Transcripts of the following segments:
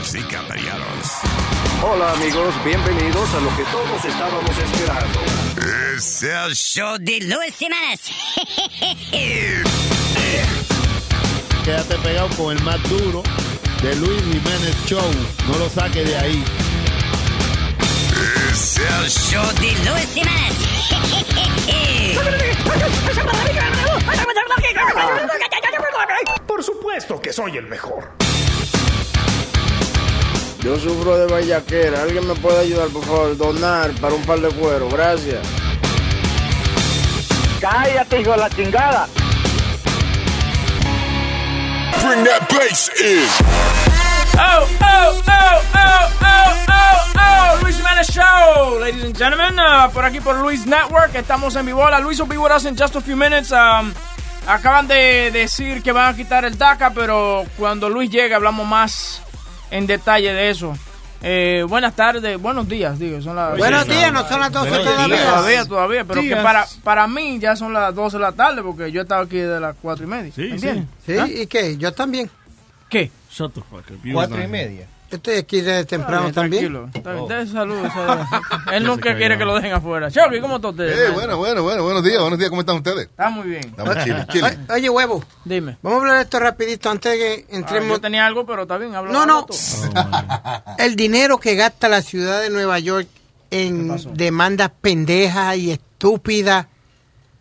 Damas y caballeros, Hola amigos, bienvenidos a lo que todos estábamos esperando. es el show de Luis Semanas. Quédate pegado con el más duro de Luis Jiménez Show. No lo saque de ahí. Es el show de Luis Semanas. Por supuesto que soy el mejor. Yo sufro de vallaquera. ¿Alguien me puede ayudar, por favor? Donar para un par de cuero. Gracias. Cállate, hijo de la chingada. Bring that bass in. Oh, oh, oh, oh, oh, oh, oh, Luis Jiménez Show, ladies and gentlemen, uh, por aquí por Luis Network, estamos en vivo. Hola, Luis will be with us in just a few minutes. Um, acaban de decir que van a quitar el DACA, pero cuando Luis llegue hablamos más en detalle de eso. Eh, buenas tardes, buenos días, digo, son las... Buenos días, no son las 12 Buenos todavía. días. Todavía, todavía, pero que para, para mí ya son las 12 de la tarde porque yo estaba aquí de las 4 y media. Sí, ¿entiendes? sí. ¿Ah? ¿y qué? Yo también. ¿Qué? Shut the fuck up. Cuatro y media. Estoy aquí desde temprano Está bien, también. tranquilo. Está bien, dése salud, salud. Él nunca quiere que lo dejen afuera. Chucky, ¿cómo está usted? Eh, bueno, bueno, bueno, buenos días, buenos días, ¿cómo están ustedes? Está muy bien. Estamos chile, chile. O- Oye, huevo. Dime. Vamos a hablar de esto rapidito antes de que Ah, entremos. yo tenía algo, pero está bien. habla- No, no. tú. El dinero que gasta la ciudad de Nueva York en demandas pendejas y estúpidas.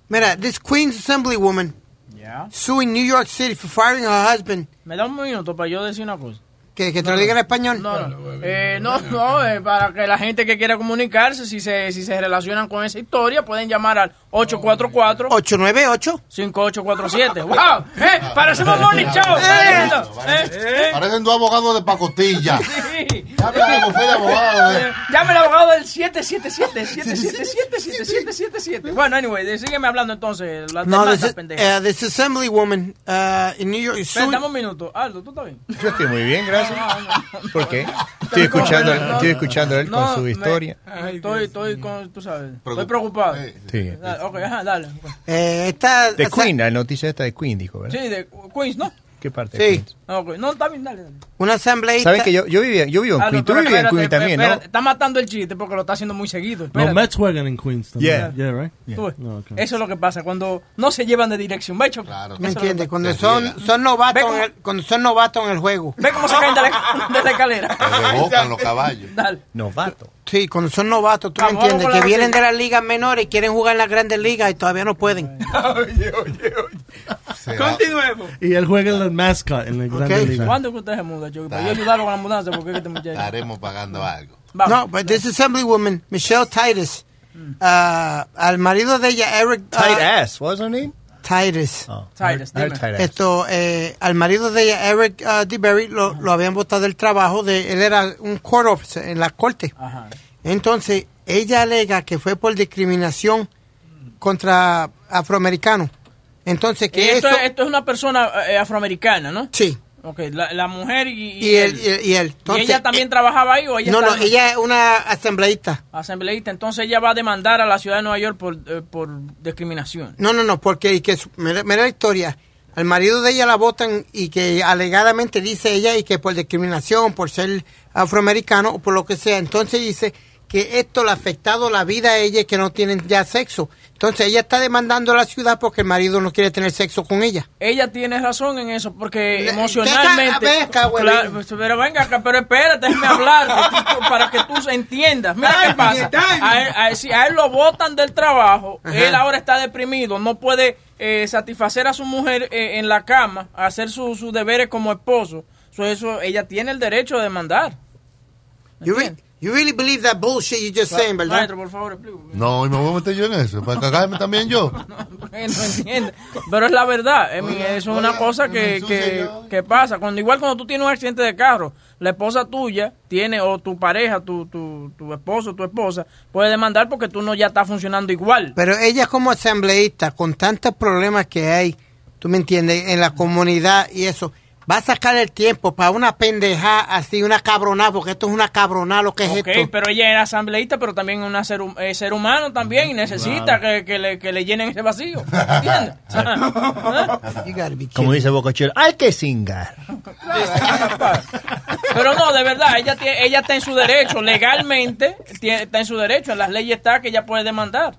Mira, this Queen's Assemblywoman Ya. suing New York City for firing her husband. Me da un minuto para yo decir una cosa. ¿Que, que te lo diga en español? No, no, eh, no, no, eh, para que la gente que quiera comunicarse, si se, si se relacionan con esa historia, pueden llamar al 844 898 5847. ¡Wow! ¡Eh! ¡Parecemos Morning Show! Eh, ¿Eh? ¿Eh? Parecen dos abogados de pacotilla. Sí. Llame al de abogados. eh. Llame al abogado del 777-777-7777. Bueno, anyway, sígueme hablando entonces. Las No, this, uh, this Assemblywoman uh, in New York Espera, dame un minuto. Aldo, ¿tú estás bien? Yo estoy muy bien, gracias. No, no. ¿Por qué? Estoy escuchando, estoy escuchando a él con su me- historia. estoy, estoy con, tú sabes, estoy Preocup- preocupado. Sí. Dale, Ok, ajá, dale. Eh, esta, De Queen, la noticia esta de Queen, dijo, ¿verdad? Sí, de Queens, ¿no? ¿Qué parte Sí. de Queens? Ok, No, está bien, dale, dale. una asambleísta. ¿Saben que yo, yo, vivía, yo vivo en Aldo, Queen? Tú vivías en espérate, Queen también, espérate, ¿no? Está matando el chiste porque lo está haciendo muy seguido. No, Espérate. Mets juegan en Queens también. Yeah. Yeah, right? Ves, No, okay. Eso es lo que pasa cuando no se llevan de dirección. Ve, Choco. Claro. ¿Me entiendes? Cuando son, son novatos en el, cuando son novatos en el juego. Ve cómo se caen de la, de la escalera. Se revocan los caballos. Dale. Novato. Sí, cuando son novatos, tú me entiendes, que vienen de las ligas menores y quieren jugar en las grandes ligas y todavía no pueden. Se va- Continuemos. Y él juega en el mascot en la Grande Liga. ¿Cuándo que usted se muda? Para yo ayudarlo con la mudanza porque es que este muchacho. Estaremos pagando algo. Vamos. No, but this assemblywoman, Michelle Titus, Mm. ah, al marido de ella, Eric ah, Tight ass, what's her name? Titus. Oh, Titus, her- her. Esto, eh, al marido de ella, Eric uh, DeBerry, lo, lo habían votado del trabajo. De, él era un court officer en la corte. Ajá. Entonces, ella alega que fue por discriminación contra afroamericanos. Entonces, que esto, esto es una persona eh, afroamericana, ¿no? Sí, Ok, la, la mujer y, y él. Y él, y él. ¿Y ella también eh, trabajaba ahí o ella no, no, ella es una asambleísta. asambleísta? Entonces ella va a demandar a la ciudad de Nueva York por, eh, por discriminación. No, no, no, porque y que mira la historia. Al marido de ella la votan y que alegadamente dice ella y que por discriminación, por ser afroamericano o por lo que sea. Entonces dice que esto le ha afectado la vida a ella y que no tienen ya sexo. Entonces ella está demandando a la ciudad porque el marido no quiere tener sexo con ella. Ella tiene razón en eso, porque Le- emocionalmente... Venga. Claro, pues, pero venga acá, pero espérate, déjame hablar tú- para que tú entiendas. Mira Ay, qué pasa. A él, a él- si a él lo botan del trabajo, Ajá. él ahora está deprimido, no puede eh, satisfacer a su mujer eh, en la cama, hacer su- sus deberes como esposo. So, eso, ella tiene el derecho de demandar. Re- you really believe that bullshit you just saying, ¿verdad? Maestro, por favor, explícame. No, y me voy a meter yo en eso, para cagarme también yo. Porque no entiende. Pero es la verdad. Oiga, eso es una oiga, cosa que, que, que pasa. Cuando igual cuando tú tienes un accidente de carro, la esposa tuya tiene, o tu pareja, tu, tu, tu esposo, tu esposa, puede demandar porque tú no ya estás funcionando igual. Pero ella como asambleísta, con tantos problemas que hay, tú me entiendes, en la comunidad y eso, va a sacar el tiempo para una pendejada así, una cabronada, porque esto es una cabronada lo que es Ok, esto. pero ella era asambleísta, pero también una ser, eh, ser humano también y necesita que, que le, que le llenen ese vacío. ¿Entiendes? Gotta be Como dice Boca Chula, hay que cingar. Pero no, de verdad, ella, tiene- ella está en su derecho, legalmente tiene- está en su derecho, en las leyes está que ella puede demandar.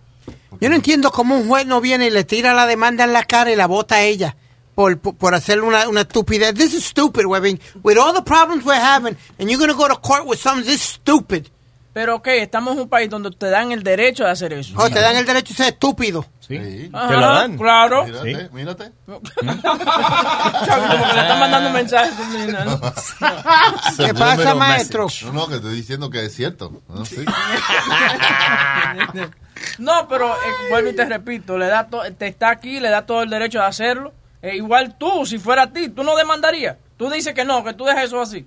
Yo no entiendo cómo un juez no viene y le tira la demanda en la cara y la bota a ella por, por, hacer una, una estupidez. This is stupid, Webin. With all the problems we're having, and you're going to go to court with something this stupid. Pero ok, estamos en un país donde te dan el derecho de hacer eso. O te dan el derecho de ser estúpido. Sí. Ajá, Te lo dan. Claro. Mírate, mírate. Chavi, como que le están mandando mensajes subliminales. ¿Qué pasa, maestro? No, no, que estoy diciendo que es cierto. No, sí. No, pero eh, vuelvo y te repito, le da to- te está aquí, le da todo el derecho de hacerlo. Eh, igual tú, si fuera a ti, tú no demandarías. Tú dices que no, que tú dejas eso así.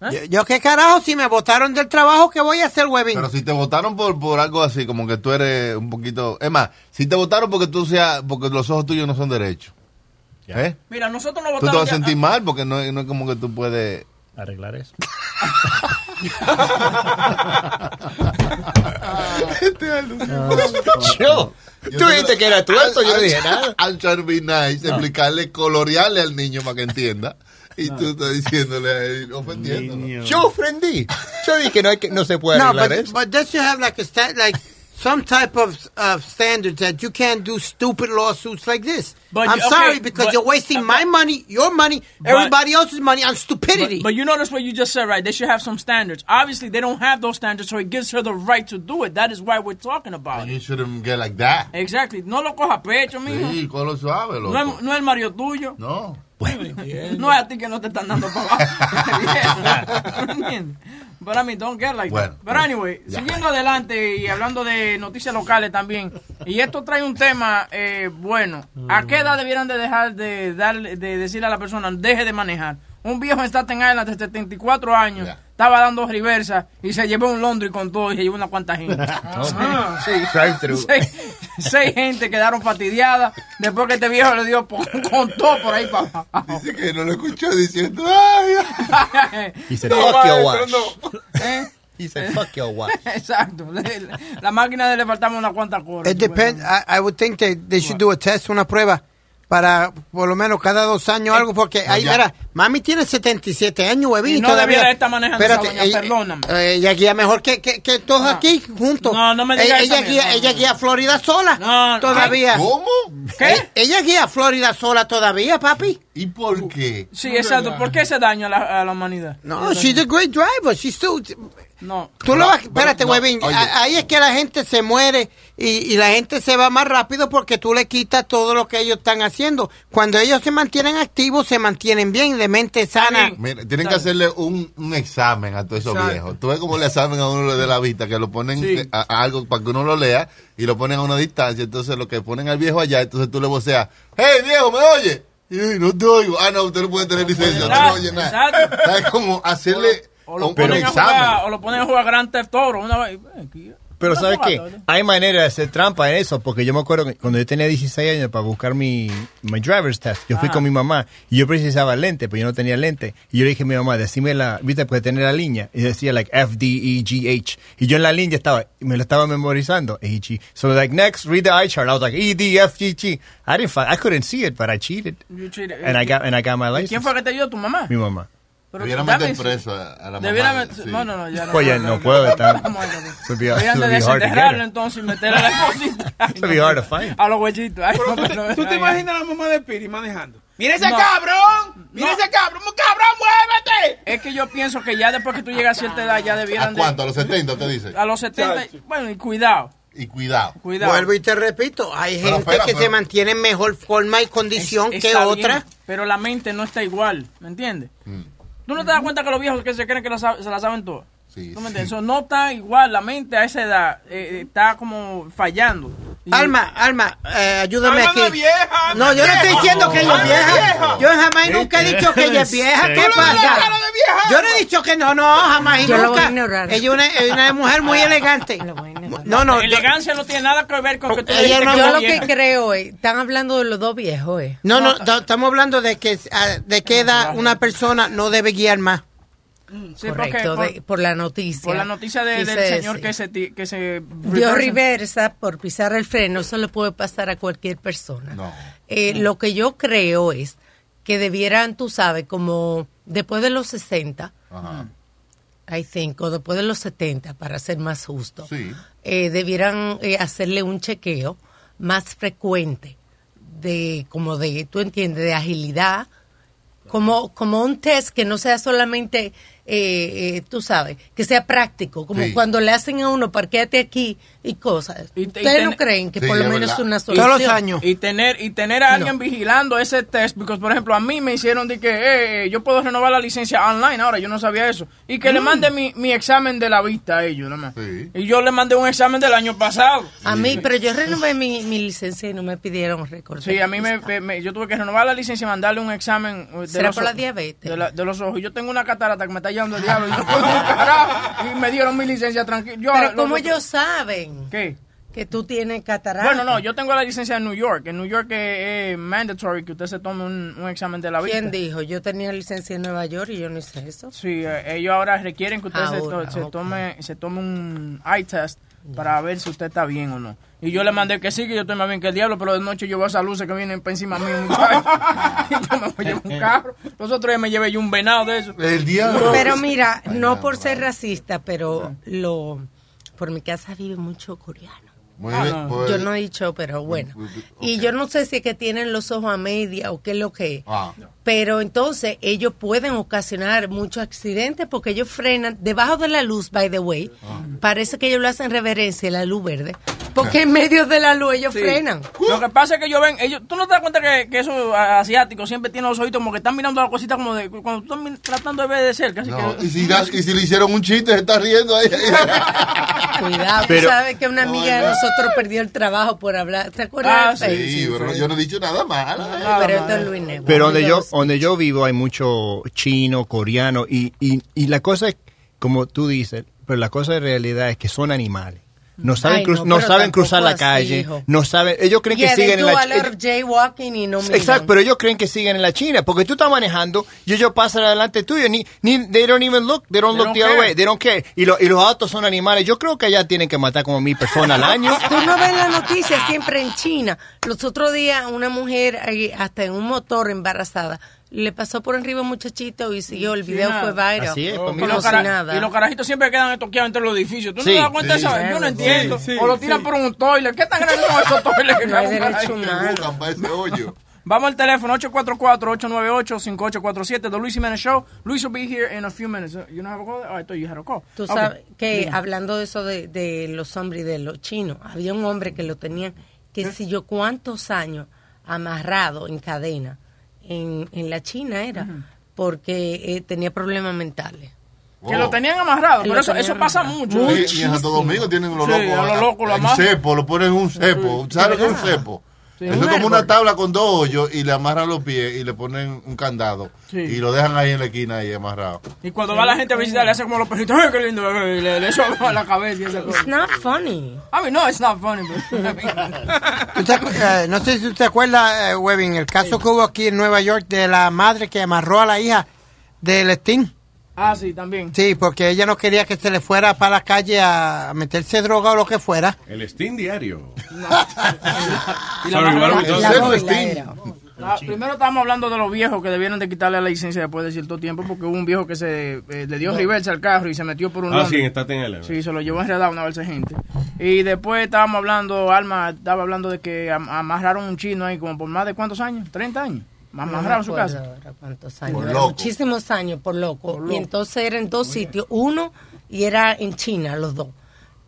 Yo, yo qué carajo, si me votaron del trabajo, ¿qué voy a hacer, Webin? Pero si te votaron por, por algo así, como que tú eres un poquito... Es más, si te votaron porque tú seas... Porque los ojos tuyos no son derechos. ¿Eh? Mira, nosotros no Tú te votamos. vas a sentir mal porque no, es- no es como que tú puedes... Arreglar eso. Yo. Tú dijiste que era tuerto, yo no dije nada. I'm trying to be nice, explicarle, colorearle al niño para que entienda. Y tú estás diciéndole a él, ofendiéndolo. Yo ofendí. Yo dije que no, hay que, no se puede No, arreglar but, eso. but does you have like a sta- like some type of of standards that you can't do stupid lawsuits like this? But I'm okay, sorry because but- you're wasting my money, your money, everybody else's money on stupidity. But, but you notice what you just said, right? They should have some standards. Obviously, they don't have those standards, so it gives her the right to do it. That is why we're talking about And it. you shouldn't get like that. Exactly. No lo coja a pecho, mijo. Sí, con lo suave, No loco. es, no es el Mario tuyo. No. No es a ti que no te están dando para abajo. ¿Me entiendes? But I mean, don't get like Bueno, that. But anyway, ya. siguiendo adelante y hablando de noticias locales también. Y esto trae un tema eh, bueno. ¿A qué edad debieran de dejar de, dar, de decirle a la persona, deje de manejar? Un viejo en Staten Island de 74 años estaba dando reversa y se llevó un Londres con todo y se llevó una cuanta gente. Ah, sí. Seis, seis gente quedaron fastidiadas después que este viejo le dio por- con todo por ahí para abajo. Dice que no lo escuchó diciendo, ay, He said, No, fuck vale, your pero watch. no. ¿Eh? He said, fuck your watch. Exacto. La máquina de le faltaba una cuanta cora. It depends. I, I would think that they should do a test, una prueba, para por lo menos cada dos años algo, porque ahí, mira, mami tiene 77 años, huevín, Y no todavía. debiera estar manejando esa doña, ella, perdóname. eh, ella guía mejor que, que, que todos aquí juntos. No, no me ella, digas ella guía, mierda. ella guía a Florida sola, No, todavía. ¿Cómo? ¿Qué? Eh, Ella guía a Florida sola todavía, papi. ¿Y por qué? Sí, exacto. ¿Por qué ese daño a la, a la humanidad? No, she's a great driver. She's still, No. Tú lo vas, espérate, no, huevín. Ahí es que la gente se muere y, y la gente se va más rápido porque tú le quitas todo lo que ellos están haciendo. Cuando ellos se mantienen activos, se mantienen bien, de mente sana. Mira, tienen que hacerle un, un examen a todos esos viejos. Tú ves como le examen a uno de la vista, que lo ponen Sí. a, a algo para que uno lo lea y lo ponen a una distancia. Entonces lo que ponen al viejo allá, entonces tú le voceas, hey viejo, ¿me oye? Y no te oigo. Ah, no, usted no puede tener licencia, usted no oye nada. Exacto. ¿Sabes? Como hacerle O lo, un, un ponen a examen. jugar, o lo ponen a jugar Grand Theft. Una vez. Pero ¿sabes qué? Hay manera de hacer trampa en eso, porque yo me acuerdo que cuando yo tenía 16 años para buscar mi, mi driver's test, yo fui Ah. con mi mamá y yo precisaba lente, pero yo no tenía lente. Y yo le dije a mi mamá, decime la, viste, porque tener la línea. Y decía like F, D, E, G, H. Y yo en la línea estaba, me lo estaba memorizando, E, G. So like next, read the eye chart. I was like E, D, F, G, G. I didn't, fi- I couldn't see it, but I cheated. You cheated. And I got, and I got my ¿Y license. ¿Quién fue que te dio? ¿Tu mamá? Mi mamá. That meter preso a, a la Debiera mamá. sí. No, no, no, ya no. Pues ya no puedo estar- a Deberían de desenterrarlo entonces y meterle a la esposita. It'll be hard to find. A los huellitos. Ay, no, pero- ¿Tú te imaginas a la mamá de Piri manejando? ¡Mira ese No. cabrón! ¡Mira No. ese cabrón! ¡Cabrón, muévete! Es que yo pienso que ya después que tú llegas a cierta edad ya ¿A debieran de... cuánto? ¿A los 70 te dice? A los 70. Bueno, y cuidado. Y cuidado. Cuidado. Vuelvo y te repito, hay Pero gente espera, que pero- se mantiene en mejor forma y condición Es- que otra. bien, pero la mente no está igual, ¿me entiendes? Mm. ¿Tú no te das cuenta que los viejos que se creen que la se la saben todas? Sí, ¿Tú me sí. Eso no está igual, la mente a esa edad eh, está como fallando. Alma, Alma, eh, ayúdame Alma aquí. no es vieja, no, yo no estoy diciendo que ella es vieja. vieja. Yo jamás y nunca he dicho que ella es vieja. ¿Qué la pasa? cara de vieja, Yo no he dicho que no, no, jamás y Yo lo voy a nunca. Ella es una, es una mujer muy elegante. No, no, yo- Elegancia no tiene nada que ver con que tú Ella no- que Yo lo que vieja. creo es, están hablando de los dos viejos, eh. no, no, ta- estamos hablando de que ah, de qué edad una persona no debe guiar más. Sí, porque Correcto, por, de- por la noticia. por la noticia de- del señor sí. que se, que se Dio reversa por pisar el freno, eso le puede pasar a cualquier persona. No. Eh, Lo que yo creo es que debieran, tú sabes, como después de los 60, Ajá. I think, o después de los 70, para ser más justo, Sí. eh, debieran eh, hacerle un chequeo más frecuente de, como de, tú entiendes, de agilidad, como, como un test que no sea solamente, eh, eh, tú sabes, que sea práctico, como Sí. cuando le hacen a uno, parquéate aquí y cosas. y ¿Ustedes no ten- creen que Sí, por lo menos es una solución? Y tener, y tener a alguien vigilando ese test, porque por ejemplo a mí me hicieron de que eh, yo puedo renovar la licencia online ahora, yo no sabía eso. Y que le Mm. mande mi, mi examen de la vista a ellos, nada más. Y yo le mandé un examen del año pasado. A mí, pero yo renové mi, mi licencia y no me pidieron récord. Sí, a mí me, yo tuve que renovar la licencia y mandarle un examen. eh, De ¿Será los por la ojos- diabetes? De, la- de los ojos. Yo tengo una catarata que me está diablo. y yo, carajo, y me dieron mi licencia tranquilo. Yo, Pero ¿cómo lo- ellos saben ¿Qué? que tú tienes catarata? Bueno, no, yo tengo la licencia en New York. En New York es, es mandatory que usted se tome un, un examen de la vista. ¿Quién dijo? Yo tenía licencia en Nueva York y yo no hice eso. Sí, eh, ellos ahora requieren que usted se, to- Ahora, se tome se tome un eye test para ver si usted está bien o no. Y yo le mandé que sí, que yo estoy más bien que el diablo, pero de noche yo veo esas luces que vienen para encima mío, yo me voy a llevar un carro. Los otros días me llevé yo un venado de eso. El diablo. Pero mira, no por ser racista, pero lo por mi casa vive mucho coreano. Muy Ah, bien, pues- Yo no he dicho, pero bueno. Y yo no sé si es que tienen los ojos a media o qué es lo que es. Ah. Pero entonces ellos pueden ocasionar muchos accidentes porque ellos frenan debajo de la luz, by the way. Parece que ellos lo hacen reverencia, la luz verde. Porque en medio de la luz ellos Sí. frenan. Lo que pasa es que yo ven, ellos, tú no te das cuenta que, que esos asiáticos siempre tienen los ojitos como que están mirando la cosita como de cuando tú estás tratando de ver de cerca. Así No, que, y, si, y si le hicieron un chiste, se está riendo ahí. Cuidado, Pero- tú sabes que una amiga de nosotros perdió el trabajo por hablar. ¿Te acuerdas? Ah, de Facebook? Sí, pero yo no he dicho nada malo. Pero esto es Luis Negro. Pero donde yo, donde yo vivo hay mucho chino, coreano y, y, y la cosa como tú dices, pero la cosa de realidad es que son animales. No saben, Ay, no, saben cruzar la así, calle, hijo. no saben, ellos creen Yeah, que siguen en la a lot of jaywalking y no miran. Exacto, pero ellos creen que siguen en la China, porque tú estás manejando y ellos pasan adelante tuyo, ni, ni, they don't even look, they don't They look don't the other way, they don't care. Y, lo- y los autos son animales, yo creo que allá tienen que matar como mil personas al año. Tú no ves la noticia siempre en China. Los otros días una mujer ahí, hasta en un motor embarazada le pasó por arriba un muchachito y siguió. El video fue viral. Así es, como los, cara- nada. y los carajitos siempre quedan estoqueados entre los edificios. ¿Tú no te das cuenta de sí, eso? sí. Yo no Sí, entiendo. sí, o lo sí. tiran por un toilet. ¿Qué tan grandes son esos toilets que No hay caben por derecho ahí? humano. Buscan para ese hoyo. Vamos al teléfono 844-898-5847 The Luis Jimenez Show. Luis will be here in a few minutes. You know have a call? Oh, I thought you had a call. Tú Okay. sabes que hablando de eso de, de los hombres y de los chinos, había un hombre que lo tenían, que si yo cuántos años amarrado en cadena, en, en la China era, porque eh, tenía problemas mentales. Que lo tenían amarrado, Que pero lo eso, tenían eso pasa amarrado. mucho. Sí, y en Santo Domingo tienen los Sí, locos. los locos lo amarran. cepo, lo ponen en un cepo. ¿Sabes lo que es un cepo? Sí, un es como árbol. una tabla con dos hoyos y le amarran los pies y le ponen un candado. Sí. Y lo dejan ahí en la esquina ahí amarrado. Y cuando va la gente a visitar, le hace como los perritos, ¡ay, qué lindo! Y le, le soba la cabeza y esa cosa. It's not funny. I mean, no, it's not funny, but... ¿Tú te acu- eh, no sé si tú te acuerdas, eh, Webin, el caso que hubo aquí en Nueva York de la madre que amarró a la hija del Sting. Ah, sí, también. Sí, porque ella no quería que se le fuera para la calle a meterse droga o lo que fuera. El Steam diario. Y la La era. Ah, primero estábamos hablando de los viejos que debieron de quitarle la licencia después de cierto tiempo porque hubo un viejo que se eh, le dio reversa al carro y se metió por un Ah, lado. sí, en Staten Island. Sí, se lo llevó enredado una vez gente. Y después estábamos hablando, Alma estaba hablando de que am- amarraron un chino ahí como por más de cuántos años, 30 años. Su No me acuerdo casa. ahora cuántos años. Por Era loco. Muchísimos años por loco. Por loco. Y entonces era en dos sitios. Uno, y era en China, los dos.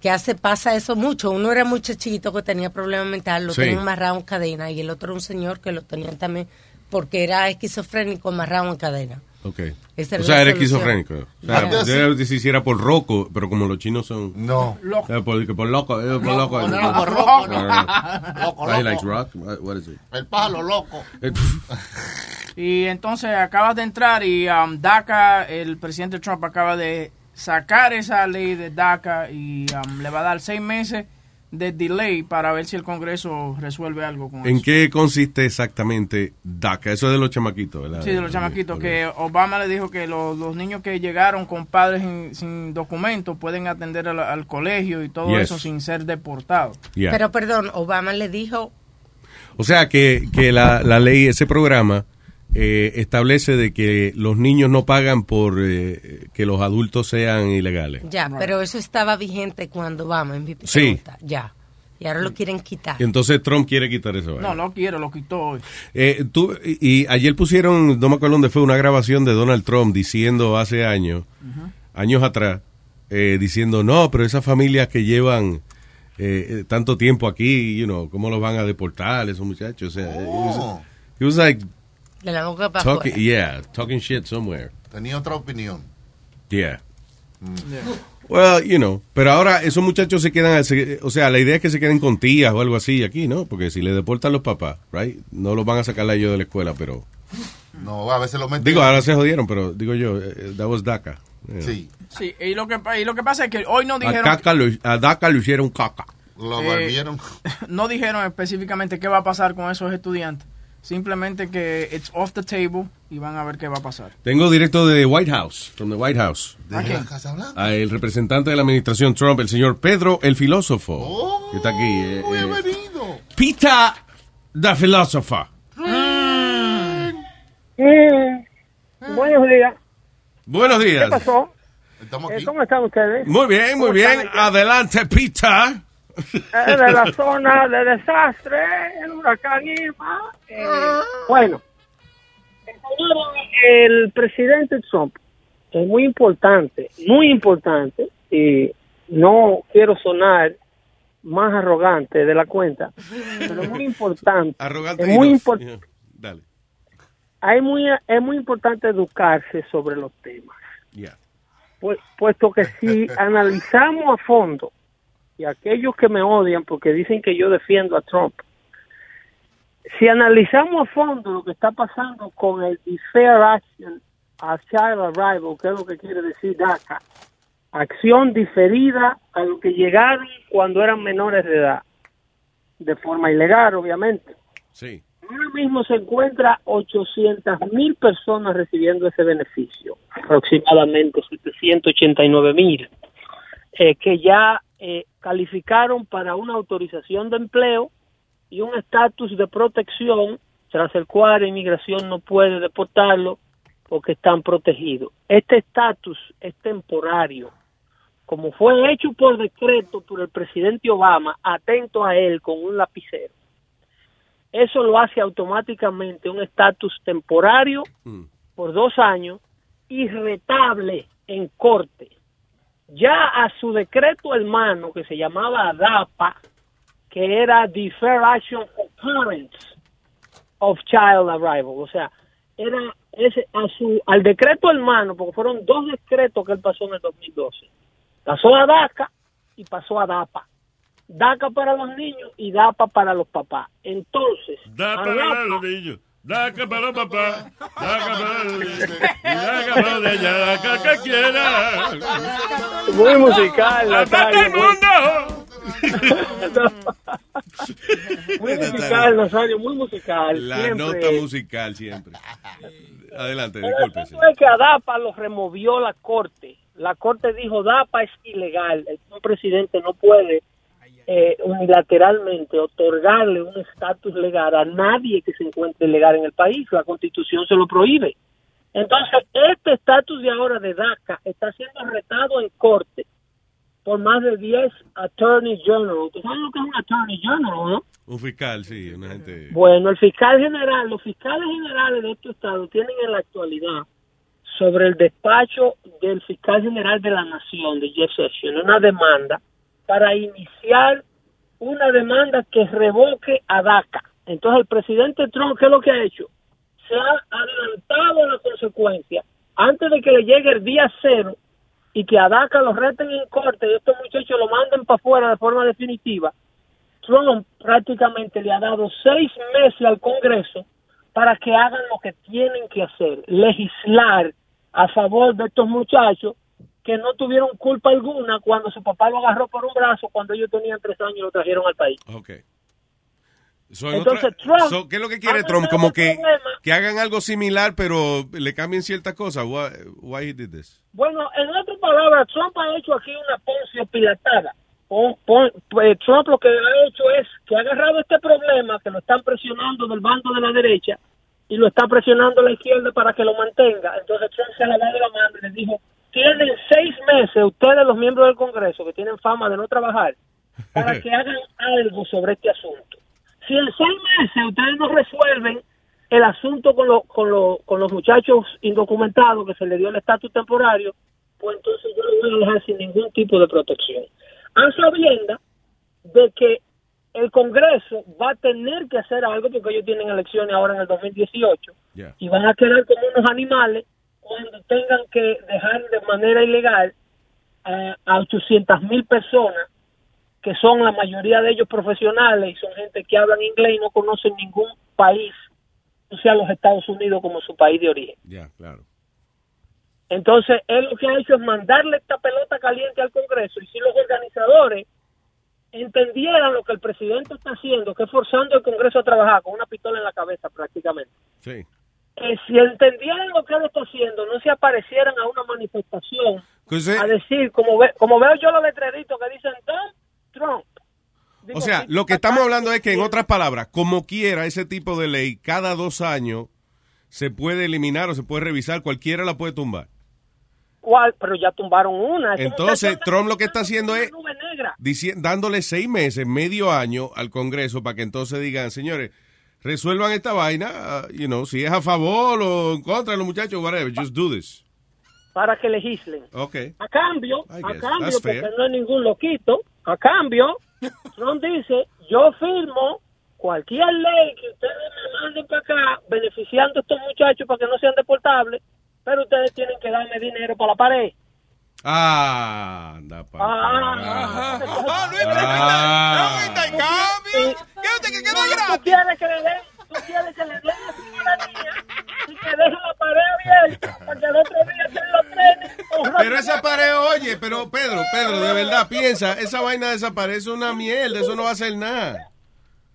Que hace, pasa eso mucho. Uno era muchachito que tenía problemas mentales, lo Sí. tenían amarrado en cadena. Y el otro era un señor que lo tenían también porque era esquizofrénico amarrado en cadena. Ok. Esa O sea, era esquizofrénico. O sea, Antes- debe decir si era por roco, pero como los chinos son. No. Loco. Eh, por, por loco, eh, por loco. no, No, por no, loco. no, no. Loco, he likes loco. rock? What, what is it? El pájaro loco. Eh, Y entonces acabas de entrar y um, DACA, el presidente Trump acaba de sacar esa ley de DACA y um, le va a dar seis meses de delay para ver si el Congreso resuelve algo con ¿En eso. qué consiste exactamente DACA? Eso es de los chamaquitos, ¿verdad? Sí, de los chamaquitos, que Obama le dijo que los, los niños que llegaron con padres sin, sin documentos pueden atender al, al colegio y todo Yes. eso sin ser deportados. Yeah. Pero perdón, Obama le dijo, O sea que, que la, la ley, ese programa, eh, establece de que los niños no pagan por eh, que los adultos sean ilegales. Ya, pero eso estaba vigente cuando vamos en mi Sí. pregunta. Ya. Y ahora lo quieren quitar. Y entonces Trump quiere quitar eso. No, no quiero, lo quitó hoy. Eh, tú, y, y ayer pusieron, no me acuerdo dónde fue, una grabación de Donald Trump diciendo hace años, años atrás, eh, diciendo, no, pero esas familias que llevan eh, eh, tanto tiempo aquí, you know, ¿cómo los van a deportar esos muchachos? O sea, it was- it was like De la boca para afuera. yeah, talking shit somewhere. Tenía otra opinión. Yeah. Well, you know, pero ahora esos muchachos se quedan, se- o sea, la idea es que se queden con tías o algo así aquí, ¿no? Porque si le deportan los papás, right, no los van a sacar a ellos de la escuela, pero No, a veces lo meten. digo, ahora se jodieron, pero digo yo, eh, that was DACA. Sí. Sí, y lo que, y lo que pasa es que hoy no A, dijeron... Caca lo- a DACA lo hicieron caca. Lo Eh, volvieron. no dijeron específicamente qué va a pasar con esos estudiantes. Simplemente que it's off the table y van a ver qué va a pasar. Tengo directo de White House, from the White House. ¿A quién? A el representante de la administración Trump, el señor Pedro el filósofo, que está aquí. eh, eh, Pita the philosopher. Mm, buenos días. Buenos días. ¿Qué pasó? Estamos Eh, ¿Cómo están ustedes? Muy bien, muy ¿Cómo bien. Adelante, Pita. Eh, de la zona de desastre, el huracán Irma. Eh, bueno, el presidente Trump es muy importante, muy importante, y no quiero sonar más arrogante de la cuenta, pero es muy importante. Arrogante. es muy enough. impor- Yeah, Dale. hay muy, es muy importante educarse sobre los temas. Yeah. Pu- puesto que si analizamos a fondo, y aquellos que me odian porque dicen que yo defiendo a Trump, si analizamos a fondo lo que está pasando con el Deferred Action a Child Arrival, que es lo que quiere decir DACA, acción diferida a lo que llegaron cuando eran menores de edad, de forma ilegal, obviamente. Sí. Ahora mismo se encuentra 800 mil personas recibiendo ese beneficio, aproximadamente 789 mil, eh, que ya eh, calificaron para una autorización de empleo y un estatus de protección, tras el cual la inmigración no puede deportarlo porque están protegidos. Este estatus es temporario. Como fue hecho por decreto por el presidente Obama, atento a él con un lapicero eso lo hace automáticamente un estatus temporario por dos años y retable en corte. Ya a su decreto hermano que se llamaba DAPA, que era Deferred Action for Parents of Child Arrival, o sea, era ese a su al decreto hermano, porque fueron dos decretos que él pasó en el 2012. Pasó a DACA y pasó a DAPA. DACA para los niños y DAPA para los papás. Entonces, DAPA para los niños. DACA para los papás. DACA para los niños. DACA para los niños. DACA que quiera. Muy musical, ¡Aparte Nazario. el mundo! Muy musical, Nazario, muy musical. La siempre. nota musical siempre. Adelante, disculpe. Eso es que a DAPA lo removió la corte. La corte dijo DAPA es ilegal. El un presidente no puede eh, unilateralmente otorgarle un estatus legal a nadie que se encuentre legal en el país. La constitución se lo prohíbe. Entonces, este estatus de ahora de DACA está siendo retado en corte por más de 10 attorneys general. ¿Tú sabes lo que es un attorney general, no? Un fiscal, sí, una gente. Bueno, el fiscal general, los fiscales generales de estos estados tienen en la actualidad sobre el despacho del fiscal general de la nación, de Jeff Sessions, una demanda para iniciar una demanda que revoque a DACA. Entonces el presidente Trump, ¿qué es lo que ha hecho? Se ha adelantado la consecuencia antes de que le llegue el día cero y que a DACA lo reten en corte y estos muchachos lo manden para afuera de forma definitiva. Trump prácticamente le ha dado seis meses al Congreso para que hagan lo que tienen que hacer, legislar a favor de estos muchachos que no tuvieron culpa alguna cuando su papá lo agarró por un brazo cuando ellos tenían tres años y lo trajeron al país. Ok. So, en Entonces, otra- Trump so, ¿Qué es lo que quiere Trump? Como que, problema. que hagan algo similar, pero le cambien ciertas cosas. Why, why he did this? Bueno, en otras palabras, Trump ha hecho aquí una poncio pilatada. Pues, Trump lo que ha hecho es que ha agarrado este problema, que lo están presionando del bando de la derecha, y lo está presionando la izquierda para que lo mantenga. Entonces Trump se la da de la mano y les dijo, tienen seis meses ustedes los miembros del Congreso que tienen fama de no trabajar para que hagan algo sobre este asunto. Si en seis meses ustedes no resuelven el asunto con, lo- con, lo- con los muchachos indocumentados que se le dio el estatus temporario, pues entonces yo los voy a dejar sin ningún tipo de protección. A sabienda de que el Congreso va a tener que hacer algo porque ellos tienen elecciones ahora en el 2018 y van a quedar como unos animales cuando tengan que dejar de manera ilegal a, a 800 mil personas que son la mayoría de ellos profesionales y son gente que hablan inglés y no conocen ningún país, o sea, los Estados Unidos como su país de origen. Ya, claro. Entonces, él lo que ha hecho es mandarle esta pelota caliente al Congreso y si los organizadores entendieran lo que el presidente está haciendo, que es forzando al Congreso a trabajar con una pistola en la cabeza prácticamente, Sí. eh, si entendieran lo que él está haciendo, no se aparecieran a una manifestación Pues, eh, a decir, como, ve- como veo yo los letreritos que dicen Trump, Trump. Digo, O sea, lo que estamos hablando es que, en otras palabras, como quiera ese tipo de ley, cada dos años se puede eliminar o se puede revisar, cualquiera la puede tumbar. ¿cuál? Pero ya tumbaron una. Entonces, Trump lo que está haciendo es dándole seis meses, medio año al Congreso para que entonces digan, señores, resuelvan esta vaina, uh, you know, si es a favor o en contra de los muchachos, whatever, just do this. Para que legislen. Ok. A cambio, a cambio, that's porque fair. no es ningún loquito, a cambio, Trump dice, yo firmo cualquier ley que ustedes me manden para acá, beneficiando a estos muchachos para que no sean deportables, pero ustedes tienen que darme dinero para la pared. Ah, anda pa. Ah, Ah. ¿Qué usted que quedó Tú quieres que le den, tú quieres que le den la ciudadanía y que dejen la pared abierta para que el otro día estén los trenes. Pero esa pared, oye, pero Pedro, Pedro, de verdad, piensa, esa vaina desaparece una mierda, eso no va a hacer nada.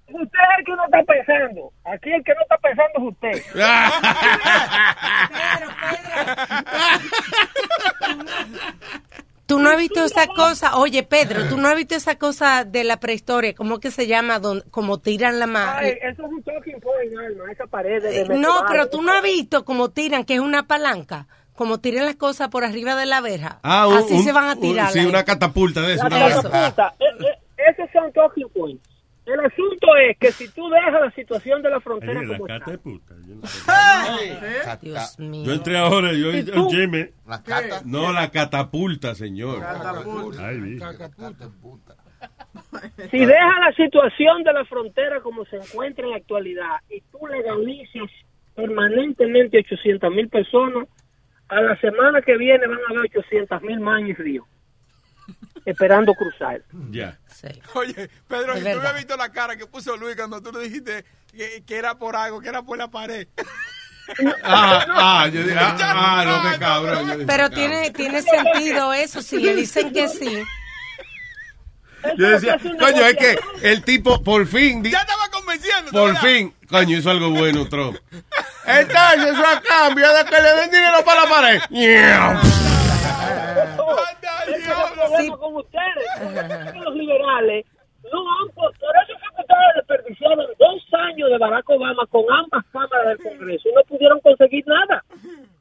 Usted es el que no está pensando. Aquí el que no está pensando es usted. Tú no has visto esa cosa, oye Pedro, tú no has visto esa cosa de la prehistoria, ¿cómo que se llama? Don, como tiran la mano. Ay, eso es un talking point, Alma, esa pared de Eh, No, pero tú no has visto cómo tiran, que es una palanca, como tiran las cosas por arriba de la verja. Ah, un- Así un- se van a un- tirar. sí, una catapulta de eso. La una- catapulta, eh, eh, esos son talking points. El asunto es que si tú dejas la situación de la frontera la como está, cata de puta. Yo, no sé. Dios mío. Yo entré ahora, yo ¿Y tú? Jimmy. No, la catapulta, señor. Ay, vi. si dejas la situación de la frontera como se encuentra en la actualidad y tú legalizas permanentemente 800 mil personas, a la semana que viene van a haber 800 mil más en el río, esperando cruzar. Ya. Oye, Pedro, ¿y tú verdad. has visto la cara que puso Luis cuando tú le dijiste que, que era por algo, que era por la pared? Ah, ah, yo dije, ah, ah, no, qué cabrón. Dije, Pero cabrón. tiene, tiene sentido eso, si le dicen que sí. Yo decía, coño, es que el tipo por fin, Ya estaba convenciendo. por fin, coño, hizo algo bueno, Trump. Entonces, eso a cambio de que le den dinero para la pared. Problema con ustedes. Los liberales no han, por por eso fue que ustedes desperdiciaron dos años de Barack Obama con ambas cámaras del Congreso y no pudieron conseguir nada.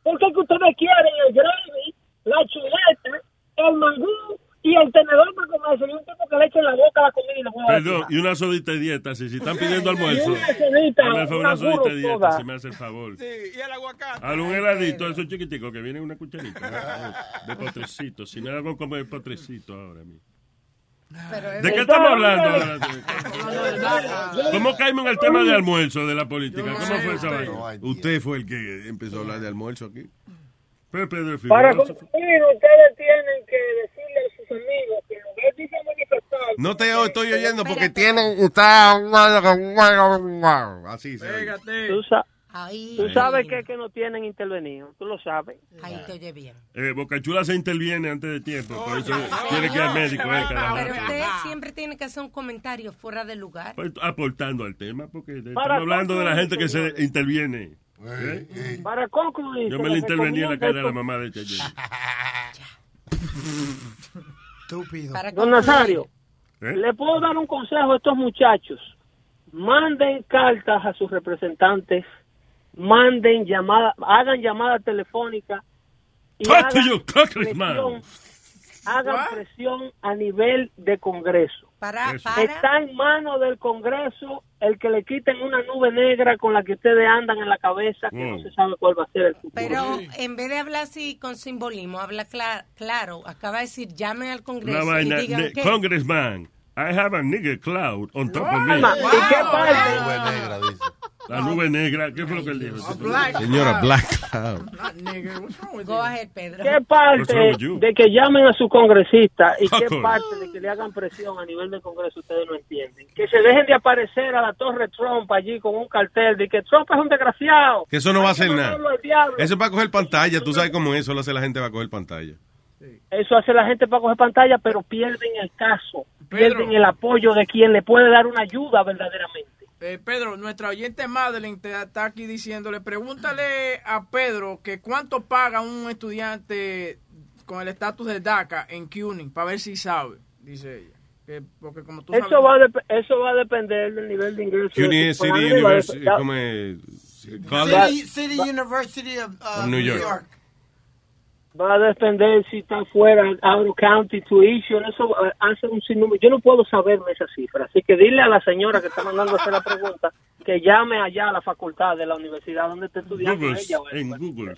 Porque es que ustedes quieren el gravy, la chuleta, el mangú y el tenedor para comerse y un tipo que le eche en la boca la comida y la hueva. Perdón, y una sodita de dieta, si, si están pidiendo almuerzo. una sodita, favor, una una sodita de dieta, si me hace el favor. Sí, y el aguacate. Haz un heladito, esos chiquiticos que viene en una cucharita. De potrecito. Si me hago comer potrecito ahora mismo. ¿De qué estamos hablando ahora? ¿Cómo caímos en el tema de almuerzo de la política? ¿Cómo fue esa vaina? Usted fue el que empezó a hablar de almuerzo aquí. Pero Pedro Para concluir, ustedes tienen que decirle a sus amigos que en lugar de irse a manifestar, No te estoy oyendo porque tienen. Está. Así se tú, sa- Ahí, tú sabes que, que no tienen intervenido, tú lo sabes. ahí te oye bien. Eh, Bocachula se interviene antes de tiempo, por eso tiene que ir al médico. eh, cada Pero rato. usted siempre tiene que hacer un comentario fuera de lugar. Pues, aportando al tema, porque estamos hablando de la gente que se interviene. ¿eh? Para concluir, Yo me le intervení en la cara a la mamá de Chayenne. Estúpido. Para Don. Nazario, ¿Eh? le puedo dar un consejo a estos muchachos. Manden cartas a sus representantes manden llamada, hagan llamada telefónica y hagan presión, hagan presión a nivel de Congreso. Para. Está en manos del Congreso el que le quiten una nube negra con la que ustedes andan en la cabeza, que no Mm. se sabe cuál va a ser el futuro. Pero en vez de hablar así con simbolismo, habla cla- claro. Acaba de decir, llamen al Congreso vaina y digan que... Congressman. I have a nigger cloud on top of me. ¿Y qué parte? Nube negra, dice. La nube negra. ¿Qué fue lo que él dijo? Señora Black Cloud. Go ahead, Pedro. ¿Qué parte de que llamen a su congresista y qué parte de que le hagan presión a nivel del Congreso ustedes no entienden? Que se dejen de aparecer a la torre Trump allí con un cartel de que Trump es un desgraciado. Que eso no va a hacer nada. Eso es para coger pantalla. Tú sabes cómo es. Eso lo hace la gente para coger pantalla. Eso hace la gente para coger pantalla, pero pierden el caso, Pedro. pierden el apoyo de quien le puede dar una ayuda verdaderamente. Eh, Pedro, nuestra oyente Madeline te está aquí diciéndole, pregúntale a Pedro que cuánto paga un estudiante con el estatus de DACA en CUNY, para ver si sabe, dice ella. Que- porque como tú Eso sabes... va, eso va a depender del nivel de ingreso. CUNY su City University, como es, City, City University of, uh, of New York. Va a depender si está fuera out of county tuition, eso eh, hace un sinnúmero. Yo no puedo saberme esa cifra, así que dile a la señora que está mandando hacer la pregunta que llame allá a la facultad de la universidad donde está estudiando Googles. ella. En Google.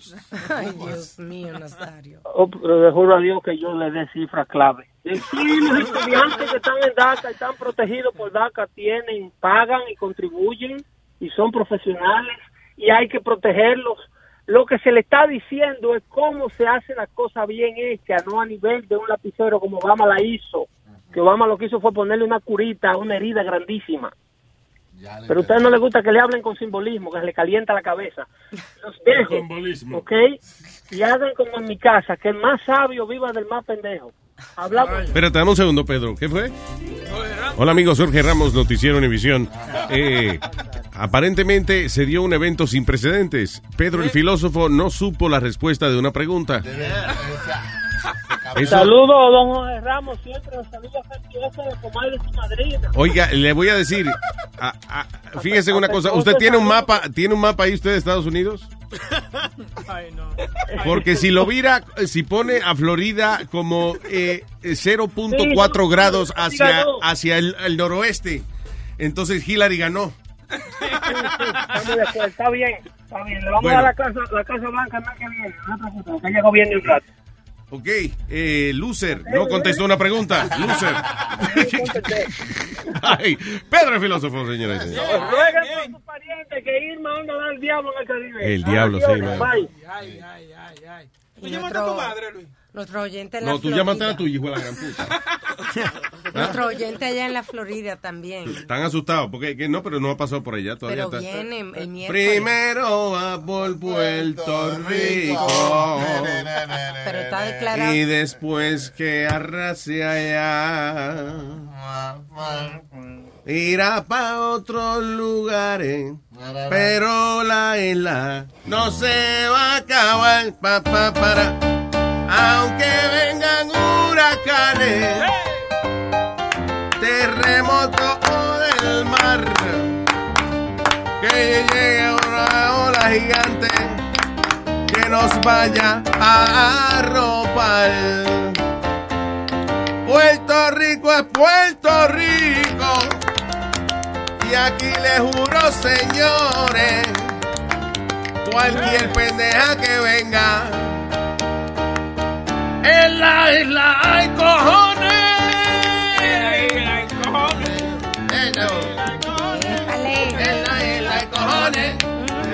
Ay, Dios mío, Nazario. Oh, pero le juro a Dios que yo le dé cifras clave. Sí, los estudiantes que están en DACA, están protegidos por DACA, tienen, pagan y contribuyen y son profesionales y hay que protegerlos. Lo que se le está diciendo es cómo se hace la cosa bien hecha, no a nivel de un lapicero como Obama la hizo. Que Obama lo que hizo fue ponerle una curita a una herida grandísima. Pero a ustedes no les gusta que le hablen con simbolismo, que se le calienta la cabeza. Los dejo, Simbolismo. ¿ok? Y hagan como en mi casa, que el más sabio viva del más pendejo. Hablamos. Espérate, dame un segundo, Pedro. ¿Qué fue? Hola, amigos. Jorge Ramos, Noticiero Univisión. Eh, aparentemente se dio un evento sin precedentes. Pedro, el filósofo, no supo la respuesta de una pregunta. Eso- Saludos, don Jorge Ramos, siempre saludos afectuosos de comadre su madrina. Oiga, le voy a decir, a- a- fíjese una cosa. ¿Usted tiene un mapa, tiene un mapa ahí usted de Estados Unidos? No. Porque si lo vira, si pone a Florida como eh, 0.4 grados hacia, hacia el, el noroeste, entonces Hillary ganó. De acuerdo, está bien, está bien. Le vamos Bueno. a dar la casa, la casa blanca mes que viene, no te preocupes, que ella gobierne un rato. Ok, eh, loser, no contestó una pregunta. Loser. Ay, Pedro el filósofo, señores. Rueguen por sus parientes que Irma anda a dar el diablo en el Caribe. El diablo, sí. Ay, ay, ay, ay. Y nuestro, nuestro oyente en la No, tú llamaste a tu hijo de la gran puta. Nuestro oyente allá en la Florida también. Están asustados, porque que no, pero no ha pasado por allá todavía. Pero está- viene el miércoles. Primero va por Puerto Rico. Pero está declarado. Y después que arrase allá, irá para otros lugares. Pero la isla no se va a acabar. Pa, pa, para. Aunque vengan huracanes, terremotos del mar, que llegue una ola gigante que nos vaya a arropar. Puerto Rico es Puerto Rico. Y aquí les juro, señores, cualquier pendeja que venga, en la isla hay cojones. En la isla hay cojones.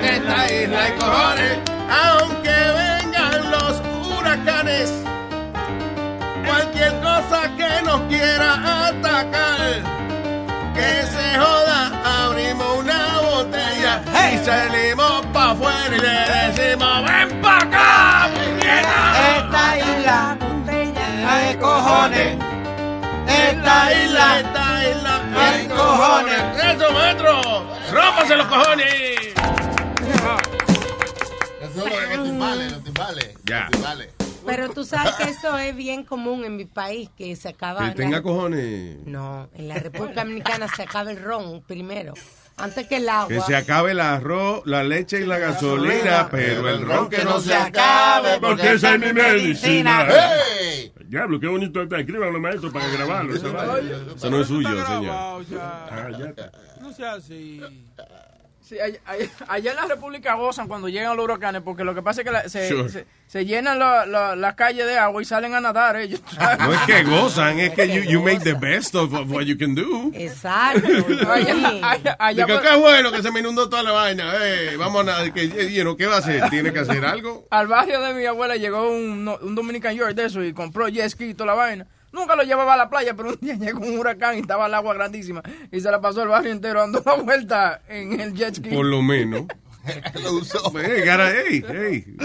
En esta isla hay cojones. Aunque vengan los huracanes, cualquier cosa que nos quiera atacar, que se joda, abrimos una botella y salimos pa' afuera y le decimos, ven cojones. Esta isla, esta isla hay cojones. ¡Eso, maestro! ¡Rómpase los cojones! Eso es los timbales, los timbales. Ya. Los timbales. Pero tú sabes que eso es bien común en mi país, que se acaba... Que la- tenga cojones. No, en la República Dominicana se acaba el ron primero. Antes que el agua. Que se acabe el arroz, la leche y la gasolina, pero el ron que no se acabe, porque esa es mi medicina. ¡Hey! Diablo, qué bonito está. Escríbanlo, maestro, para grabarlo. Eso no es suyo, señor. Ah, ya está. No sea así. Sí, allá, allá- en la República gozan cuando llegan los huracanes, porque lo que pasa es que la- se, Sure. se, se llenan la- la- las calles de agua y salen a nadar ellos. No es que gozan, es que you, you make the best of what you can do. Exacto. Allá- allá- por- qué bueno que se me inundó toda la vaina. Eh, vamos a que, you know, ¿Qué va a hacer? ¿Tiene que hacer algo? Al barrio de mi abuela llegó un, no- un Dominican York de eso y compró jet ski y toda la vaina. Nunca lo llevaba a la playa, pero un día llegó un huracán y estaba el agua grandísima. Y se la pasó el barrio entero dando una vuelta en el jet ski. Por lo menos. Lo usó. Hey, cara, hey, hey.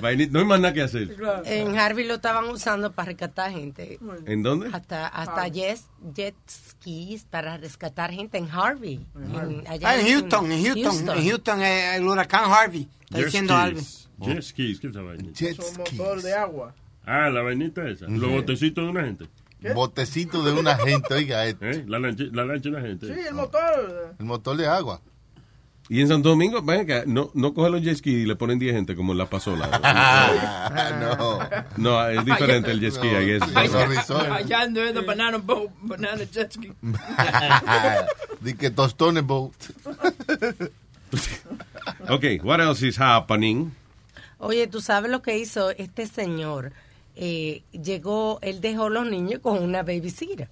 No hay más nada que hacer. En Harvey lo estaban usando para rescatar gente. ¿En dónde? Hasta, hasta jet, jet skis para rescatar gente en Harvey. En, allá Ah, en Houston, en Houston, en Houston, eh, el huracán Harvey. Está Jet diciendo skis. Alvin. Jet skis, ¿qué vaina? Son motor de agua. Ah, la vainita esa. Los botecitos de una gente. Botecito de una gente, oiga esto. ¿Eh? La, lancha, la lancha de una gente. Sí, el motor. El motor de agua. Y en Santo Domingo, ven acá, no, no cogen los jet ski y le ponen 10 gente como en la pasola. no. No, es diferente el jet ski, I guess. Allá ando en the banana boat, banana jet ski. Di que tostones boat. Ok, what else is happening? Oye, ¿tú sabes lo que hizo este señor? Eh, llegó, él dejó los niños con una babysitter.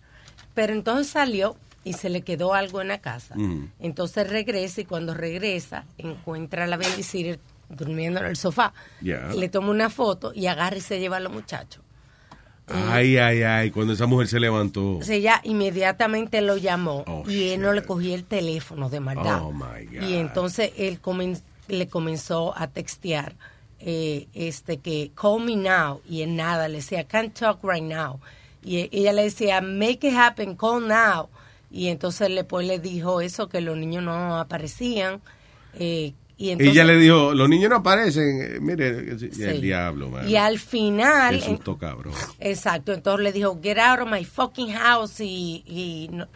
Pero entonces salió y se le quedó algo en la casa. Mm. Entonces regresa y cuando regresa encuentra a la babysitter durmiendo en el sofá. Le toma una foto y agarra y se lleva a los muchachos. Ay, ay, ay, cuando esa mujer se levantó. Ella inmediatamente lo llamó Oh, y él no le cogía el teléfono de maldad. Oh, my God. Y entonces él comen- le comenzó a textear eh, este que call me now y en nada le decía can't talk right now. Y e- ella le decía make it happen call now. Y entonces después le dijo eso que los niños no aparecían eh, y entonces ella le dijo, los niños no aparecen. Eh, Mire, el Sí. diablo, man. y al final susto, cabrón. Exacto, entonces le dijo, get out of my fucking house y,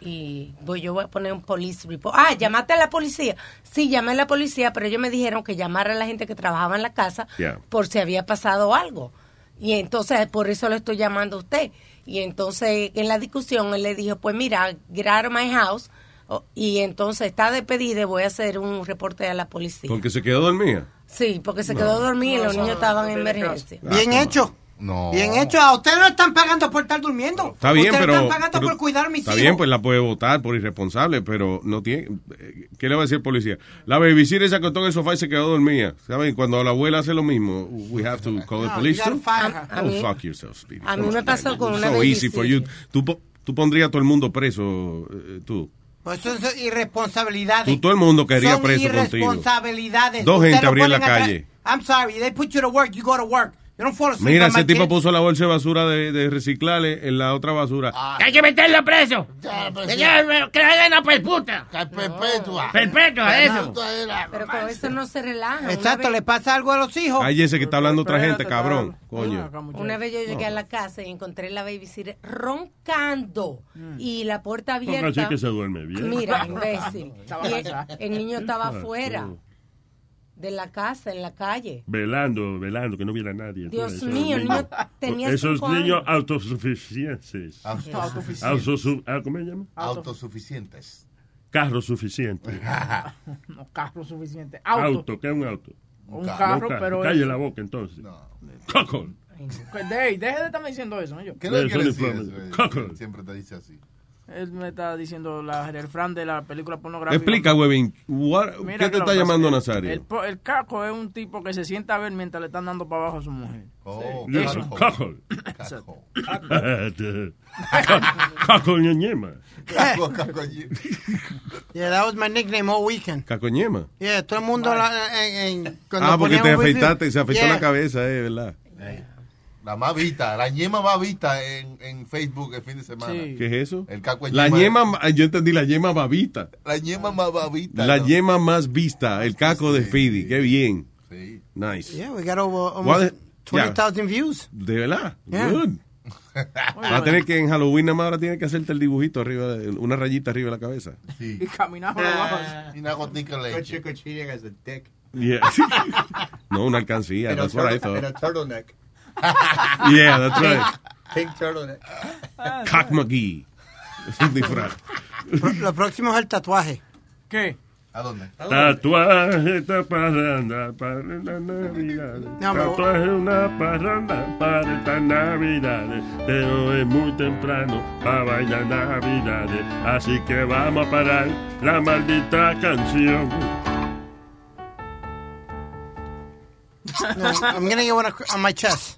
y, voy, yo voy a poner un police report. Ah, llamaste a la policía. Sí, llamé a la policía, pero ellos me dijeron que llamara a la gente que trabajaba en la casa Yeah. por si había pasado algo. Y entonces por eso le estoy llamando a usted. Y entonces en la discusión él le dijo, pues mira, get out of my house. Oh, Y entonces está despedida y voy a hacer un reporte a la policía. Porque se quedó dormida. Sí, porque se quedó dormido y los niños estaban en emergencia. Bien hecho. No. Bien hecho. A ustedes no están pagando por estar durmiendo. Está bien, ustedes pero. están pagando pero- por cuidar a mis Está hijos. bien, pues la puede votar por irresponsable, pero no tiene. eh, ¿Qué le va a decir el policía? La babysitter se acostó en el sofá y se quedó dormida. ¿Saben? Cuando la abuela hace lo mismo, we have to call the No, police too. her. A Oh, mí- fuck yourself, Speedy. a mí me pasó con una So easy for you. babysitter. Tú, po- tú pondrías a todo el mundo preso, eh, tú. Pues eso es irresponsabilidades. Tú, todo el mundo quería Son preso contigo. irresponsabilidades. Dos Ustedes gente en la calle. I'm sorry, they put you to work, you go to work. Mira, ese tipo puso la bolsa de basura de, de reciclables en la otra basura. Hay que meterlo preso. pues, que ya- que le den a perputa. Perpetua. Perpetua, eso. Pero con eso no se relaja. Exacto, le pasa algo a los hijos. Cállese que está hablando otra gente, cabrón. Coño. Una vez yo llegué a la casa y encontré la babysitter roncando y la puerta Porque así abierta. que se duerme bien. Mira, imbécil. El, el niño estaba Ah, afuera. De la casa, en la calle. Velando, velando, que no viera nadie. Dios Esos mío, el niños- niño tenía Esos cinco niños años. autosuficientes. Autosuficientes. Autosu- ah, ¿Cómo se llama? Autosuficientes. Carro suficiente. No carro suficiente. Auto. Auto, ¿qué es un auto? Un carro, No, pero Calle es- la boca entonces. Coco. Pues, Dey, deje de estarme diciendo eso. ¿no? Yo. ¿Qué le quiere no decir eso? Coco. Siempre te dice así. Él me está diciendo la, el refrán de la película pornográfica. Explica, Webin. ¿Qué te está llamando es Nazario? El, po- el caco es un tipo que se sienta a ver mientras le están dando para abajo a su mujer. Oh, Yeah, Eso. Coco. Caco. Coco ñoñema. Caco, caco. Yeah, that was my nickname all weekend. Cacoñema. Yeah, todo el mundo la- en, en- cuando Ah, porque te afeitaste, se afeitó Yeah. la cabeza, eh, ¿verdad? La más vista, la ñema más vista en, en Facebook el fin de semana. Sí. ¿Qué es eso? El caco La ñema. yo entendí la yema babita. La ñema más babita. La ¿no? yema más vista, el caco de Sí, Speedy. Qué bien. Sí. Nice. Yeah, we got over almost the- 20,000 views. De verdad. Yeah. Good. Va a tener que en Halloween nada más ahora tiene que hacerte el dibujito arriba, de- una rayita arriba de la cabeza. Y caminamos los bajos. Y una gotica de leche. Dick. Yeah. no, una alcancía. I turtle- turtleneck. Yeah, that's right. Pink turtleneck. Cock McGee. Es un disfraz. Lo próximo es el tatuaje. ¿Qué? ¿A dónde? Tatuaje, esta parranda para. No, pero- Tatuaje, una parranda para estas navidades. Pero es muy temprano para bailar navidades. Así que vamos a parar la maldita canción. No, I'm gonna get one on my chest.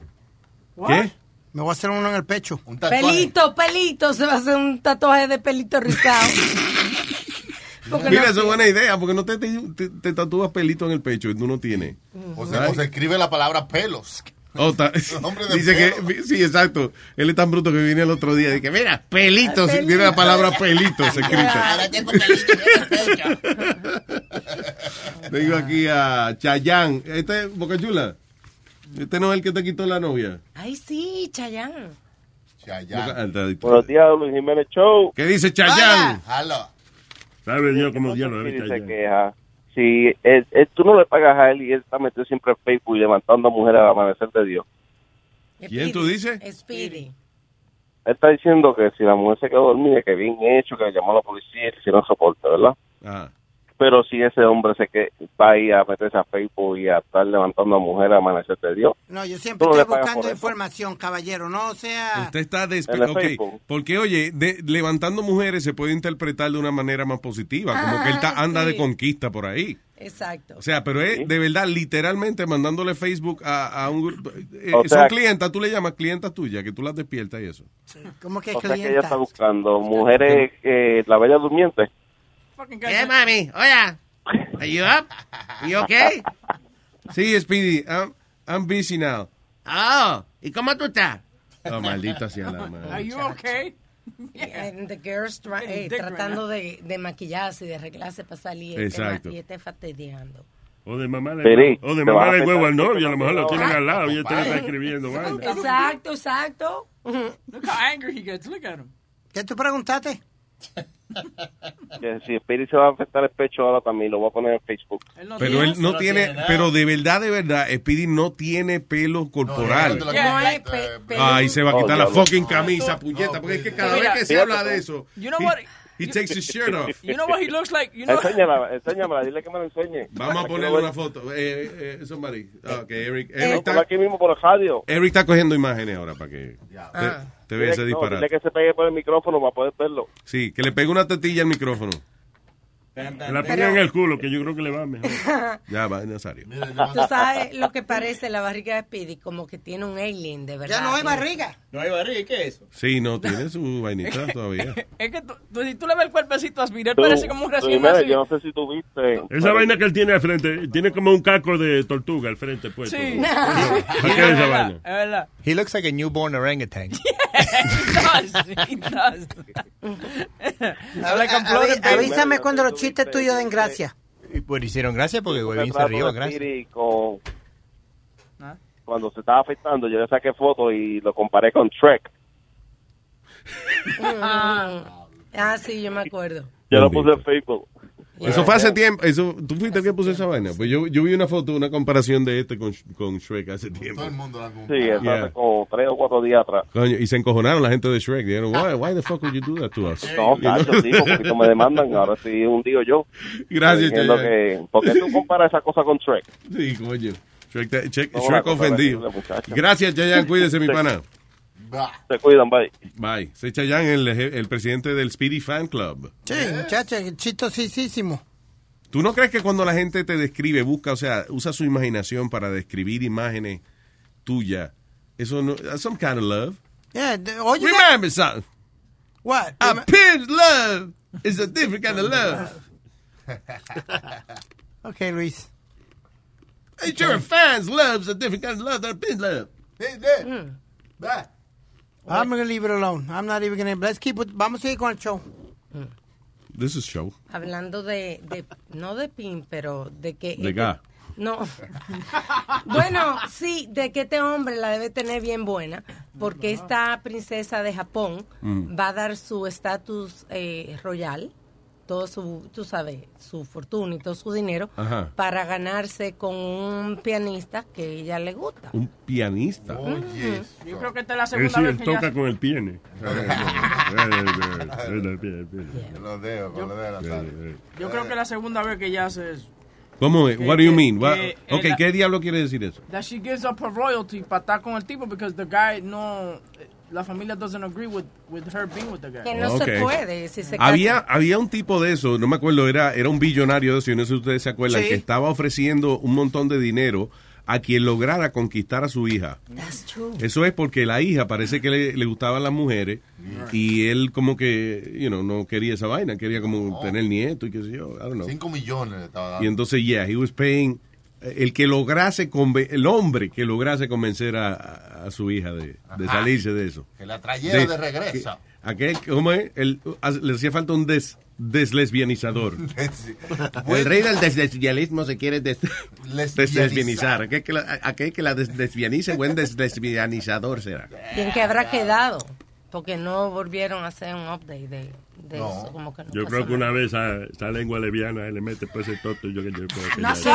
¿Qué? Me voy a hacer uno en el pecho. Un Pelito, pelito, se va a hacer un tatuaje de pelito rizado. Porque Mira, no- eso es buena idea, porque no te, te, tatúas pelito en el pecho y tú no tienes. O sea, o se escribe la palabra pelos. Oh, ta- Hombre de dice pelo. que, sí, exacto. Él es tan bruto que viene el otro día y que, mira, pelitos, Pelito. tiene la palabra pelitos escrita. Ahora tengo pelito en el pecho. Tengo aquí a Chayán. Este es Boca Chula. Este no es el que te quitó la novia. Ay, sí, Chayán. Alta. Buenos días, Luis Jiménez Show. ¿Qué dice Chayán? Jalo. ¿Sabe Dios cómo diablo se ya? queja. Si él- él- tú no le pagas a él y él está metido siempre en Facebook y levantando a mujeres al amanecer de Dios. ¿Quién tú dices? Speedy. Él está diciendo que si la mujer se quedó dormida, que bien hecho, que llamó a la policía y que si no soporta, ¿verdad? Ah. Pero si ese hombre se que va a ir a meterse a Facebook y a estar levantando a mujeres amanecer de Dios. No, yo siempre estoy buscando información, caballero. No sea. Usted está En el despe- ok, Facebook. Porque, oye, de- levantando mujeres se puede interpretar de una manera más positiva. Como que él está- Ah, anda sí. de conquista por ahí. Exacto. O sea, pero es de verdad, literalmente mandándole Facebook a, a un grupo. eh, O son sea- clientas, tú le llamas clientas tuyas, que tú las despiertas y eso. ¿Cómo que O sea que ella está buscando mujeres, eh, la bella durmiente. ¿Qué, mami? Hola. Are you up? You okay? Sí, Speedy, I'm, I'm busy now. Oh, ¿y cómo tú estás? Oh, maldita sea la Are madre. you okay? And the girls tra- eh, tratando de, de maquillarse y de arreglarse para salir. Exacto. Y esté fastidiando. O de mamá de, o de mamá de huevo al novio, a lo mejor lo tienen al lado y este le está escribiendo. Exacto, exacto. Look how angry he gets. Look at him. ¿Qué tú preguntaste? Que si Spirit se va a afectar el pecho ahora también, lo voy a poner en Facebook. Él no Pero tiene- él no tiene, pero de verdad, de verdad, Speedy no tiene pelo corporal. No, no, No es pe- pe- Ay, se va a Oh, quitar la fucking camisa, puñeta, porque es que cada Mira, vez que se habla de eso, You know he, what? he takes his shirt off. You know what he looks like? You know Enséñala, enséñamela, dile que me lo enseñe. Vamos a ponerle una foto. Eh, eh, somebody. Eric. Eric está, aquí mismo por el radio. Eric está cogiendo imágenes ahora para que Ah. Te vea ese no, disparate. dile que se pegue por el micrófono para poder verlo. Sí, que le pegue una tetilla al micrófono. Que la ponga en el culo, que yo creo que le va mejor. Ya va, Nazario. Tú sabes lo que parece la barriga de Speedy, como que tiene un alien, de verdad. Ya no hay barriga. No hay barriga, ¿qué es eso? Sí, no, tiene su vainita todavía. Es que tú, tú- si tú le ves el cuerpecito a Speedy, parece como un recién nacido. yo no sé si tú viste. Esa vaina que él tiene al frente, tiene como un caco de tortuga al frente puesto. Sí. ¿Para qué es esa vaina? Es verdad. He looks like a newborn orangutan. He does. He does. Like a avísame cuando los chistes tuyos den gracia. Y pues hicieron gracia porque Huevín se Retrato rió, gracias. Con- ¿Ah? Cuando se estaba afeitando, yo le saqué foto y lo comparé con Trek. Ah, sí, yo me acuerdo. Yo lo puse en Facebook. Eso fue hace tiempo. Eso, ¿Tú fuiste el que puso esa vaina? Pues yo, yo vi una foto, una comparación de este con, con Shrek hace tiempo. Todo el mundo la. Sí, eso Yeah. hace como tres o cuatro días atrás. Coño, y se encojonaron la gente de Shrek. Dijeron, why, why the fuck would you do that to us? No, Cacho, sí, porque me demandan, ahora sí hundido yo. Gracias, que, ¿Por qué tú comparas esa cosa con Trek? Sí, coño. Shrek, Shrek ofendido. Gracias, Chayanne. Cuídese, mi pana. Se cuidan, bye. Bye. Soy Chayanne, el, el presidente del Speedy Fan Club. Sí, muchacha, chistosísimo. ¿Tú no crees que cuando la gente te describe, busca, o sea, usa su imaginación para describir imágenes tuyas, eso no, some kind of love? Yeah, the- oye, Remember something. what? A pin's love is a different kind of love. Okay, Luis. Hey, your fans love's a different kind of love than a pin's love. Hey, Dad. I'm going to leave it alone. I'm not even going to... Let's keep it... Vamos a seguir con el show. This is show. Hablando de, de no de pin, pero de que... De ga. No. Bueno, sí, de que este hombre la debe tener bien buena, porque esta princesa de Japón Mm. va a dar su estatus eh, royal, todo su, tú sabes, su fortuna y todo su dinero, Ajá. para ganarse con un pianista que ella le gusta. Un pianista. Yo creo que esta es la segunda vez él que toca ya... con el piene. Yo creo que es la segunda vez que ella hace eso. ¿Cómo es? Que- What do you mean? What- que ok, ella- ¿qué diablo quiere decir eso? That she gives up her royalty para estar con el tipo because the guy no... La familia doesn't agree with, with her being with the guy. Que no se puede si se Había, casa. había un tipo de eso, no me acuerdo, era, era un billonario de eso, yo no sé si ustedes se acuerdan, Sí. que estaba ofreciendo un montón de dinero a quien lograra conquistar a su hija. That's true. Eso es porque la hija parece que le, le gustaban las mujeres y él como que, you know, no quería esa vaina, quería como tener nieto y qué sé yo, I don't know. Cinco millones le estaba dando. Y entonces, yeah, he was paying, el que lograse, conven- el hombre que lograse convencer a, a- a su hija de, de salirse de eso. Que la trayera de regreso. que- aquel, ¿cómo es? El- le hacía falta un des, deslesbianizador. El rey del deslesbianismo se quiere des, deslesbianizar. Aquel que la, aquel que la des- desvianice, buen deslesbianizador será. Bien que habrá quedado, porque no volvieron a hacer un update de, de eso. Como que no Yo creo que una vez a esa lengua leviana le mete pues ese toto y yo que yo creo que Nazario,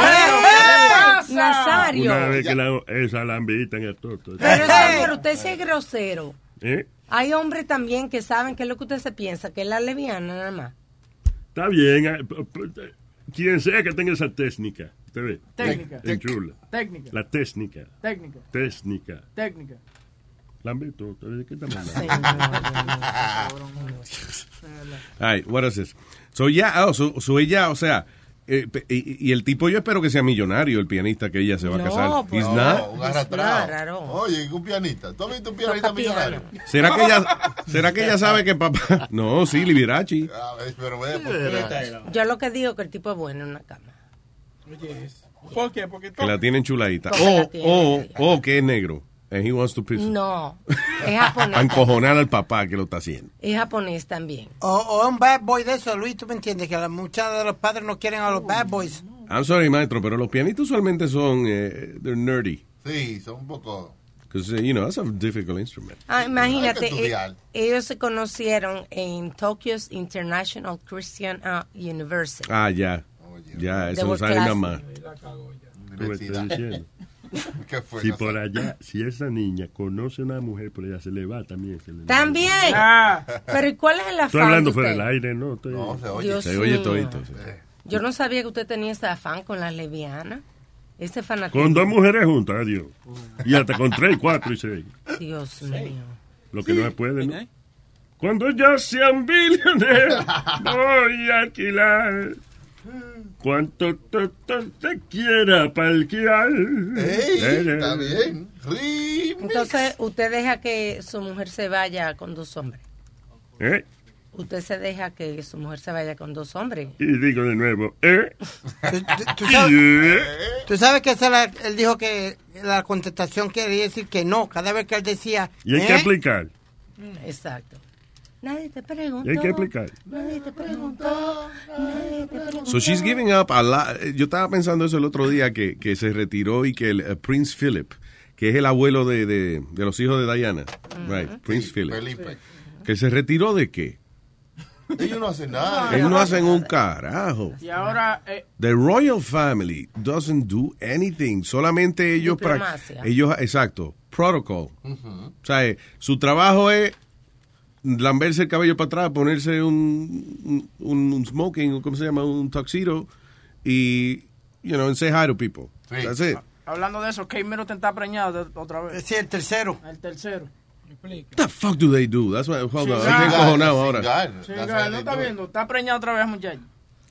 ¿qué le Nazario. Una vez que la, esa lambita en el toto. Pero señor, usted es grosero. ¿Eh? Hay hombres también que saben qué es lo que usted se piensa, que es la leviana nada más. Está bien. eh, p- Quien sea que tenga esa técnica. ¿Te ve? Técnica. En chula. Técnica. La técnica. Técnica. Técnica. Lambito, ¿de qué estamos hablando? Ay, what is this? So, ya, oh, so, so ella, o sea, eh, y, y el tipo yo espero que sea millonario, el pianista que ella se va a No, casar. pues, He's no, not? Oye, un pianista. ¿Tú has visto un pianista millonario? ¿Será que ella, será que ella sabe que papá? No, sí, Liberace. A ver, pero ve, ¿por qué? Yo lo que digo que el tipo es bueno en la cama. Oye, ¿por qué? Porque Que la tienen chuladita. Porque la O, o, o que es negro. And he wants to piss. No, es A japonés. encojonar al papá que lo está haciendo. Es japonés también. O, o un bad boy de eso, Luis, tú me entiendes, que la- muchos de los padres no quieren a los bad boys. I'm sorry, maestro, pero los pianistas usualmente son, eh, they're nerdy. Sí, son un poco... Because, you know, that's a difficult instrument. Ah, imagínate, eh, ellos se conocieron en Tokyo's International Christian uh, University. Ah, ya. Ya, They eso no sabe nada más. Diciendo. ¿Qué fue? Si por allá, si esa niña conoce a una mujer, por allá se le va también. Se le También. Ah. Pero ¿y cuál es el afán Estoy hablando fuera del aire, ¿no? Estoy- No, se oye. Dios Se oye todito. sí. Yo no sabía que usted tenía ese afán con las lesbianas. Ese fanatismo. Con dos mujeres juntas, adiós. Y hasta con tres, cuatro y seis. Dios mío. Lo que no se puede, ¿no? Cuando ya sean billonarios, voy a alquilar. Cuanto te, te, te quiera para alquilar. Ey, está bien. Entonces, usted deja que su mujer se vaya con dos hombres. ¿Eh? Usted se deja que su mujer se vaya con dos hombres. Y digo de nuevo, ¿eh? ¿Tú sabes, ¿Eh? tú sabes que esa la- él dijo que la contestación quería decir que no. Cada vez que él decía. Y hay que ¿eh? explicar. Exacto. Nadie te preguntó. Hay que explicar. Nadie te preguntó. Nadie te preguntó. So she's giving up a lot. Yo estaba pensando eso el otro día, que, que se retiró y que el eh, Prince Philip, que es el abuelo de, de, de los hijos de Diana, right, Prince Philip, Felipe. que se retiró de qué? Ellos no hacen nada. Ellos no hacen un carajo. Y ahora, eh, The royal family doesn't do anything. Solamente ellos... Ellos, exacto, protocol. O sea, eh, su trabajo es lamberse el cabello para atrás, ponerse un, un, un smoking, ¿cómo se llama? Un tuxedo y, you know, and say hi to people. Sí. That's it. hablando de eso, Kate Middleton está preñado de- otra vez. Sí, el tercero. El tercero. What the fuck do they do? That's what, hold on, estoy encojonado ahora. No está viendo, está preñado otra vez, muchacho.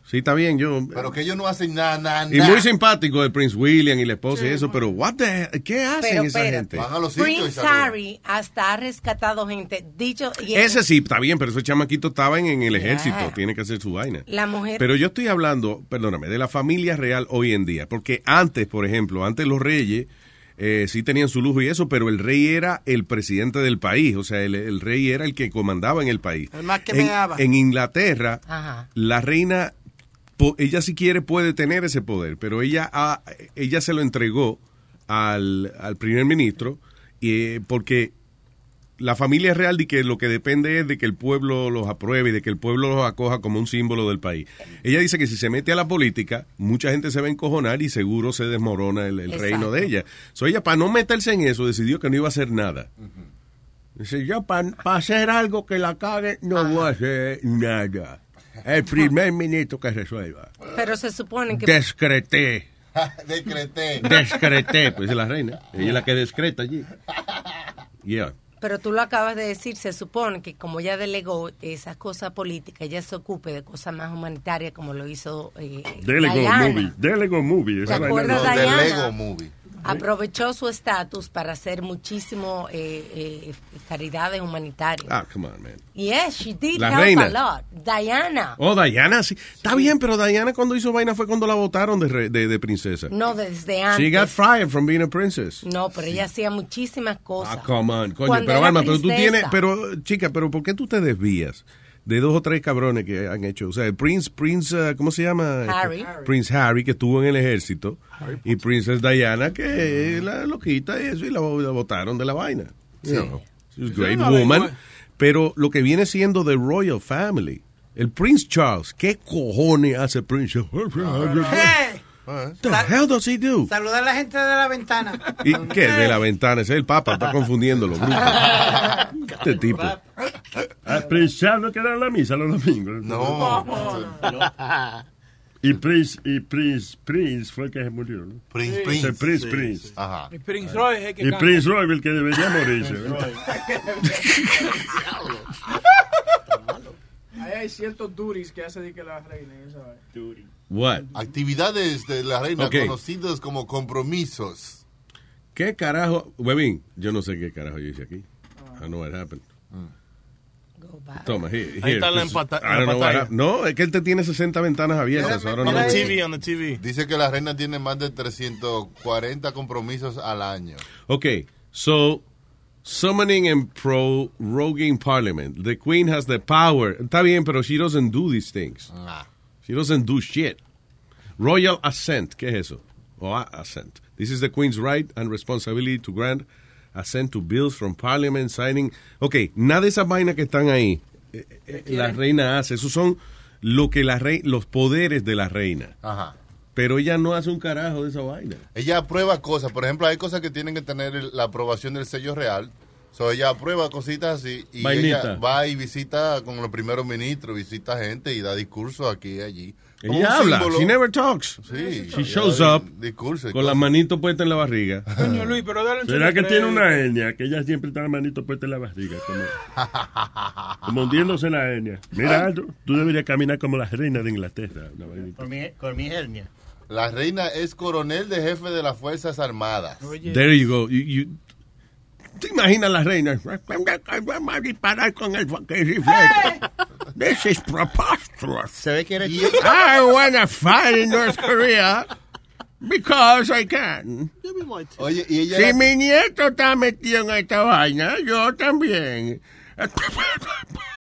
Sí, está bien, yo... Pero que ellos no hacen nada, nada, y nada. muy simpático el Prince William y la esposa y eso, pero what the? ¿qué hacen Pero esa espérate. gente? Los y Prince. Harry hasta ha rescatado gente. Dicho. y- Ese sí, está bien, pero ese chamaquito estaba en, en el Yeah. ejército, tiene que hacer su vaina. La mujer. Pero yo estoy hablando, perdóname, de la familia real hoy en día. Porque antes, por ejemplo, antes los reyes eh, sí tenían su lujo y eso, pero el rey era el presidente del país. O sea, el, el rey era el que comandaba en el país. El más que en, en Inglaterra, Ajá. la reina ella si quiere puede tener ese poder, pero ella, ha- ella se lo entregó al, al primer ministro eh, porque la familia real y que lo que depende es de que el pueblo los apruebe y de que el pueblo los acoja como un símbolo del país. Ella dice que si se mete a la política, mucha gente se va a encojonar y seguro se desmorona el, reino de ella. So ella, para no meterse en eso, decidió que no iba a hacer nada. Dice, yo para hacer algo que la cague, no voy a hacer nada. El primer ministro que resuelva. Pero se supone que... Descreté. Decreté. Descreté, pues es la reina. Ella es la que descreta allí. Yeah. Pero tú lo acabas de decir, se supone que como ya delegó esas cosas políticas, ella se ocupe de cosas más humanitarias como lo hizo eh, Diana. Movie. Delego Movie. esa ¿Te acuerdas, no. Diana? Lego Movie. Aprovechó su estatus para hacer muchísimo eh, eh, caridades humanitarias. Ah, come on, man. Yes, she did La help reina. a lot. Diana. Oh, Diana, sí. Está bien, pero Diana cuando hizo vaina fue cuando la votaron de, re- de, de princesa. No, desde antes. She got fired from being a princess. No, pero ella hacía muchísimas cosas. Ah, come on, coño. Cuando Pero, Alma, pero tú tienes, pero, chica, pero ¿por qué tú te desvías de dos o tres cabrones que han hecho? O sea, el Prince, Prince, uh, ¿cómo se llama? Harry. Prince Harry, que estuvo en el ejército, y Princess Diana, que la loquita y eso, y la, la botaron de la vaina. You Sí. know, she's a great woman. lengua. Pero lo que viene siendo The Royal Family, el Prince Charles, ¿qué cojones hace Prince What the hell does he do? saludar a la gente de la ventana. ¿Y qué? De la ventana. Ese es el Papa, está confundiéndolo. bruto. Este tipo. Ah, Prince Charles no queda en la misa los domingos. No. Y Prince, y Prince, Prince fue el que se murió, ¿no? Prince, Prince. Prince, Sí. Prince. Ajá. Y Prince Roy es el que Y canta. Prince Roy, el que debería morirse. ¿no? Ahí hay ciertos duties que hace de que la reina. y esa vaina. What? Actividades de la reina Ok. conocidas como compromisos. ¿Qué carajo? Webin, yo no sé qué carajo yo hice aquí. I know what happened. Toma, here, Ahí here, está la empata- I la don't know what pantalla. happened. No, es que él te tiene 60 ventanas abiertas. ahora no On the TV, on the TV. Dice que la reina tiene más de 340 compromisos al año. Okay, so summoning and proroguing parliament. The queen has the power. Está bien, pero she doesn't do these things. She doesn't do shit. Royal assent, ¿qué es eso? O a- assent. This is the queen's right and responsibility to grant assent to bills from parliament, signing. Okay, nada de esas vainas que están ahí. eh, eh, la reina hace. Esos son lo que la rei- los poderes de la reina. Ajá. Pero ella no hace un carajo de esa vaina. Ella aprueba cosas. Por ejemplo, hay cosas que tienen que tener la aprobación del sello real. So, ella aprueba cositas así y Vainita. ella va y visita con los primeros ministros, visita gente y da discursos aquí y allí. Como Ella habla, símbolo. she never talks. Sí, She shows up discursos y con las cosas. manitos puestas en la barriga. Coño, Luis, pero dale un ¿Será que tiene una hernia? Que ella siempre está la manito puesta en la barriga. Como, como hundiéndose la hernia. Mira, Aldo, tú deberías caminar como la reina de Inglaterra. Con mi, con mi hernia. La reina es coronel de jefe de las Fuerzas Armadas. There you go. You, you- ¿Te imaginas la reina? Vamos a disparar con el rifle. This is preposterous. Se ve que eres I wanna fight in North Korea because I can. Oye, y ella Si era- mi nieto está metido en esta vaina, yo también.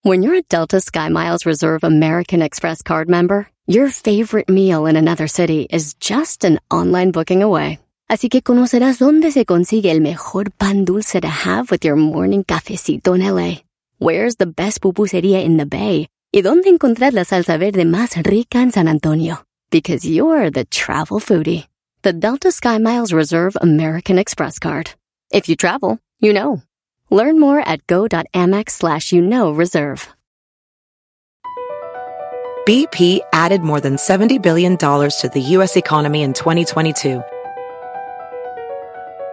When you're a Delta SkyMiles Reserve American Express card member, your favorite meal in another city is just an online booking away. Así que conocerás dónde se consigue el mejor pan dulce to have with your morning cafecito en LA. Where's the best pupusería in the Bay? Y dónde encontrar la salsa verde más rica en San Antonio. Because you're the travel foodie. The Delta SkyMiles Reserve American Express card. If you travel, you know. Learn more at go.amex slash you know reserve. BP added more than $70 billion to the U.S. economy in 2022.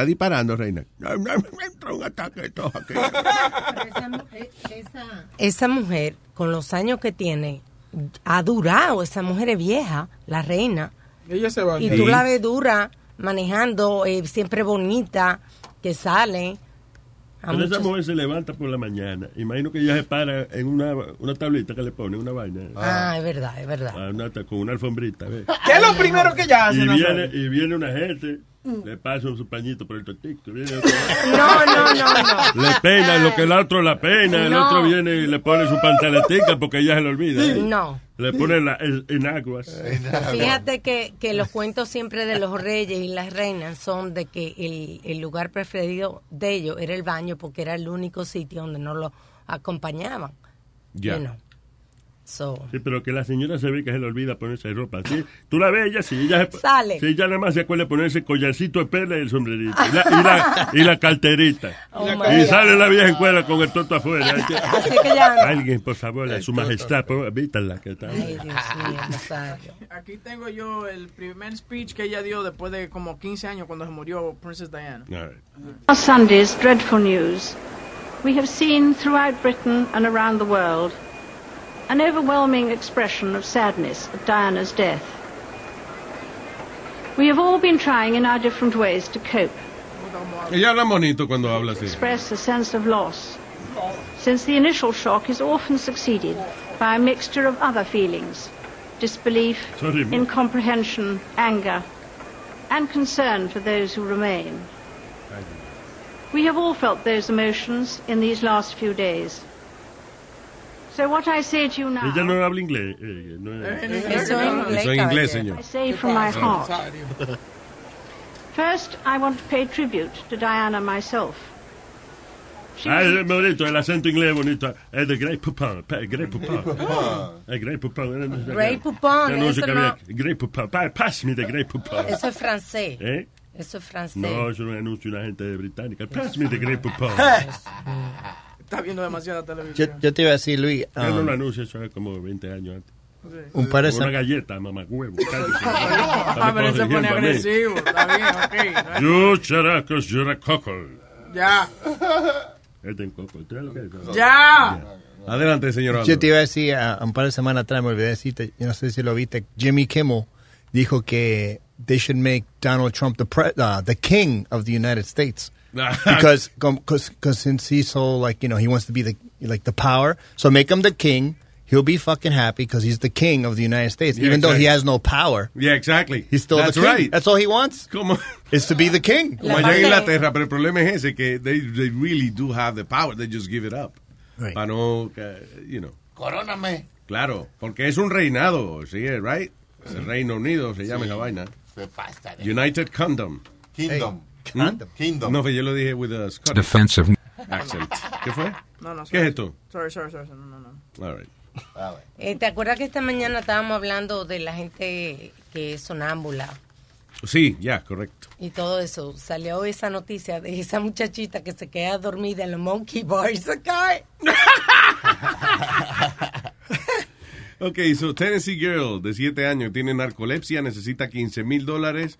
Está disparando, reina. Me un ataque de tos aquí. Esa mujer, con los años que tiene, ha durado. Esa mujer es vieja, la reina. Ella se va. Y tú la ves dura. manejando, eh, siempre bonita, que sale. Esa mujer se levanta por la mañana. Imagino que ella se para en una, una tablita que le pone, una vaina. Ah, es verdad, es verdad. Ah, una- con una alfombrita. ¿ves? ¿Qué es lo primero que ella hace? Y viene, y viene una gente, le pasa su pañito por el totico. Viene No, no, no, no. Le pena lo que el otro la pena, el No. otro viene y le pone su pantaletica porque ella se le olvida. ¿eh? No. Le pone la, el, en aguas. Fíjate que, que los cuentos siempre de los reyes y las reinas son de que el, el lugar preferido de ellos era el baño porque era el único sitio donde no lo acompañaban. Ya. You know. So, Sí, pero que la señora se ve que se le olvida ponerse ropa. ¿sí? Tú la ves, ella, sí, ella, se- Sale. sí, ella nada más se acuerda de ponerse collarcito de pela y el sombrerito. Y la, y la, y la carterita. Oh, y sale God. la vieja en cuera con el toto afuera. Así que ya. Alguien, por favor, a su majestad, por- vítala que está. Ay, Dios mío. Aquí tengo yo el primer speech que ella dio después de como 15 años cuando se murió Princess Diana. Last Sunday's dreadful news, we have seen throughout Britain and around the world an overwhelming expression of sadness at Diana's death. We have all been trying in our different ways to cope, Ella habla bonito cuando habla así. express a sense of loss, since the initial shock is often succeeded by a mixture of other feelings disbelief, incomprehension, anger, and concern for those who remain. We have all felt those emotions in these last few days. So what I say to you now, Ella no habla inglés. eh, no es- Eso es inglés, Eso en inglés, señor. I say from my heart. First, I want to pay tribute to Diana myself. Ah, es bonito, el acento inglés es bonito. Es de Grey Poupon. pa- Grey Poupon. El Grey Poupon. Grey Poupon, Ya no sé eso qué no- había. Grey Poupon. Pa- Pass me the Grey Poupon. Eso es francés. ¿Eh? Eso es francés. No, eso no es anuncio de una gente británica. Pass me the Grey Poupon. Está viendo demasiada Yo, televisión. yo te iba a decir, Luis, Él no um, lo anuncia, eso es como 20 años antes. un par de Una galleta, mamá huevo. Ah, pero se pone agresivo. Está bien, ok. You characos, you're a cockle. Ya. Este es coco. Ya. Adelante, señor. Yo te iba a decir, a un par de semanas atrás, me olvidé decirte, yo no sé si lo viste, Jimmy Kimmel dijo que they should make Donald Trump the pre, uh, the king of the United States. because cause, cause since he's so like you know he wants to be the like the power so make him the king he'll be fucking happy because he's the king of the United States Yeah, even though he has no power Yeah, exactly. he's still That's the king right. that's all he wants Como, is to be the king como allá en Inglaterra, pero el problema es ese, que they, they really do have the power, they just give it up. Right. Para no, que, you know. Coróname. Claro, porque es un reinado, ¿sí? Right? El Reino Unido se llama Sí. esa vaina. Se pasa de- Condom. Kingdom. Kingdom. ¿Mm? Kingdom. No, pero yo lo dije with a Scottish Defensive. accent. ¿Qué fue? No, no, ¿Qué es esto? Sorry, sorry, sorry. No, no, no. All right. Eh, ¿Te acuerdas que esta mañana estábamos hablando de la gente que es sonámbula Sí, ya, correcto. y todo eso? Salió esa noticia de esa muchachita que se queda dormida en los monkey bar y se cae. Ok, so Tennessee Girl de 7 años tiene narcolepsia, necesita 15 mil dólares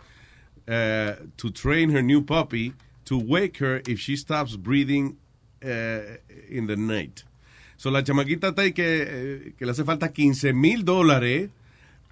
uh, to train her new puppy to wake her if she stops breathing uh, in the night. So la chamaquita está ahí que, eh, que le hace falta 15 mil dólares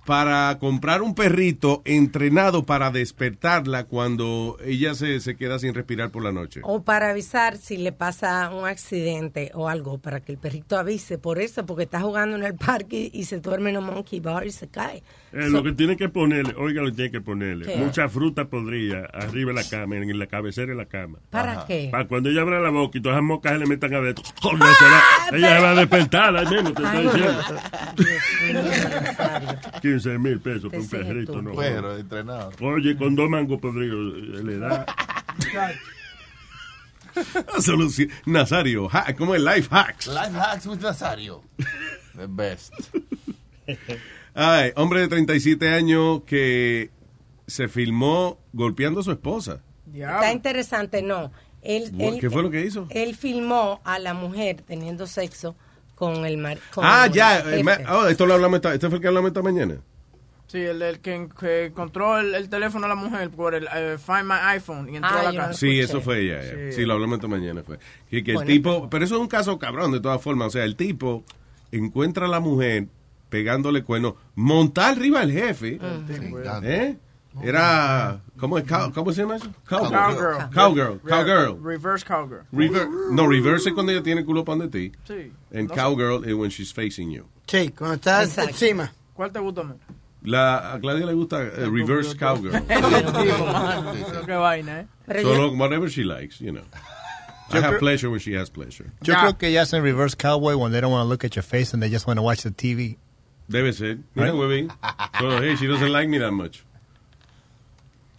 para comprar un perrito entrenado para despertarla cuando ella se, se queda sin respirar por la noche. O para avisar si le pasa un accidente o algo, para que el perrito avise. Por eso, porque está jugando en el parque y se duerme en un monkey bar y se cae. Eh, So- lo que tiene que ponerle, oiga lo que tiene que ponerle, ¿Qué? mucha fruta podrida arriba de la cama, en la cabecera de la cama. ¿Para qué? Para cuando ella abra la boca y todas esas mocas se le metan a ver, va- ella se va a despertar, al menos te estoy diciendo. 15 mil pesos por un perrito, no. perro entrenado. Oye, con dos mangos podridos eh, le da. Solución. Nazario, ha- ¿cómo es? Life hacks. Life hacks with Nazario. The best. Ay, hombre de 37 años que se filmó golpeando a su esposa. Está interesante, no. Él, él- ¿Qué fue lo que hizo? Él filmó a la mujer teniendo sexo con el mar. con Ah, el ya. eh, ma- oh, esto lo hablamos esta, este fue el que hablamos esta mañana. Sí, el, el que, que encontró el, el teléfono de la mujer por el eh, Find My iPhone y entró Ah, a la casa. Sí, eso fue ella. Sí. Sí, lo hablamos esta mañana. Fue. Que, que el tipo, pero eso es un caso cabrón de todas formas. O sea, el tipo encuentra a la mujer pegándole cuernos, montar arriba al jefe. ¿Eh? Era, ¿cómo, es? Cow- ¿cómo se llama eso? Cowgirl. Cowgirl. Re- Cowgirl. Reverse cowgirl. Rever- no, reverse es cuando ella tiene el culo pan de ti. Sí. And No cowgirl is when she's facing you. Sí, cuando estás Exacto. encima. ¿Cuál te gusta más? La, a Claudia le gusta eh, reverse cowgirl. Qué vaina, ¿eh? Solo whatever she likes, you know. I have pleasure when she has pleasure. Yo creo que ya hacen reverse cowboy when they don't want to look at your face and they just want to watch the TV. Debe ser. Mira, Right? huevín. So, hey, she doesn't like me that much.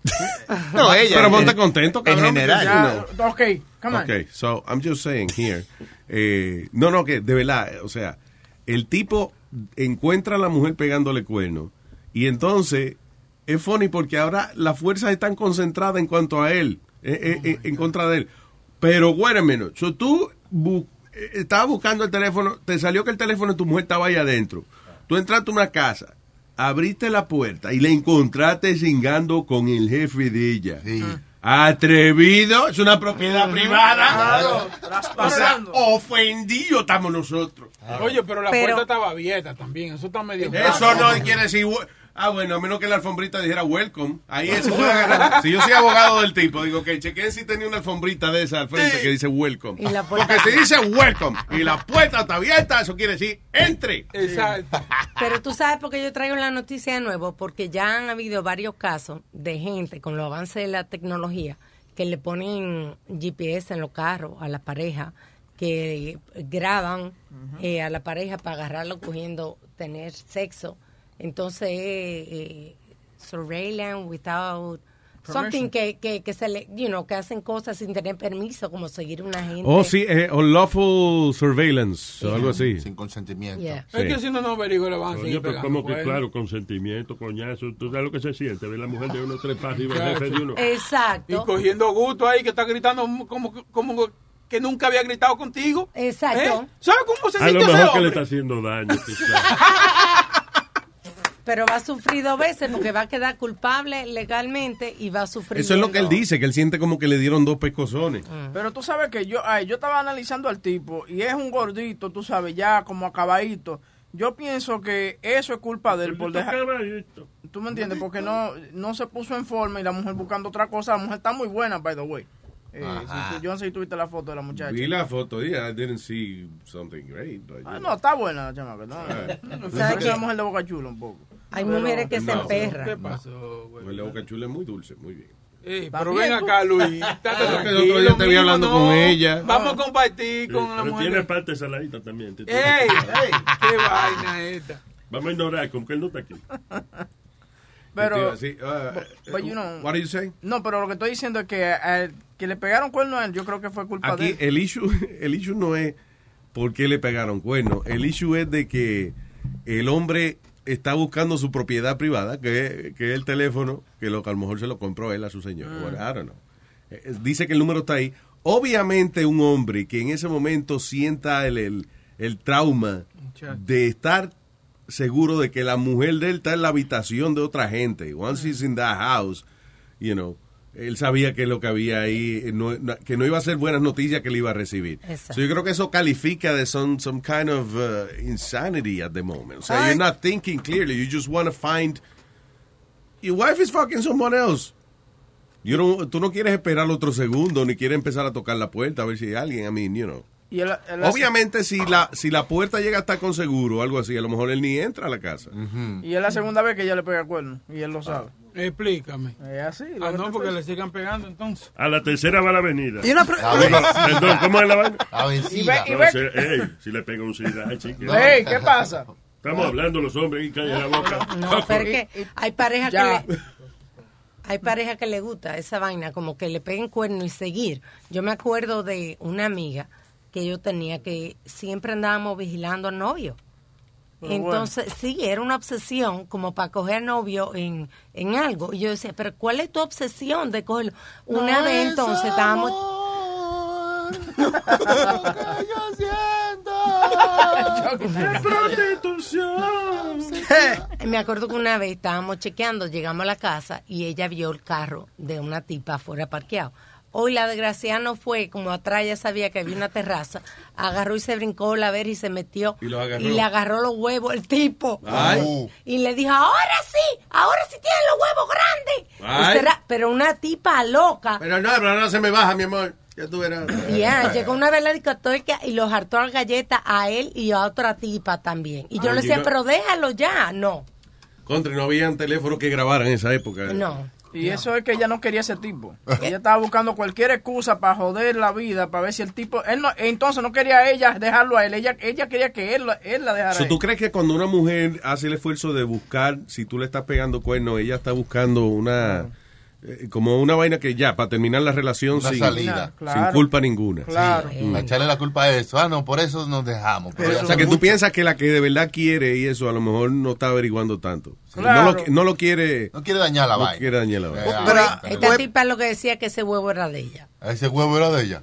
No, ella, Pero en- ponte contento, en cabrón. general. you know. Ok, come on. Okay, so I'm just saying here. eh, no, no, que de verdad, o sea, el tipo encuentra a la mujer pegándole cuerno y entonces es funny porque ahora las fuerzas están concentradas en cuanto a él, eh, eh, eh, en contra de él. Pero, minute, so tú bu- estabas buscando el teléfono, te salió que el teléfono de tu mujer estaba ahí adentro. Tú entraste a una casa, abriste la puerta y le encontraste cingando con el jefe de ella. Atrevido, es una propiedad privada. O sea, ofendido estamos nosotros. Oye, pero la Pero- puerta estaba abierta también. Eso está medio. Eso no quiere decir. Ah, bueno, a menos que la alfombrita dijera welcome. Ahí se puede agarrar. Si yo soy abogado del tipo, digo que chequen si tenía una alfombrita de esa al frente que dice welcome. Y la puerta- Porque si dice welcome y la puerta está abierta, eso quiere decir entre. Exacto. Pero tú sabes por qué yo traigo la noticia de nuevo, porque ya han habido varios casos de gente con los avances de la tecnología que le ponen GPS en los carros a la pareja, que graban eh, a la pareja para agarrarlo cogiendo, tener sexo. Entonces, eh, eh, surveillance without something que, que, que se le, you know, que hacen cosas sin tener permiso, como seguir una gente. Oh, sí, eh, unlawful surveillance o algo así. Sin consentimiento. Yeah. Es que si no no averigua le van a seguir pero como que claro, consentimiento, coñazo. Tú sabes lo que se siente, ver la mujer de uno arriba, el jefe de uno. Exacto. Y cogiendo gusto ahí que está gritando como, como que nunca había gritado contigo. Exacto. ¿Eh? ¿Sabes cómo se A lo siente ese mejor que le está haciendo daño. Pero va a sufrir dos veces porque va a quedar culpable legalmente y va a sufrir. Eso es lo que él dice, que él siente como que le dieron dos pescozones. Pero tú sabes que yo, ay, yo estaba analizando al tipo y es un gordito, tú sabes, ya como acabadito. Yo pienso que eso es culpa de él por dejar. ¿Tú me entiendes? Porque no, no se puso en forma y la mujer buscando otra cosa. La mujer está muy buena, by the way. Eh, si yo no sé si tuviste la foto de la muchacha. Vi la foto, yeah, I didn't see something great. But, Ah, no, está buena la chamaca. No, Alright. no, parece una mujer de Hay mujeres que se emperran. ¿Qué pasó, güey? Pues la boca chula es muy dulce, muy bien. Eh, pero ven acá, Luis. Estate Ah, que el otro día te vi hablando no. con ella. Vamos a compartir Sí, con la pero mujer. tiene parte saladita también. ¡Ey! ¡Ey! ¡Qué vaina esta! Vamos a ignorar, como que él no está aquí. Pero, Sí, uh, but you know- what are you saying? no, pero lo que estoy diciendo es que eh, que le pegaron cuerno a él, yo creo que fue culpa de Aquí él. el issue, el issue no es por qué le pegaron cuernos. El issue es de que el hombre está buscando su propiedad privada, que, que es el teléfono, que, lo, que a lo mejor se lo compró él a su señor. Mm. Bueno, I don't know. Eh, eh, Dice que el número está ahí. Obviamente un hombre que en ese momento sienta el, el, el trauma de estar seguro de que la mujer de él está en la habitación de otra gente. Once he's in that house, you know, él sabía que lo que había ahí, eh, no- que no iba a ser buenas noticias que le iba a recibir. So yo creo que eso califica de some, some kind of uh, insanity at the moment. O sea, Ay. you're not thinking clearly. You just want to find... Your wife is fucking someone else. You don't- tú no quieres esperar otro segundo, ni quieres empezar a tocar la puerta a ver si hay alguien. I mean, you know. Y Obviamente, si la, si la puerta llega a estar con seguro o algo así, a lo mejor él ni entra a la casa. Y es la segunda vez que ella le pega cuerno. Y él lo sabe. Explícame. Es así. Ah, no, porque le sigan pegando entonces. A la tercera va la avenida. Y una Perdón, ¿cómo es la vaina? La vencida. Y ve- No, se- ey, si le pega un sida. Ey, ¿qué pasa? Estamos hablando los hombres y calla la boca. No, pero es que hay parejas Ya. que le, hay parejas que le gusta esa vaina, como que le peguen cuerno y seguir. Yo me acuerdo de una amiga que yo tenía que siempre andábamos vigilando al novio. Entonces, sí, era una obsesión como para coger novio en, en algo. Y yo decía, pero ¿cuál es tu obsesión de cogerlo? Una No vez es entonces estábamos... Me acuerdo que una vez estábamos chequeando, llegamos a la casa y ella vio el carro de una tipa afuera parqueado. Hoy la desgracia no fue, como atrás ya sabía que había una terraza, agarró y se brincó la ver y se metió Y lo agarró. y le agarró los huevos el tipo. Ay. Y le dijo, ahora sí, ahora sí tienen los huevos grandes. Pero una tipa loca. Pero no, pero no se me baja, mi amor. Ya tú verás. Ya, llegó una vez la discoteca y los hartó las galletas a él y a otra tipa también. Y yo le decía, pero déjalo ya. No, Contra, no habían teléfonos que grabaran en esa época. no. Y eso es que ella no quería ese tipo. Ella estaba buscando cualquier excusa para joder la vida, para ver si el tipo... él no, Entonces no quería ella dejarlo a él, ella, ella quería que él, él la dejara So, a ¿Tú crees que cuando una mujer hace el esfuerzo de buscar, si tú le estás pegando cuerno, ella está buscando una... como una vaina que ya, para terminar la relación Una sin, salida. sin culpa ninguna. Sí, a echarle la culpa a eso. Ah, no, por eso nos dejamos. o sea, que tú mucho. piensas que la que de verdad quiere y eso a lo mejor no está averiguando tanto. Claro. No, lo, no lo quiere... No quiere dañar la no vaina. quiere dañar la vaina. Pero, Esta tipa lo que decía que ese huevo era de ella. Ese huevo era de ella.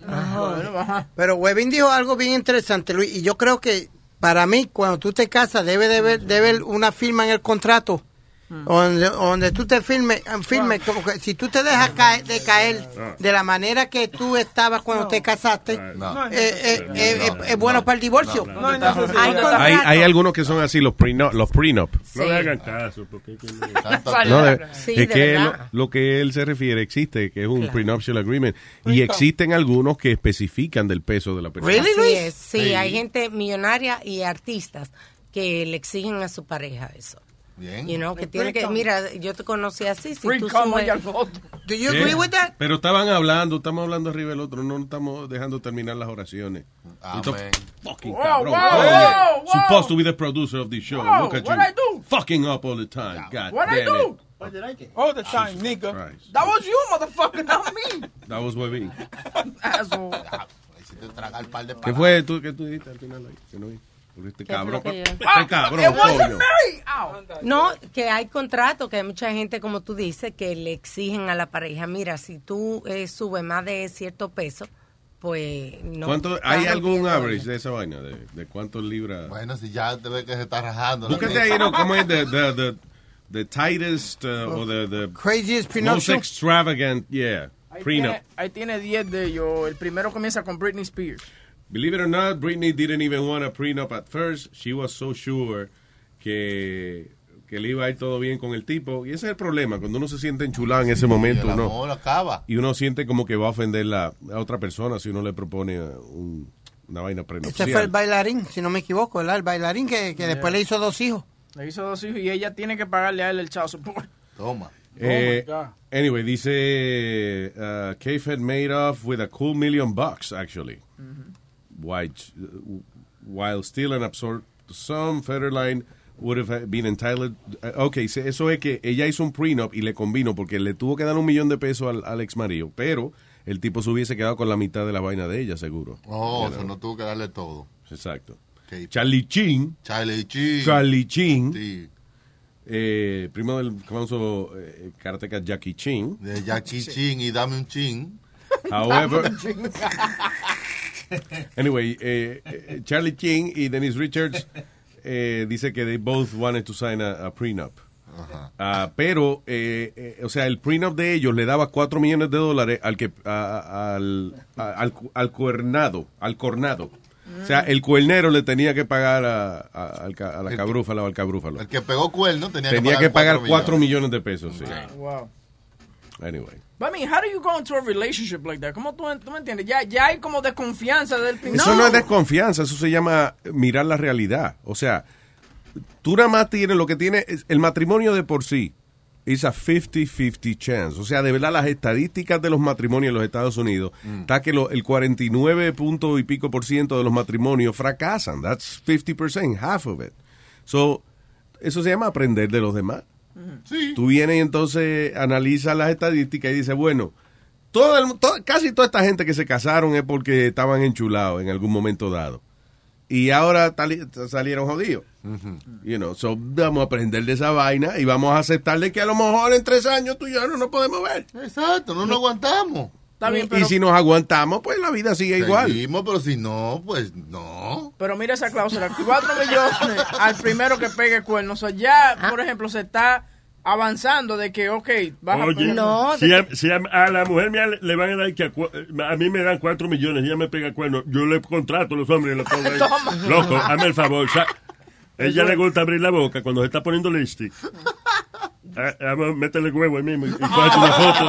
Pero Webin dijo algo bien interesante, Luis, y yo creo que para mí, cuando tú te casas, debe de haber, debe haber una firma en el contrato. Donde, donde tú te firmes, firme, como que si tú te dejas caer, de caer de la manera que tú estabas cuando te casaste, eh, eh, eh, eh, es bueno para el divorcio. Hay, hay algunos que son así, los prenup. Los prenup. No le hagan caso, porque es que no- No, de- Sí, es de que lo, que él se refiere existe, que es un Claro. prenuptial agreement. Y existen algunos que especifican del peso de la persona. Es, sí, hay gente millonaria y artistas que le exigen a su pareja eso. Bien. You know, que tiene que, mira, yo te conocí así, si Free tú subes- y al otro. Do you agree with that? Pero estaban hablando, estamos hablando arriba del otro, no estamos dejando terminar las oraciones. Amén. Fucking Wow, cabrón. wow, Oye, wow, wow. Supposed to be the producer of this show. Look at what you. I do? Fucking up all the time. God What I damn do? it. All the time, nigga. Christ. That was you, motherfucker, not me. That was Webby. Asshole. ¿Qué fue tú que tú dijiste al final ahí? Que no vi. Este ¿Qué fue cabrón. que Este Ah, cabrón. No, que hay contratos, que hay mucha gente, como tú dices, que le exigen a la pareja, mira, si tú eh, subes más de cierto peso, pues no. ¿Cuánto, ¿Hay algún average de esa vaina? ¿De, de cuántos libras? Bueno, si ya te ves que se está rajando. Búscate ahí, ¿no? ¿Cómo es? The, the, the, the tightest uh, o the, the Craziest most prenuptial. extravagant, yeah, prenup. ahí tiene 10 de ellos. El primero comienza con Britney Spears. Believe it or not, Britney didn't even want a prenup at first. She was so sure que, que le iba a ir todo bien con el tipo. Y ese es el problema, cuando uno se siente enchulado en ese momento, el uno, acaba. y uno siente como que va a ofender la, a otra persona si uno le propone un- una vaina Ese fue el prenupcial. bailarín, si no me equivoco, ¿verdad? El bailarín que, que después le hizo dos hijos. Le hizo dos hijos y ella tiene que pagarle a él el support. Toma. Eh, Oh, my God. anyway, dice uh, had made off with a cool million bucks, actually. While, while still an absorbed sum, Federline would have been entitled. uh, ok, eso es que ella hizo un prenup y le combinó porque le tuvo que dar un millón de pesos al, al ex marido, pero el tipo se hubiese quedado con la mitad de la vaina de ella, seguro. Oh, You eso no tuvo que darle todo. Exacto. Ok. Charlie Chin. Charlie Chin. Charlie Chin. Sí. eh, primo del famoso eh, karateka Jackie Chin. De Jackie Chin y dame un chin. However, anyway, eh, eh, Charlie King y Dennis Richards eh, dice que they both wanted to sign a, a prenup. Ah, pero, eh, eh, o sea, el prenup de ellos le daba 4 millones de dólares al que a- a- al, a- al, cu- al cuernado, al cornado. O sea, el cuernero le tenía que pagar a, a- a la cabrúfala o al cabrúfalo. El que pegó cuerno tenía, Tenía que pagar 4 millones de pesos, sí. Wow. Anyway. But I mean, how do you go into a relationship like that? ¿Cómo tú, tú me entiendes? Ya, ya hay como desconfianza del principio. Eso no es desconfianza, eso se llama mirar la realidad. O sea, tú nada más tienes lo que tiene, el matrimonio de por sí es a 50-50 chance. O sea, de verdad las estadísticas de los matrimonios en los Estados Unidos, está que lo- el 49 punto y pico por ciento de los matrimonios fracasan. That's 50%, half of it. So, eso se llama aprender de los demás. Tú vienes y entonces analizas las estadísticas y dices, bueno, todo el- casi toda esta gente que se casaron es porque estaban enchulados en algún momento dado. Y ahora salieron jodidos. You know, so vamos a aprender de esa vaina y vamos a aceptarle que a lo mejor en tres años tú y yo no nos podemos ver. Exacto, no nos aguantamos. Está bien, Y pero, si nos aguantamos, pues la vida sigue igual. Seguimos, pero si no, pues no. pero mira esa cláusula. 4 millones al primero que pegue cuerno. O sea, ya, por ejemplo, se está avanzando de que, ok, vas Oye, a... si, a, si a- a la mujer mía le, le van a dar que a, a mí me dan cuatro millones y ella me pega cuerno, yo le contrato a los hombres y le pongo ahí. Toma. Loco, hazme el favor. sa- ella le gusta abrir la boca cuando se está poniendo lipstick. Ah, ah, vamos, métele el huevo ahí mismo y, y cógete una foto.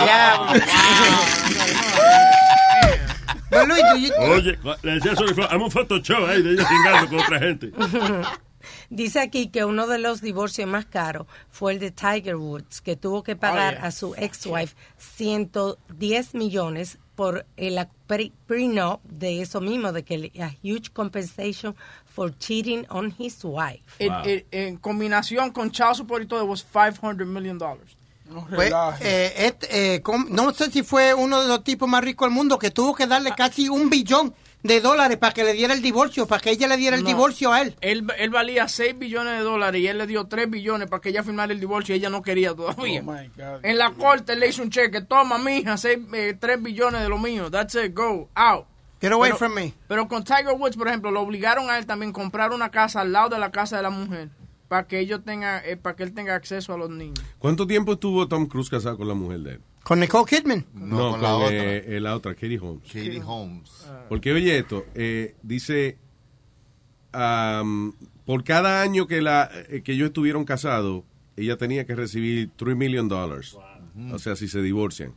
But Luis, do you- Oye, le decía Flow, hazme un Photoshop ahí de ella chingando con otra gente. Dice aquí que uno de los divorcios más caros fue el de Tiger Woods, que tuvo que pagar Oh, yeah. a su ex-wife 110 millones por el pre- prenup de eso mismo, de que le- a huge compensation for cheating on his wife. En, en- en combinación con child support y todo, it was 500 million dollars. Pues, eh, este, eh, com- no sé si fue uno de los tipos más ricos del mundo que tuvo que darle casi un billón de dólares para que le diera el divorcio, para que ella le diera el No. divorcio a él. Él, él valía 6 billones de dólares y él le dio 3 billones para que ella firmara el divorcio y ella no quería todavía. Oh, my God. en la corte le hizo un cheque, toma mija, 3 billones de lo mío, that's it, go, out. Get away Pero- from me. Pero con Tiger Woods, por ejemplo, lo obligaron a él también a comprar una casa al lado de la casa de la mujer para que ellos tengan, eh, para que él tenga acceso a los niños. ¿Cuánto tiempo estuvo Tom Cruise casado con la mujer de él? Con Nicole Kidman. No, con, con la otra. eh, eh, la otra, Katie Holmes. Katie Holmes. Porque oye esto, eh, dice, am, por cada año que, la, eh, que ellos estuvieron casados, ella tenía que recibir 3 million dollars. O sea, si se divorcian.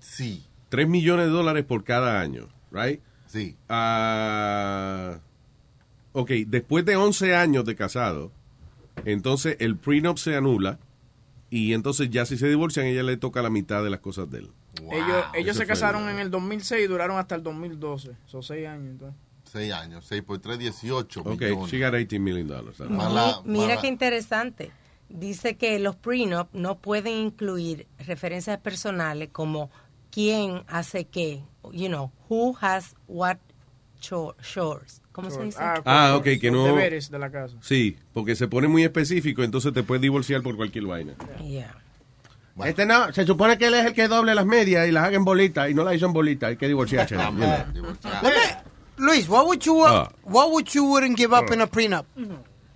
Sí. 3 millones de dólares por cada año, right? Sí. Ah, ok, después de 11 años de casado, entonces el prenup se anula y entonces ya si se divorcian, ella le toca la mitad de las cosas de él. ellos ellos Eso se casaron el- en el 2006 y duraron hasta el 2012. Son 6 años entonces. Seis años. Seis por tres, dieciocho Ok, millones. she got 18 million dollars. Mala- Mi- Mira mala- qué interesante. Dice que los prenup no pueden incluir referencias personales como quién hace qué, you know, who has what cho- chores. ¿Cómo se dice? Ah, ok, que los no... deberes de la casa. Sí, porque se pone muy específico, entonces te puedes divorciar por cualquier vaina. Yeah. Este no, se supone que él es el que doble las medias y las haga en bolitas y no las hizo en bolitas. Hay que divorciarse. you know. Luis, what would you, uh, Ah. what would you wouldn't give up in a prenup?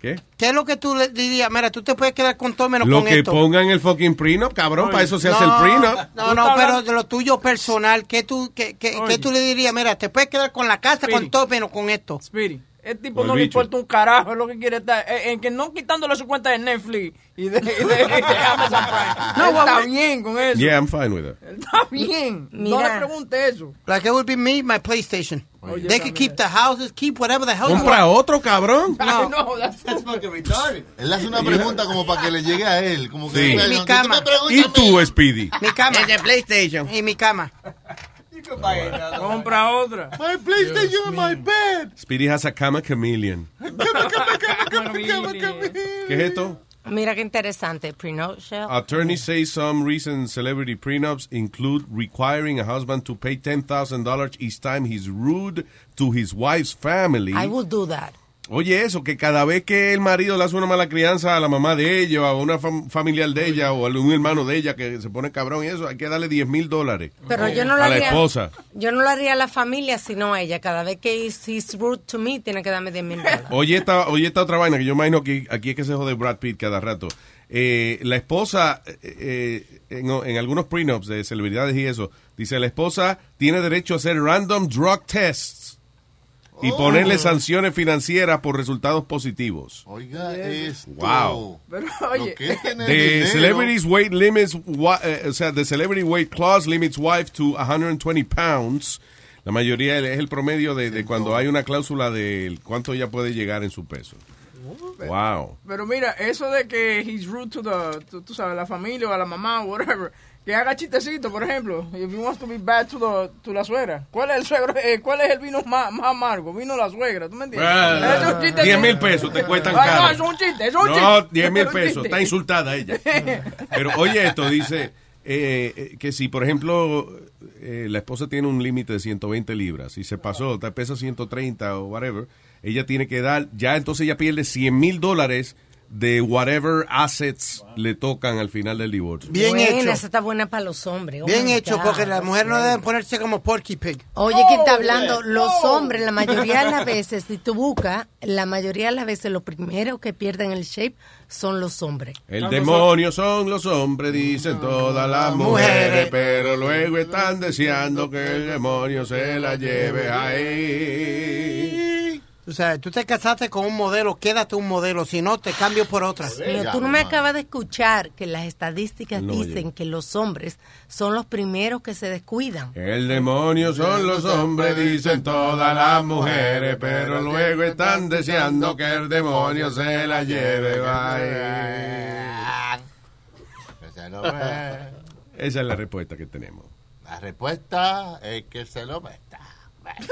¿Qué? ¿Qué es lo que tú le dirías? Mira, tú te puedes quedar con todo menos Lo con que esto. pongan el fucking prenup, cabrón, para eso se hace el No, prenup. No, no, pero de lo tuyo personal, ¿qué tú, qué, qué, qué tú le dirías? Mira, te puedes quedar con la casa, con todo menos con esto. Speedy. El tipo O el no le bicho. importa un carajo, es lo que quiere estar. eh, En que no quitándole su cuenta de Netflix y de, y de- de Amazon Prime. No, Él está bien con eso. Yeah, I'm fine with that. Él está bien. No Mira. le pregunte eso. Like it would be me, my PlayStation. Oye, They could keep the houses, keep whatever the hell you Compra want. otro, cabrón. No. no, that's, fucking retarded. Él hace una pregunta como para que le llegue a él. Como que Sí. Mi cama. ¿Y tú, Speedy? Mi cama. Es de PlayStation. Y mi cama. Compra otra. My PlayStation in my bed. Speedy has a cama chameleon. ¿Qué es esto? Mira qué interesante. Prenuptial. Attorneys say some recent celebrity prenups include requiring a husband to pay $10,000 each time he's rude to his wife's family. I will do that. Oye, eso, que cada vez que el marido le hace una mala crianza a la mamá de ella, o a una fam- familiar de ella, o a un hermano de ella que se pone cabrón y eso, hay que darle 10 mil dólares Pero yo no lo a la haría. esposa. Yo no lo haría a la familia, sino a ella. Cada vez que he's, he's rude to me, tiene que darme 10 mil dólares. Oye esta, oye esta otra vaina que yo imagino que aquí es que se jode Brad Pitt cada rato. Eh, la esposa, eh, eh, en, en algunos prenups de celebridades y eso, dice la esposa tiene derecho a hacer random drug tests y Oh. ponerle sanciones financieras por resultados positivos. Oiga, esto. Wow. Pero Lo oye, que es tener The dinero. celebrities weight limits, wa- eh, o sea, the celebrity weight clause limits wife to 120 pounds. La mayoría es el promedio de, de cuando hay una cláusula de cuánto ella puede llegar en su peso. Wow. pero mira, eso de que he's rude to the, to- tú sabes, la familia o a la mamá o whatever, que haga chistecito, por ejemplo, if he wants to be bad to, the, to la suegra, ¿cuál es el suegro, eh, cuál es el vino más, más amargo? Vino la suegra, ¿tú me entiendes? Es un chistecito. 10 mil pesos te cuestan No, caro. es un chiste, es un chiste. No, 10 mil pesos. Está insultada ella. Pero oye esto, dice eh, eh, que si, por ejemplo, eh, la esposa tiene un límite de 120 libras y se pasó, te pesa 130 o whatever, ella tiene que dar, ya entonces ella pierde 100 mil dólares de whatever assets le tocan al final del divorcio. Bien hecho. esa está buena para los hombres. Oh Bien hecho, God, porque las mujeres no deben ponerse como Porky Pig. Oye, ¿quién está hablando? Los hombres, la mayoría de las veces, si tú buscas, la mayoría de las veces, los primeros que pierden el shape son los hombres. El demonio son los hombres, dicen todas las mujeres, pero luego están deseando que el demonio se la lleve ahí. Tú sabes, tú te casaste con un modelo, quédate un modelo, si no te cambio por otra. Pero tú no me acabas de escuchar que las estadísticas No, dicen que los hombres son los primeros que se descuidan. El demonio son los hombres, dicen todas las mujeres, pero luego están deseando que el demonio se la lleve. Bye. Esa es la respuesta que tenemos. La respuesta es que se lo meta.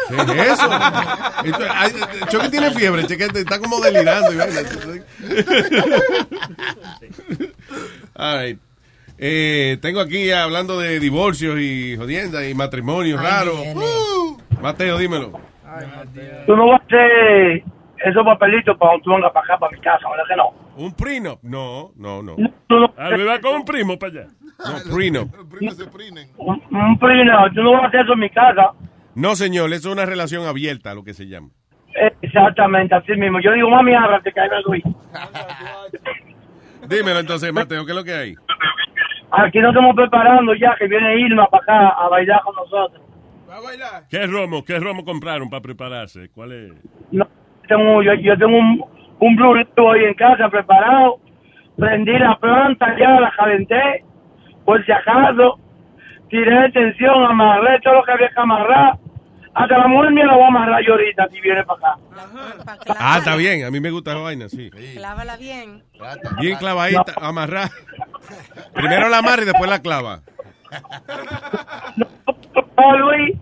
¿Qué es eso? Ay, Chucky tiene fiebre, chequete, está como delirando. All right. Eh, tengo aquí hablando de divorcios y jodiendas y matrimonios raros. Uh, Mateo, dímelo. Tú no vas a hacer esos papelitos para cuando tú vengas para acá, para mi casa, ¿verdad que no? ¿Un prenup? No, no, no. Ah, me va con un primo para allá. No, prenup. Un, un primo, tú no vas a hacer eso en mi casa. No, señor, eso es una relación abierta, lo que se llama. Exactamente, así mismo. Yo digo, mami, ábrate, que ahí vengo Luis. Dímelo entonces, Mateo, ¿qué es lo que hay? Aquí nos estamos preparando ya, que viene Irma para acá a bailar con nosotros. ¿Qué romo, qué romo compraron para prepararse? ¿Cuál es? No, tengo, yo, yo tengo un, un Blu-ray ahí en casa preparado. Prendí la planta ya, la calenté, por si acaso. Tiré de tensión, amarré todo lo que había que amarrar. Hasta la mujer mía la voy a amarrar yo ahorita si viene para acá. Ah, está bien, a mí me gusta esa vaina, sí. Clávala bien. Bien clavadita, amarrar. Primero la amarra y después la clava. No, Luis.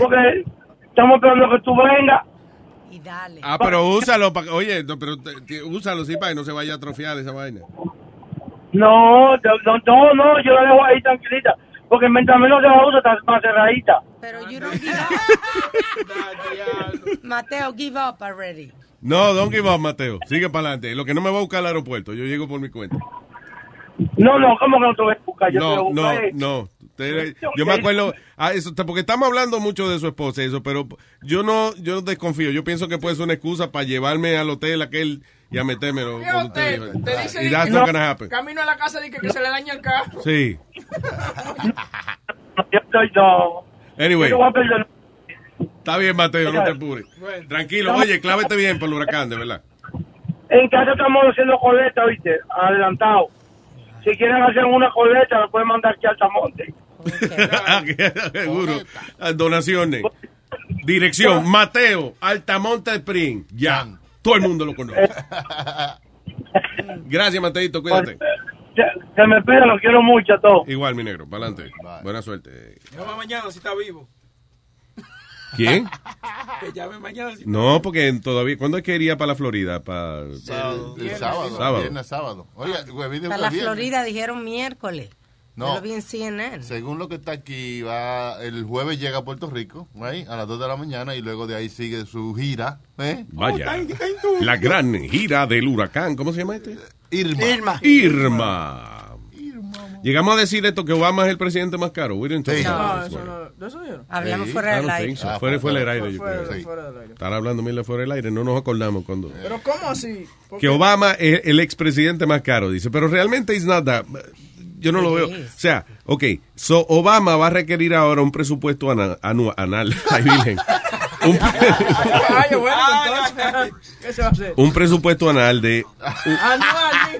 Porque estamos esperando que tú vengas. Y dale. Ah, pero úsalo, pa- oye, no, pero te- te- úsalo, sí, para que no se vaya a atrofiar esa vaina. No, no, no, no, no, yo la dejo ahí tranquilita. Porque mientras menos se la usa, está más cerradita. Pero you don't give up. Mateo, give up already. No, don't give up, Mateo. Sigue para adelante. Lo que no me va a buscar al aeropuerto, yo llego por mi cuenta. No, no, ¿cómo que no te voy a buscar? Yo a No, no, no. Yo me acuerdo, ah, eso, porque estamos hablando mucho de su esposa y eso, pero yo no, yo desconfío. Yo pienso que puede ser una excusa para llevarme al hotel aquel y a metérmelo. Usted te, dijo. te dice Y that's not gonna happen. camino a la casa de que, que se le daña el carro. Sí. Yo estoy, no. Anyway. Yo no voy a perder- Está bien, Mateo, no te apures. Tranquilo, oye, clávete bien para el huracán, de verdad. En casa estamos haciendo coleta, ¿viste? Adelantado. Si quieren hacer una coleta, la pueden mandar aquí a Altamonte. Seguro. Donaciones. Dirección, Mateo, Altamonte Spring. Ya. Todo el mundo lo conoce. Gracias, Mateito, cuídate. Se, se me pide, lo quiero mucho a todos. Igual, mi negro, para adelante. Buena suerte. Llama mañana si está vivo. ¿Quién? Que llame mañana si No, porque todavía. ¿Cuándo es que iría para la Florida? Para Sábado. El sábado. Sábado. Viernes, sábado. Oye, huevín Para la viernes. Florida dijeron miércoles. No. Lo vi en CNN. Según lo que está aquí, va el jueves llega a Puerto Rico, right, a las 2 de la mañana, y luego de ahí sigue su gira. ¿eh? Vaya. La gran gira del huracán. ¿Cómo se llama este? Irma. Irma. Llegamos a decir esto que Obama es el presidente más caro. We didn't talk Sí. about No, this eso no. ¿De eso dijeron? Hablamos Sí, fuera del aire. so. Ah, fuera, fuera del aire, yo fuera, creo. fuera del aire. Están hablando mil de fuera del aire, no nos acordamos cuando... Pero ¿cómo así? ¿Por Que? Obama es el expresidente más caro, dice, pero realmente not that. Yo no lo veo. O sea, ok, so Obama va a requerir ahora un presupuesto ana- anua- anal, ay, virgen. Un, Ay, bueno, entonces, ¿qué se va a hacer? un presupuesto anal de Anual,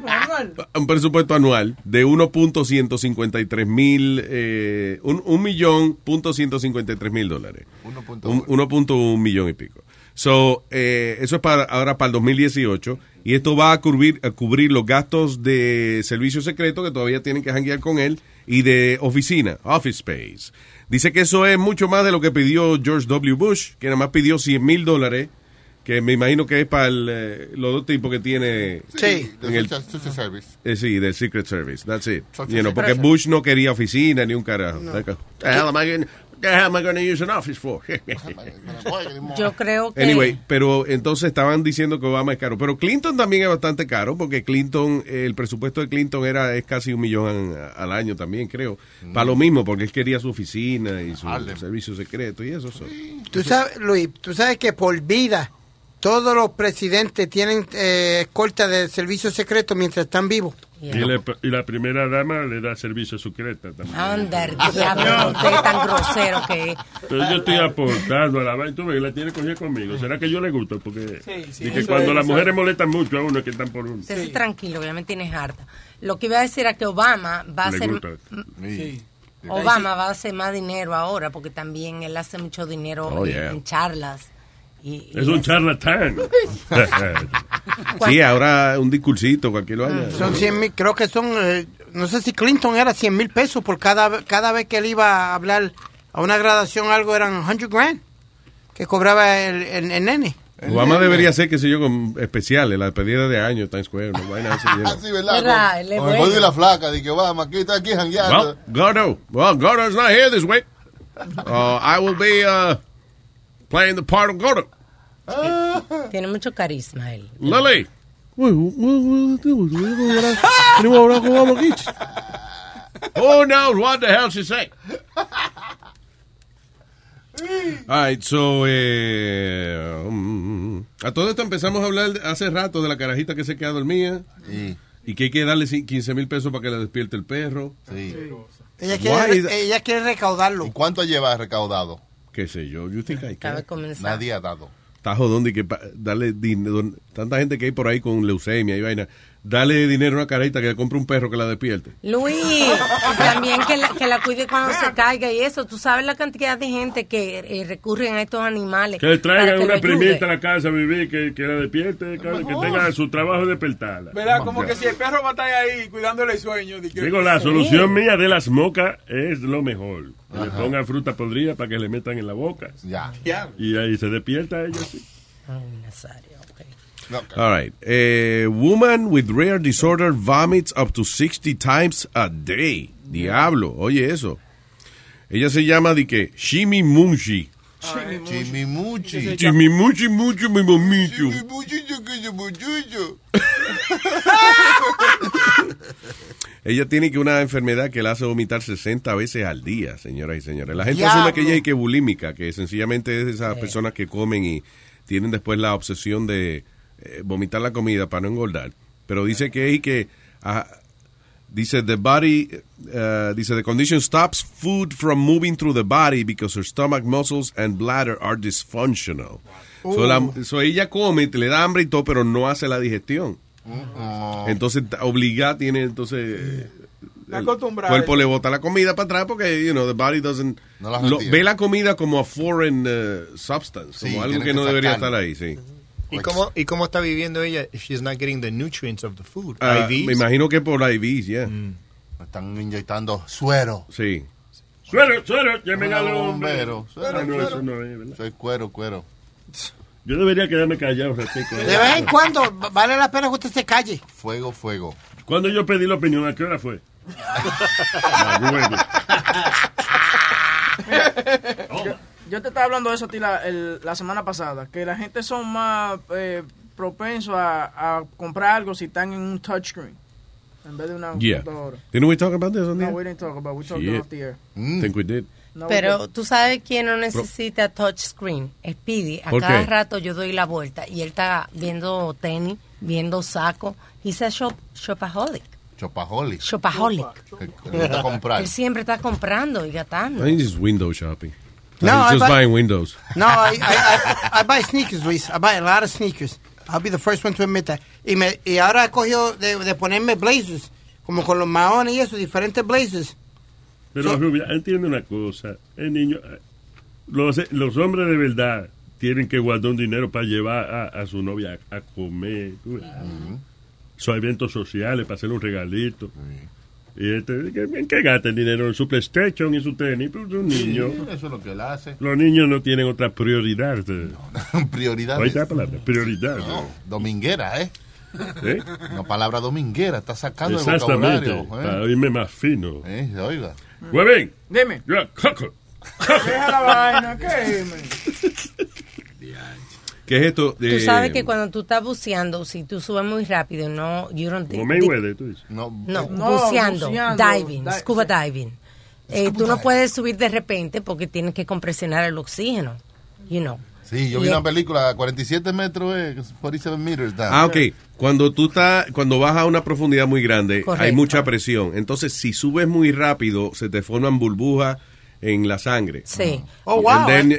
mijo, anual. un presupuesto anual de 1.153 mil, eh, un, un millón punto 153 mil dólares. Un- 1.1 millón y pico. So, eh, eso es para ahora para el 2018 y esto va a cubrir, a cubrir los gastos de servicio secreto que todavía tienen que janguear con él y de oficina, office space. Dice que eso es mucho más de lo que pidió George W. Bush, que nada más pidió 100 mil dólares, que me imagino que es para el, eh, los dos tipos que tiene Sí, en el, de Social Service. eh, sí, del Secret Service. That's it. You know, porque Secret. Bush no quería oficina ni un carajo. No. The hell am I I gonna use an office for? Yo creo que. Anyway, pero entonces estaban diciendo que Obama es caro. Pero Clinton también es bastante caro porque Clinton, eh, el presupuesto de Clinton era es casi un millón al año también, creo. Para lo mismo, porque él quería su oficina y su Harlem. servicio secreto y eso. so. Tú sabes, Luis, tú sabes que por vida todos los presidentes tienen eh, escolta de servicio secreto mientras están vivos. Y, le- y la primera dama le da servicio secreta también. Anda, el diablo, usted es tan grosero que. Entonces yo estoy aportando a la vaina. Tú ves, la tiene cogida conmigo. ¿Será que yo le gusto? Porque sí, y que cuando es, las mujeres es. molestan mucho a uno es que están por uno. Esté tranquilo, que ya me tienes harta. Lo que iba a decir era que Obama va a Le. Mm, Obama va a hacer más dinero ahora porque también él hace mucho dinero Oh, en, yeah. en charlas. Y, Es un charlatán. Sí, ahora un discursito, cualquier vaina. Son 100 mil, creo que son, eh, no sé si Clinton era 100 mil pesos por cada, cada vez que él iba a hablar a una graduación, algo eran 100 grand que cobraba el, el- el nene. Obama debería ser, qué sé yo, con especiales, la despedida de año, Times Square, no vaina así. you know. Sí, ¿verdad? Con, con el y la flaca, de que vamos, aquí está aquí jangueando. Well, Gordo, well, Gordo's not here this week. Uh, I will be uh, playing the part of Gordo. Tiene mucho carisma él. Lily. Who knows what the hell she say? All right, so, eh, um, a todo esto empezamos a hablar hace rato de la carajita que se queda dormida y que hay que darle cin- 15 mil pesos para que le despierte el perro. Ella quiere, ella quiere recaudarlo. ¿Y cuánto lleva recaudado? ¿Qué sé yo? You think I comenzar. Nadie ha dado. Está jodón de que pa- darle dinero, tanta gente que hay por ahí con leucemia y vaina, darle dinero a una carajita que le compre un perro que la despierte. Luis, y también que la, que la cuide cuando se caiga y eso. Tú sabes la cantidad de gente que eh, recurren a estos animales. Que traigan que una primita a la casa a vivir, que, que la despierte, que, que tenga su trabajo de despertarla. ¿Verdad? Como que si el perro va a estar ahí cuidándole el sueño. de Digo, la Sí. solución mía de las mocas es lo mejor. Que Le pongan fruta podrida para que le metan en la boca. Ya. Y ahí se despierta ella. sí. Ay, Nazario, ok. All right. Eh, woman with rare disorder vomits up to 60 times a day. Diablo, oye eso. Ella se llama de que Shimi Munshi. Chimimuchi. Chimimuchi mucho mi mamicho. Ella tiene que una enfermedad que la hace vomitar 60 veces al día, señoras y señores. La gente Diablo. asume que ella es que bulímica, que sencillamente es de esas personas que comen y tienen después la obsesión de eh, vomitar la comida para no engordar. Pero dice que es que ah, dice the body uh, dice the condition stops food from moving through the body because her stomach muscles and bladder are dysfunctional. So, la- so ella come, le da hambre y todo, pero no hace la digestión. Entonces, ta- obligada tiene, entonces, La el cuerpo le bota la comida para atrás porque, you know, the body doesn't... No lo- ve la comida como a foreign uh, substance, Sí, como algo que que no debería estar ahí, sí. ¿Y cómo, ¿Y cómo está viviendo ella if she's not getting the nutrients of the food? Ah, IVs? me imagino que por IVs, yeah. Me Están inyectando suero. Sí. Suero, suero, llamen bombero. Suero, Ah, no, suero. eso no es, ¿verdad? Soy cuero, cuero. Yo debería quedarme callado un ratico. De vez en cuando va- vale la pena que usted se calle. Fuego, fuego. Cuando yo pedí la opinión, ¿a qué hora fue? Yo, te estaba hablando de eso a ti la, el- la semana pasada, que la gente son más eh, propensos a, a comprar algo si están en un touchscreen en vez de una Yeah. computadora. Didn't we talk about this on the No, we didn't talk about. We talked Shit. off the air. Think we did. No, Pero tú sabes quién no necesita touchscreen. Speedy. A ¿Por cada qué? rato yo doy la vuelta y él está viendo tenis, viendo saco. He's a shop, shopaholic. Shopaholic. Gusta comprar. Él siempre está comprando y gastando. I think it's window shopping. No, He's I just buy- buying windows. No, I, I, I, I buy sneakers, Luis. I buy a lot of sneakers. I'll be the first one to admit that. Y, me, y ahora he cogido de, de ponerme blazers, como con los maones y eso, diferentes blazers. Pero Rubia, entiende una cosa. El niño, eh, los, los hombres de verdad tienen que guardar un dinero para llevar a, a su novia a, a comer. tú ves. Son eventos sociales para hacerle un regalito. Y este, ¿qué- ¿en qué gasta el dinero? En su PlayStation y su tenis. Pues un niño. Sí, eso es lo que él hace. Los niños no tienen otra prioridad. Prioridades. Ahí está la palabra, prioridad. No, dominguera, ¿eh? ¿Eh? Una palabra dominguera, está sacando el Exactamente. vocabulario. Para ¿eh? oírme más fino. Eh, se oiga. Huevín. Dime. Yo, coco. Deja la vaina, ¿qué? ¿Qué es esto? Tú sabes que cuando tú estás buceando, si tú subes muy rápido, no, you don't Como di- Mayweather, tú dices. No, No, No, buceando, buceando, diving, di- scuba diving. Eh, tú no puedes subir de repente porque tienes que compresionar el oxígeno, you know. Sí, yo vi una película, 47 metros, eh, 47 meters down. Ah, ok. Cuando tú estás, cuando vas a una profundidad muy grande, Correcto. hay mucha presión. Entonces, si subes muy rápido, se te forman burbujas en la sangre. Sí. Oh,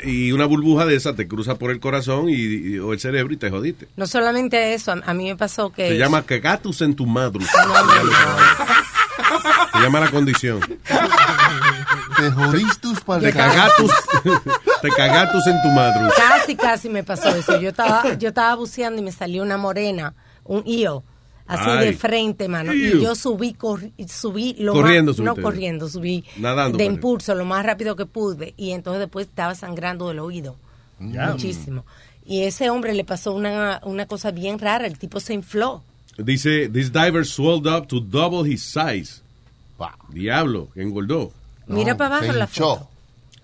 y una burbuja de esa te cruza por el corazón y, y- o el cerebro y te jodiste. No solamente eso, a, a mí me pasó que... Se llama cagatus en tu madre. Se llama la condición. Te jodiste Te cagatus, te cagatus en tu madre. Casi, casi me pasó eso. Yo estaba, yo estaba buceando y me salió una morena, un io, así Ay. de frente, mano. Y yo subí, corri- subí lo Corriendo más, no corriendo, subí Nadando, de parece. impulso lo más rápido que pude. Y entonces después estaba sangrando del oído. Muchísimo. Y ese hombre le pasó una, una cosa bien rara. El tipo se infló. Dice, this diver swelled up to double his size. Diablo, que engordó. Mira para abajo la foto.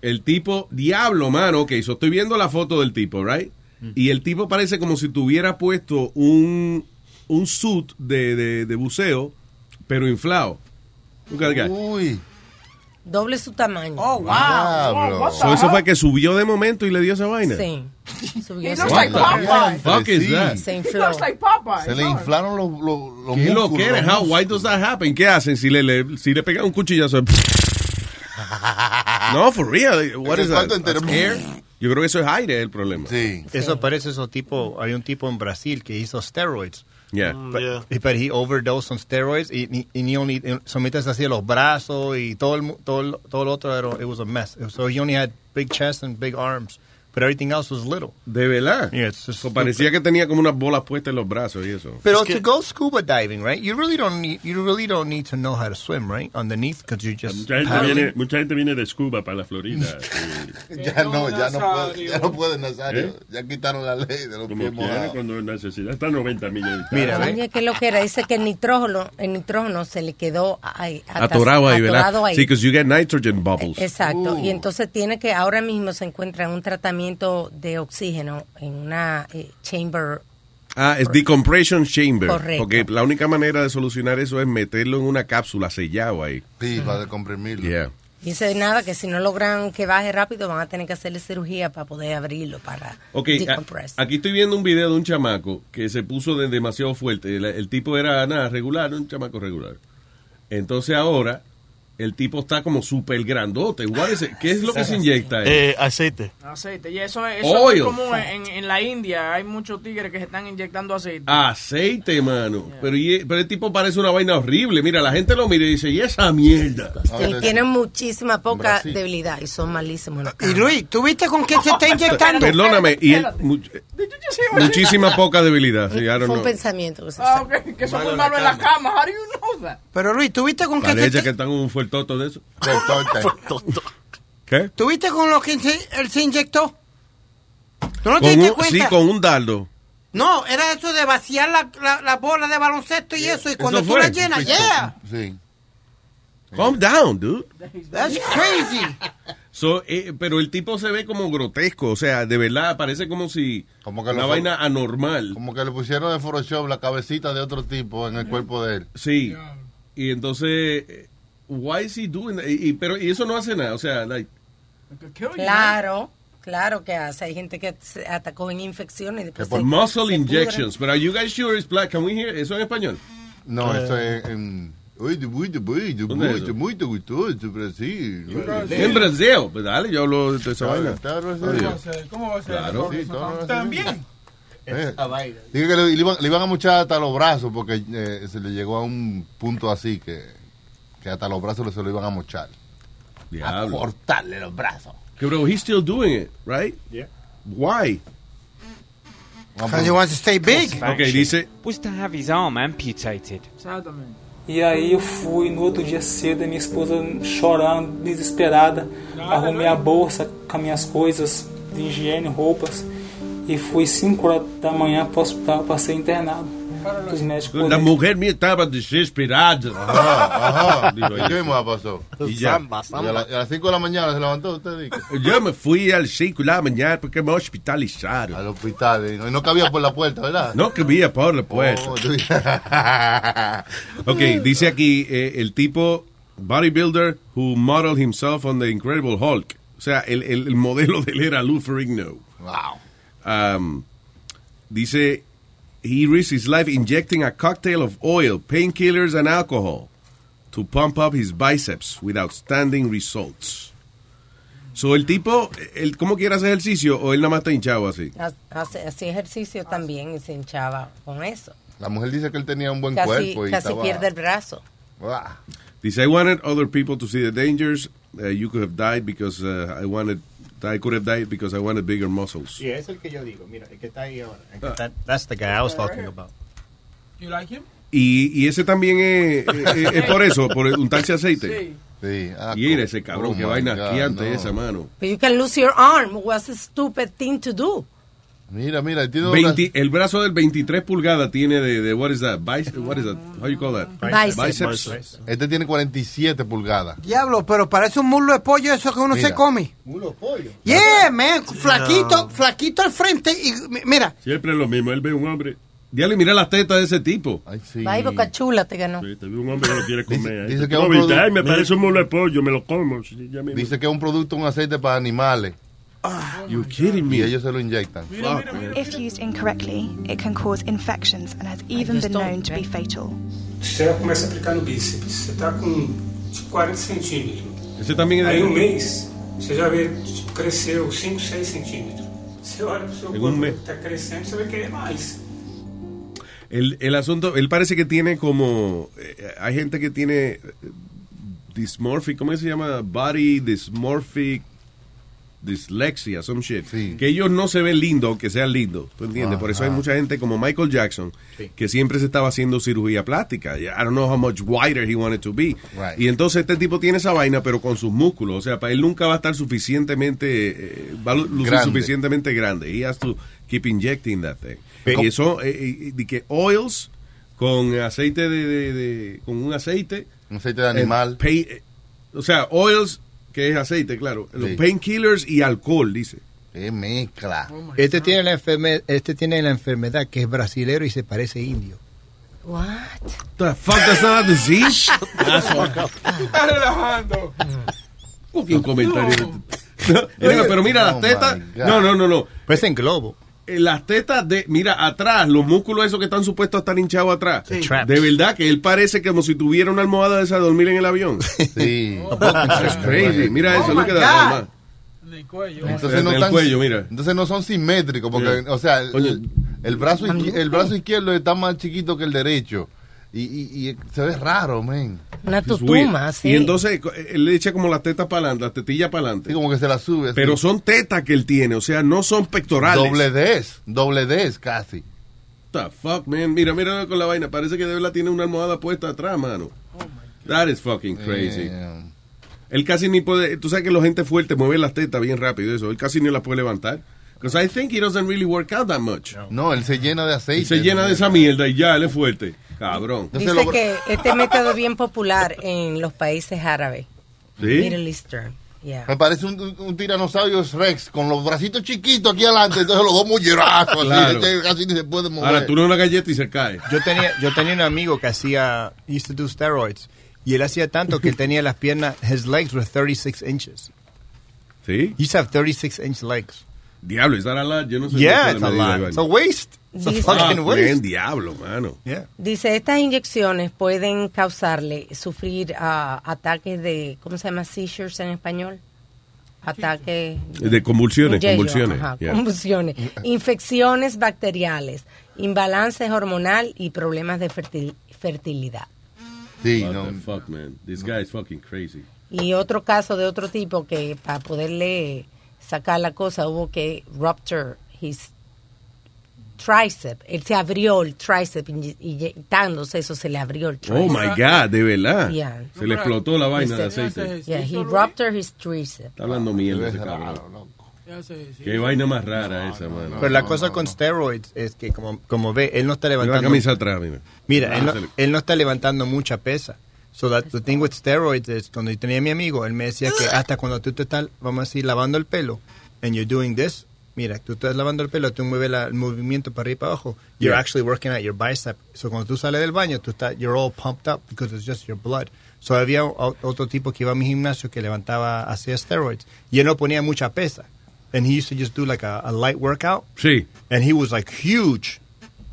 El tipo, diablo, mano, ok, so estoy viendo la foto del tipo, right? Y el tipo parece como si tuviera puesto un, un suit de, de, de buceo, pero inflado. Look at that guy. Uy. Doble su tamaño. Oh, Diablo. So, eso fue que subió de momento y le dio esa vaina. Sí. Subió su looks like. Popeye. Fuck is that? Se infló. looks like Popeye. Se le inflaron los, los, los ¿Qué lo músculos, quiere? los How, why does that happen? ¿Qué hacen si le, le- si le pegan un cuchillazo? no, for real. What El is that? Yo creo que eso es aire el problema. Sí. Eso parece esos tipo, hay un tipo en Brasil que hizo steroids. Yeah. Mm, but, but he overdosed on steroids y, y, y he only sometes así los brazos y todo el, todo el, todo lo otro era, it was a mess. So he only had big chest and big arms, but everything else was little. De verdad. Yeah, it's just So, parecía que tenía como unas bolas puestas en los brazos y eso. Pero to go scuba diving, right? You really don't need you really don't need to know how to swim, right? Underneath, because you just Mucha gente, viene, mucha gente viene de Scuba para la Florida. Ya no, ya no puede, ya no puede Nazario. ¿Eh? Ya quitaron la ley de los Como pies mojados. cuando necesita. Está 90 millas. Oye, ¿qué lo que era? Dice que el nitrógeno, el nitrógeno se le quedó ahí, atas- Atorado ahí, ¿verdad? atorado ahí. Sí, because you get nitrogen bubbles. Exacto. Uh. Y entonces tiene que, ahora mismo se encuentra en un tratamiento de oxígeno en una eh, chamber. Ah, es decompression chamber. Correcto. Porque la única manera de solucionar eso es meterlo en una cápsula sellado ahí. Sí, para decomprimirlo. Yeah. Dice nada que si no logran que baje rápido van a tener que hacerle cirugía para poder abrirlo, para Ok, a- decompress. aquí estoy viendo un video de un chamaco que se puso de demasiado fuerte. El, el tipo era nada regular, un chamaco regular. Entonces ahora el tipo está como súper grandote. What is it? ¿Qué es lo que se inyecta? ahí? Eh, aceite. Aceite. Y eso, es- eso es Oil. común en, en la India. Hay muchos tigres que se están inyectando aceite. Aceite, mano. Pero, y- pero el tipo parece una vaina horrible. Mira, la gente lo mira y dice, ¿y esa mierda? Sí, tienen muchísima poca Brasil. debilidad y son malísimos. los Y Luis, ¿tú viste con qué se está inyectando? Perdóname, y él, mu- muchísima poca debilidad. Sí, don't Fue un pensamiento que se Ah, ok, que son muy malos en la cama. How do you know that? Pero Luis, ¿tú viste con qué se que están un fuertoto de eso. Fuertote. ¿Qué? ¿Tú viste con lo que se- él se inyectó? ¿Tú no te diste un- cuenta? sí, con un dardo. No, era eso de vaciar la, la, la bola de baloncesto y eso, y cuando Eso tú la llenas, yeah, Sí. Calm down, dude. that's crazy. So, eh, pero el tipo se ve como grotesco, o sea, de verdad, parece como si Como que una vaina anormal. Como que le pusieron de Photoshop la cabecita de otro tipo en el cuerpo de él. Sí. Y entonces, eh, why is he doing that? Y, y- pero y eso no hace nada, o sea, like, Claro, claro que hace. Hay gente que se hasta cogen infecciones y después se- muscle se injections. But are you guys sure it's black? Can we hear eso en español? No, Eh. eso es en... Uy, de muy, de muy, de ¿Dónde es muy, eso? de muy, de gustoso, Brasil. En Brasil. Pues dale, yo hablo de esa vaina. ¿Cómo va a ser? Claro. Sí, También. Eh, Dije que le, le iban, le iban a muchar hasta los brazos porque eh, se le llegó a un punto así que, que hasta los brazos se lo iban a mochar. Diablo. A cortarle los brazos. Que bro, he's still doing it, right? Yeah. Why? Because he wants to stay big. Ok, dice, was to have his arm amputated. Exatamente. E aí eu fui no outro dia cedo, minha esposa chorando, desesperada. Arrumei a bolsa com as minhas coisas de higiene, roupas. E fui 5 horas da manhã para o hospital para ser internado. La mujer mía estaba desesperada. Ajá, ajá. ¿Y ella. qué más pasó? Y ya. Y a, la- a las 5 de la mañana se levantó usted. dice. Yo me fui al 5 de la mañana porque me hospitalizaron. Al hospital. Y no, y cabía por la puerta, ¿verdad? No cabía por la puerta. Oh, Ok, dice aquí eh, el tipo bodybuilder who modeled himself on the Incredible Hulk. O sea, el, el, el modelo de él era Lou Ferrigno. Wow. um, dice, he risked his life injecting a cocktail of oil, painkillers, and alcohol to pump up his biceps with outstanding results. So, el tipo, el, ¿cómo quiere hacer ejercicio o él nada más está hinchado así? Hace, hacía ejercicio también y se hinchaba con eso. La mujer dice que él tenía un buen Casi, cuerpo y casi estaba... pierde el brazo. Uah. Dice, I wanted other people to see the dangers. Uh, you could have died because uh, I wanted, I could have died because I wanted bigger muscles. Sí, es el que yo digo. Mira, el que está ahí ahora. El que está- that's the guy I was talking about. You like him? Y, y ese también es, es- es por eso, por untarse aceite. Sí. ah, y era co- ese cabrón, oh que vaina God, no. esa, mano. But you can lose your arm. What's a stupid thing to do? Mira, mira, tiene 20 el brazo del 23 pulgadas tiene de, de what is that? Bice- what is that? How you call that? Biceps. Este tiene 47 pulgadas. Diablo, pero parece un muslo de pollo eso que uno Mira. se come. Mulo pollo. Yeah, man, flaquito, flaquito al frente y mi- mira. Siempre es lo mismo. Él ve un hombre. Diablo, mira las tetas de ese tipo. Ay, boca chula te ganó. Sí, te ve un hombre que lo quiere comer. dice Ahí. que Tú un lo viste, produ- Ay, me parece un mulo de pollo, me lo como. Sí, ya. Dice que es un producto, un aceite para animales. You kidding me? Y ellos se lo inyectan. If used incorrectly, it can cause infections and has even been known to be fatal. Você começa a aplicar no bíceps. Você tá com tipo, 40 centímetros. Es de- Aí um mês, você já vê, tipo, cresceu 5, 6 centímetros. Você olha pro seu corpo mes. que tá crescendo, você vai querer mais. El, el asunto, él parece que tiene como, eh, hay gente que tiene eh, dysmorphic, ¿cómo se llama? Body dysmorphic dyslexia, some shit. Que ellos no se ven lindos, aunque sean lindos, ¿tú entiendes? Por eso hay mucha gente como Michael Jackson, que siempre se estaba haciendo cirugía plástica. I don't know how much wider he wanted to be. Right. Y entonces este tipo tiene esa vaina, pero con sus músculos. O sea, para él nunca va a estar suficientemente, eh, va a lucir Grande. suficientemente grande. He has to keep injecting that thing. Pero- y eso, eh, eh, que oils con aceite de, de- de- con un aceite. Un aceite de animal. pay- eh, o sea, oils, que es aceite, claro. Los Sí. painkillers y alcohol, dice. Qué mezcla. Este tiene, la enferme- este tiene la enfermedad que es brasilero y se parece indio. What? The fuck, that's not a disease. Estás relajando. Fucking comentario. No, pero mira, las Oh, tetas. my God. No, no, no, no. Pues en globo. Eh, Las tetas de, mira, atrás, los músculos esos que están supuestos a estar hinchados atrás. Traps. De verdad que él parece como si tuviera una almohada de esa de dormir en el avión. Sí. That's crazy. Mira eso, lo que da nada más. En el cuello. Entonces no, En el están- cuello, mira. entonces no son simétricos, porque, Sí. o sea, el, Oye. el brazo el brazo izquierdo está más chiquito que el derecho. Y, y- y se ve raro, men. Una tutuma, sí. Y entonces co- él le echa como las tetas para adelante, las tetillas para adelante. Sí, como que se la sube. así. Pero son tetas que él tiene, o sea, no son pectorales. Doble Ds, doble Ds casi. the fuck, man? Mira, mira con la vaina. Parece que de verdad tiene una almohada puesta atrás, mano. That is fucking crazy. Damn. Él casi ni puede. Tú sabes que la gente fuerte mueve las tetas bien rápido, eso. Él casi ni las puede levantar. Because I think he doesn't really work out that much. No, él se llena de aceite. Él se llena de esa mierda y ya, él es fuerte. Cabrón. Dice que este método es bien popular en los países árabes. ¿Sí? Middle Eastern. Yeah. Me parece un, un, un tiranosaurio Rex con los bracitos chiquitos aquí adelante, entonces los dos mullerazos, Claro. así, este casi ni se puede mover. Ahora tú no una galleta y se cae. Yo tenía, yo tenía un amigo que hacía, he used to do steroids. Y él hacía tanto que él tenía las piernas, his legs were 36 inches. ¿Sí? He used to have 36 inch legs. Diablo, is that a lot? Yo no sé. Yeah, it's a lot. It's a waste. Dice- fucking Ah, man, diablo, mano. Yeah. Dice, estas inyecciones pueden causarle sufrir ah, ataques de, ¿cómo se llama? Seizures en español. Ataques De convulsiones, Yello, convulsiones. ajá, yeah. convulsiones. Infecciones bacteriales, imbalance hormonal y problemas de fertil- fertilidad. Sí, What no. the fuck, man. This guy is fucking crazy. Y otro caso de otro tipo que para poderle sacar la cosa hubo que rupture his tricep. Él se abrió el tricep inye- inyectándose, eso se le abrió el tricep. Oh my God, de verdad. Yeah. Se le explotó la vaina de aceite. Yeah, he ruptured his tricep. Está hablando mierda ese cabrón. Qué vaina más rara esa, mano. Pero la cosa con steroids es que, como, como ve, él no está Lleva la levantando... camisa atrás, mira. Mira, él no, Ah, se le- él no está levantando mucha pesa. So that the thing with steroids is, cuando yo tenía a mi amigo, él me decía que hasta cuando tú te estás, vamos a decir, lavando el pelo, and you're doing this, mira, tú estás lavando el pelo, tú mueves la- el movimiento para arriba y para abajo, you're Yeah. actually working out your bicep. So cuando tú sales del baño, tú estás, you're all pumped up because it's just your blood. So había otro tipo que iba a mi gimnasio que levantaba, hacía steroids, y él no ponía mucha pesa. and he used to just do like a, a light workout. Sí. And he was like huge,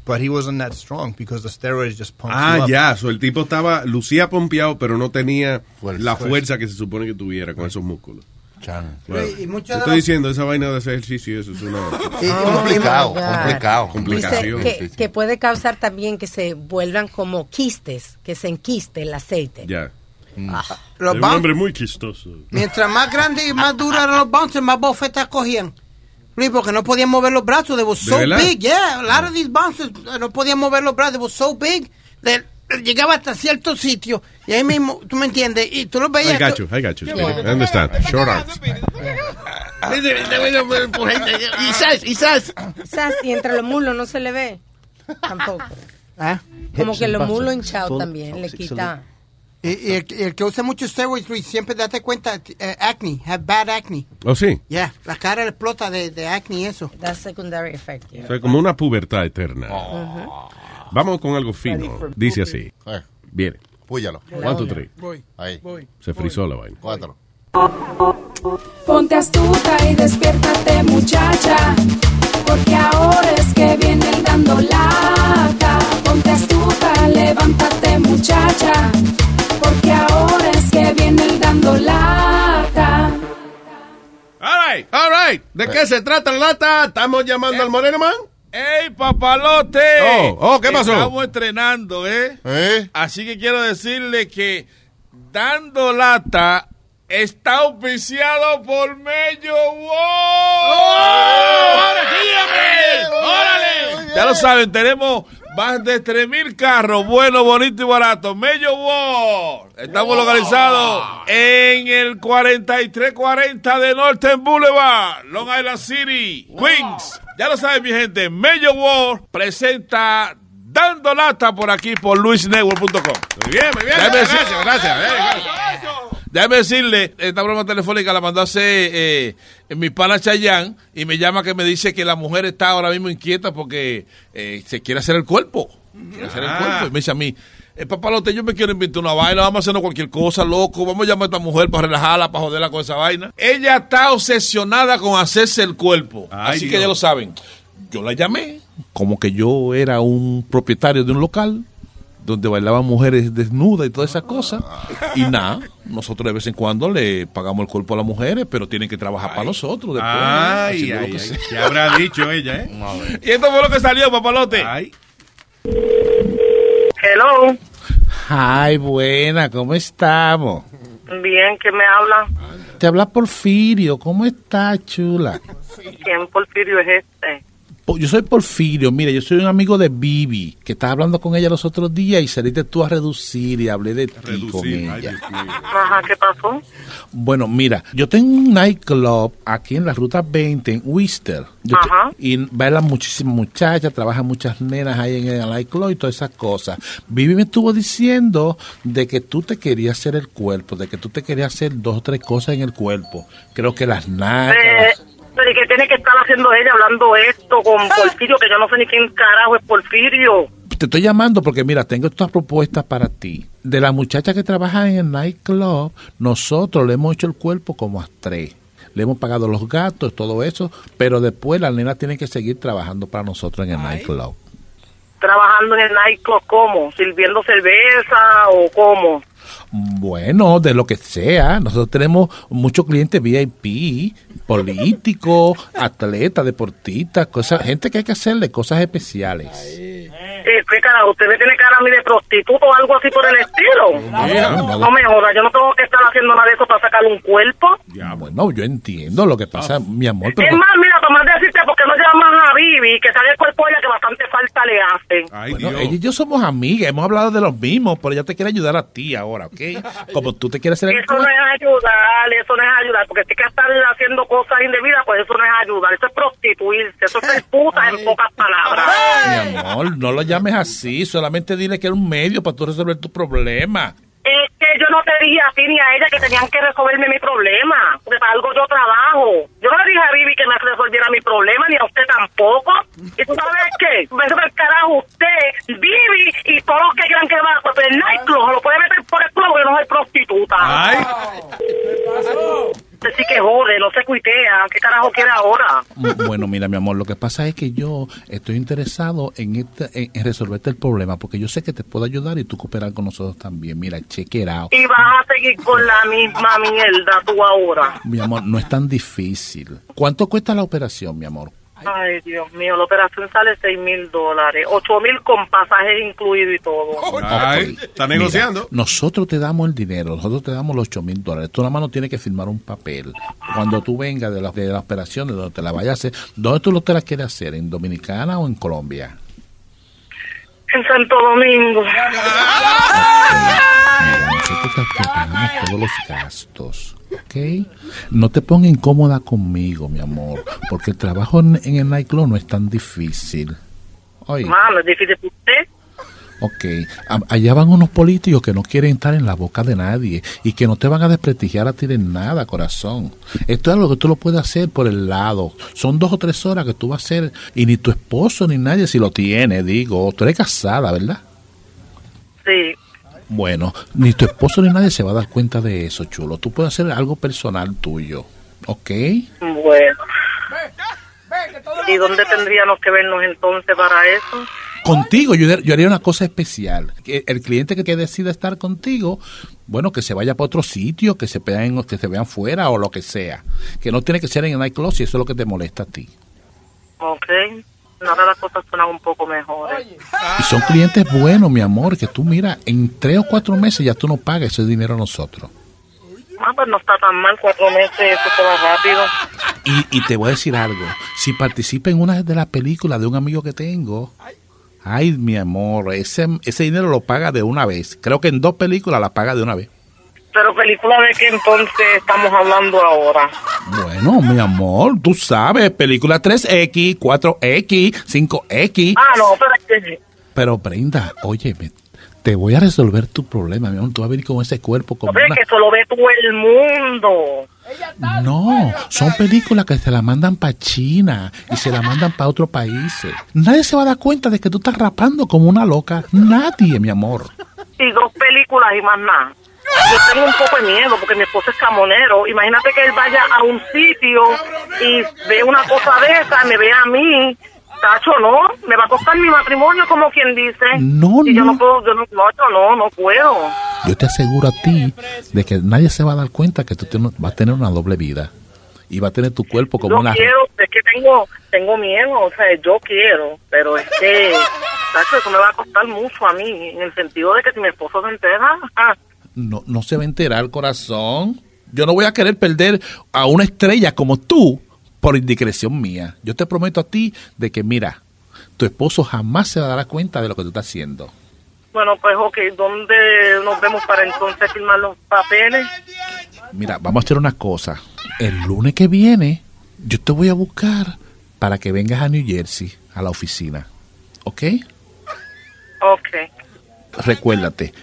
but he wasn't that strong because the steroids just pumped Ah, up. ya. So, el tipo estaba, lucía pompeado, pero no tenía la Fuerza. fuerza que se supone que tuviera con esos músculos. Claro. Y- y Te estoy diciendo, esa vaina de hacer ejercicio, eso es una... Complicado, complicado. Dice Complicación. que, que puede causar también que se vuelvan como quistes, que se enquiste el aceite. Ya. Los es un hombre muy chistoso. Mientras más grandes y más duros eran los bouncers, más bofetas cogían. Luis, porque no podían mover los brazos. They were so ¿De big, yeah. A lot of these bouncers uh, no podían mover los brazos. They were so big. that llegaba hasta cierto sitio. Y ahí mismo, tú me entiendes. Y tú los veías. I got you, I got you. I understand. Short arms. Quizás, quizás. Quizás, y entre los mulos no se le ve. Tampoco. ¿Ah? Como que los mulos hinchados también le quita. Y, y el, y el que usa mucho steroids, Luis, siempre date cuenta, eh, acne, have bad acne. ¿Oh, sí? Yeah, la cara le explota de, de acne y eso. That's secondary effect. yeah. O sea, como una pubertad eterna. Vamos con algo fino. Dice así. Viene. Púyalo. One, two, three. Voy. Ahí. Se frizó la vaina. Cuatro. Ponte astuta y despiértate muchacha, porque ahora es que viene el dando lata. Ponte astuta, levántate muchacha, porque ahora es que viene el dando lata. All right, all right. ¿De qué se trata la lata? ¿Estamos llamando al Moreno Man? ¡Ey, papalote! Oh, oh, ¿qué pasó? Estamos estrenando, ¿eh? Así que quiero decirle que Dando Lata está auspiciado por Mello Wow. ¡Ahora sí, hombre! ¡Órale! Ya lo saben, tenemos más de 3.000 carros, buenos, bonitos y baratos. Mello Wow. Estamos localizados en el 4340 de Northern Boulevard, Long Island City, Queens. Ya lo saben, mi gente, Mello World presenta Dando Lata por aquí por luisnetwork.com. Muy bien, muy bien. Gracias, gracias, Déjame decirle, esta broma telefónica la mandó a hacer eh, mi pana Chayán y me llama que me dice que la mujer está ahora mismo inquieta porque eh, se quiere hacer el cuerpo. Quiere hacer el Ah. cuerpo. Y me dice a mí, eh, papalote, yo me quiero inventar una vaina, vamos a hacernos cualquier cosa, loco, vamos a llamar a esta mujer para relajarla, para joderla con esa vaina. Ella está obsesionada con hacerse el cuerpo. Ay, Así que ya lo saben. Yo la llamé como que yo era un propietario de un local donde bailaban mujeres desnudas y todas esas cosas. Y nada, nosotros de vez en cuando le pagamos el cuerpo a las mujeres, pero tienen que trabajar para nosotros después. Ay, que. ¿Qué habrá dicho ella, eh? Y esto fue lo que salió, papalote. Ay. Hello, Ay, buena, ¿cómo estamos? bien, ¿quién me habla? Te habla Porfirio, ¿cómo estás, chula? ¿Quién Porfirio es este? Yo soy Porfirio, mira, yo soy un amigo de Bibi, que estaba hablando con ella los otros días y saliste tú a reducir y hablé de ti con ella. Ajá, ¿qué pasó? Bueno, mira, yo tengo un nightclub aquí en la ruta 20 en Worcester. Yo te- Ajá. y bailan muchísimas muchachas, trabajan muchas nenas ahí en el nightclub y todas esas cosas. Vivi me estuvo diciendo de que tú te querías hacer el cuerpo, de que tú te querías hacer dos o tres cosas en el cuerpo. Creo que las nalgas. Eh, pero ¿y qué tiene que estar haciendo ella hablando esto con Porfirio? Que yo no sé ni quién carajo es Porfirio. Te estoy llamando porque, mira, tengo estas propuestas para ti. De las muchachas que trabajan en el nightclub, nosotros le hemos hecho el cuerpo como a tres. Le hemos pagado los gastos, todo eso, pero después las nenas tienen que seguir trabajando para nosotros en el nightclub. Trabajando en el nightclub, ¿cómo? ¿Sirviendo cerveza o cómo? Bueno, de lo que sea. Nosotros tenemos muchos clientes VIP, políticos, atletas, deportistas, cosas, gente que hay que hacerle cosas especiales. Eh, ¿Qué carajo? ¿Usted me tiene cara a mí de prostituto o algo así por el estilo? no. No me joda, yo no tengo que estar haciendo nada de eso para sacarle un cuerpo. Ya, bueno, yo entiendo lo que pasa, mi amor, pero... Es más, mira, tomás decirte porque no llamas a Vivi, que sabe el cuerpo de ella que bastante falta le hace. Bueno, ella y yo somos amigas, hemos hablado de los mismos, pero ella te quiere ayudar a ti ahora, ¿ok? Como tú te quieres hacer el Eso no es ayudar, eso no es ayudar, porque si que estar haciendo cosas indebidas, pues eso no es ayudar, eso es prostituirse, eso es ser puta en pocas palabras. Mi amor, no lo llames así, solamente dile que era un medio para tú resolver tu problema. Es que yo no te dije a ti ni a ella que tenían que resolverme mi problema, porque para algo yo trabajo. Yo no le dije a Vivi que me resolviera mi problema, ni a usted tampoco. ¿Y tú sabes qué? Me el carajo usted, Vivi y todos los que quieran que va pues el nightclub, lo puede meter por el culo porque no soy prostituta. Ay. Ese sí que jode, no se cuitea. ¿Qué carajo quiere ahora? Bueno, mira, mi amor, lo que pasa es que yo estoy interesado en, esta- en, en resolverte el problema, porque yo sé que te puedo ayudar y tú cooperar con nosotros también. Mira, out. Y vas a seguir con la misma mierda tú ahora. Mi amor, no es tan difícil. ¿Cuánto cuesta la operación, mi amor? Ay, Dios mío, la operación sale seis mil dólares. Ocho mil con pasajes incluidos y todo. Ay, está Mira, negociando. nosotros te damos el dinero, nosotros te damos los 8 mil dólares. Tú nada más no tienes que firmar un papel. Cuando tú vengas de la, de la operación, de donde te la vayas a hacer, ¿dónde tú lo te la quieres hacer? ¿En Dominicana o en Colombia? En Santo Domingo. Mira, nosotros te todos los gastos. ¿Ok? No te pongas incómoda conmigo, mi amor, porque el trabajo en, en el nightclub no es tan difícil. Oye, Mano, es difícil para usted. ok, a- allá van unos políticos que no quieren estar en la boca de nadie y que no te van a desprestigiar a ti de nada, corazón. Esto es algo que tú lo puedes hacer por el lado. Son dos o tres horas que tú vas a hacer y ni tu esposo ni nadie si lo tiene, digo. Tú eres casada, ¿verdad? Sí. Bueno, ni tu esposo ni nadie se va a dar cuenta de eso, chulo. Tú puedes hacer algo personal tuyo, ¿ok? Bueno. ¿Y dónde tendríamos que vernos entonces para eso? Contigo, yo, yo haría una cosa especial. Que El cliente que, que decida estar contigo, bueno, que se vaya para otro sitio, que se vean, que se vean fuera o lo que sea. Que no tiene que ser en el nightclub si eso es lo que te molesta a ti. Ok. Ahora las cosas suenan un poco mejores. Y son clientes buenos, mi amor, que tú mira, en tres o cuatro meses ya tú no pagas ese dinero a nosotros. Ah, pues no está tan mal, cuatro meses, eso se va rápido. Y, y te voy a decir algo. Si participa en una de las películas de un amigo que tengo, ay, mi amor, ese, ese dinero lo paga de una vez. Creo que en dos películas la paga de una vez. Pero película de qué entonces estamos hablando ahora. Bueno, mi amor, tú sabes, película 3X, 4X, 5X. Ah, no, pero es que... Pero Brenda, óyeme, te voy a resolver tu problema, mi amor. Tú vas a venir con ese cuerpo como Hombre, una... que eso lo ve todo el mundo. No, son películas que se la mandan para China y se la mandan para otros países. Nadie se va a dar cuenta de que tú estás rapando como una loca. Nadie, mi amor. Y dos películas y más nada. Yo tengo un poco de miedo porque mi esposo es camonero. Imagínate que él vaya a un sitio y ve una cosa de esa, me ve a mí. Tacho, no, me va a costar mi matrimonio, como quien dice. No, y yo no. no puedo, yo no, no, no, no puedo. Yo te aseguro a ti de que nadie se va a dar cuenta que tú vas a tener una doble vida. Y va a tener tu cuerpo como Yo una... quiero, es que tengo, tengo miedo, o sea, yo quiero, pero es que, tacho, eso me va a costar mucho a mí, en el sentido de que si mi esposo se entera, ah, No, no se va a enterar, corazón. Yo no voy a querer perder a una estrella como tú por indiscreción mía. Yo te prometo a ti de que, mira, tu esposo jamás se dará cuenta de lo que tú estás haciendo. bueno, pues ok, ¿dónde nos vemos para entonces firmar los papeles? Mira, vamos a hacer una cosa. El lunes que viene, yo te voy a buscar para que vengas a New Jersey, a la oficina. ¿Ok? Ok. Recuérdate,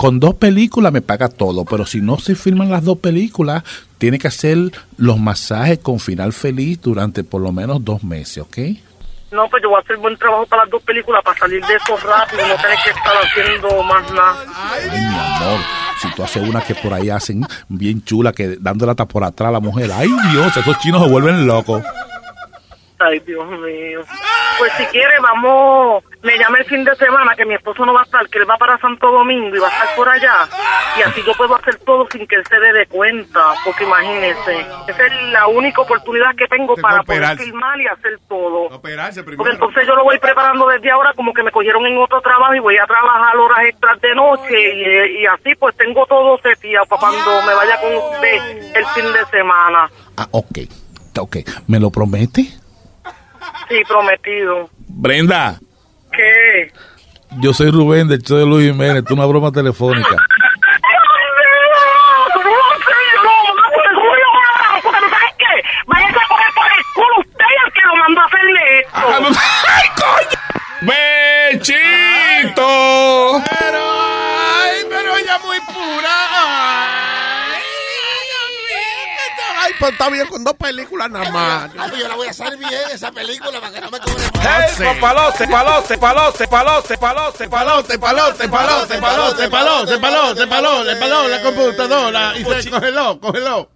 con dos películas me paga todo, pero si no se firman las dos películas, tiene que hacer los masajes con final feliz durante por lo menos dos meses, ¿ok? No, pues yo voy a hacer buen trabajo para las dos películas, para salir de eso rápido, no tener que estar haciendo más nada. Ay, mi amor, si tú haces una que por ahí hacen bien chula, que dándola hasta por atrás a la mujer, ay Dios, esos chinos se vuelven locos. Ay, Dios mío. Pues si quiere, vamos, me llama el fin de semana, que mi esposo no va a estar, que él va para Santo Domingo y va a estar por allá. Y así yo puedo hacer todo sin que él se dé de cuenta, porque imagínese, esa es la única oportunidad que tengo para poder filmar y hacer todo. Operarse primero. Porque entonces yo lo voy preparando desde ahora como que me cogieron en otro trabajo y voy a trabajar horas extras de noche y, y así pues tengo todo seteado para cuando me vaya con usted el fin de semana. Ah, ok, ok, ¿me lo promete? Sí, prometido. Brenda, ¿Qué? yo soy Rubén del show de Luis Jiménez, es una broma telefónica. Váyase pues, está bien con dos películas nada más. Ah, pues yo la voy a hacer bien esa película para que no me cobre ¡Hey, palote, palote, palote, palote, palote, palote, palote, palote, palote, palote, palote, palote, palote, la computadora. Y se, cógelo, cógelo.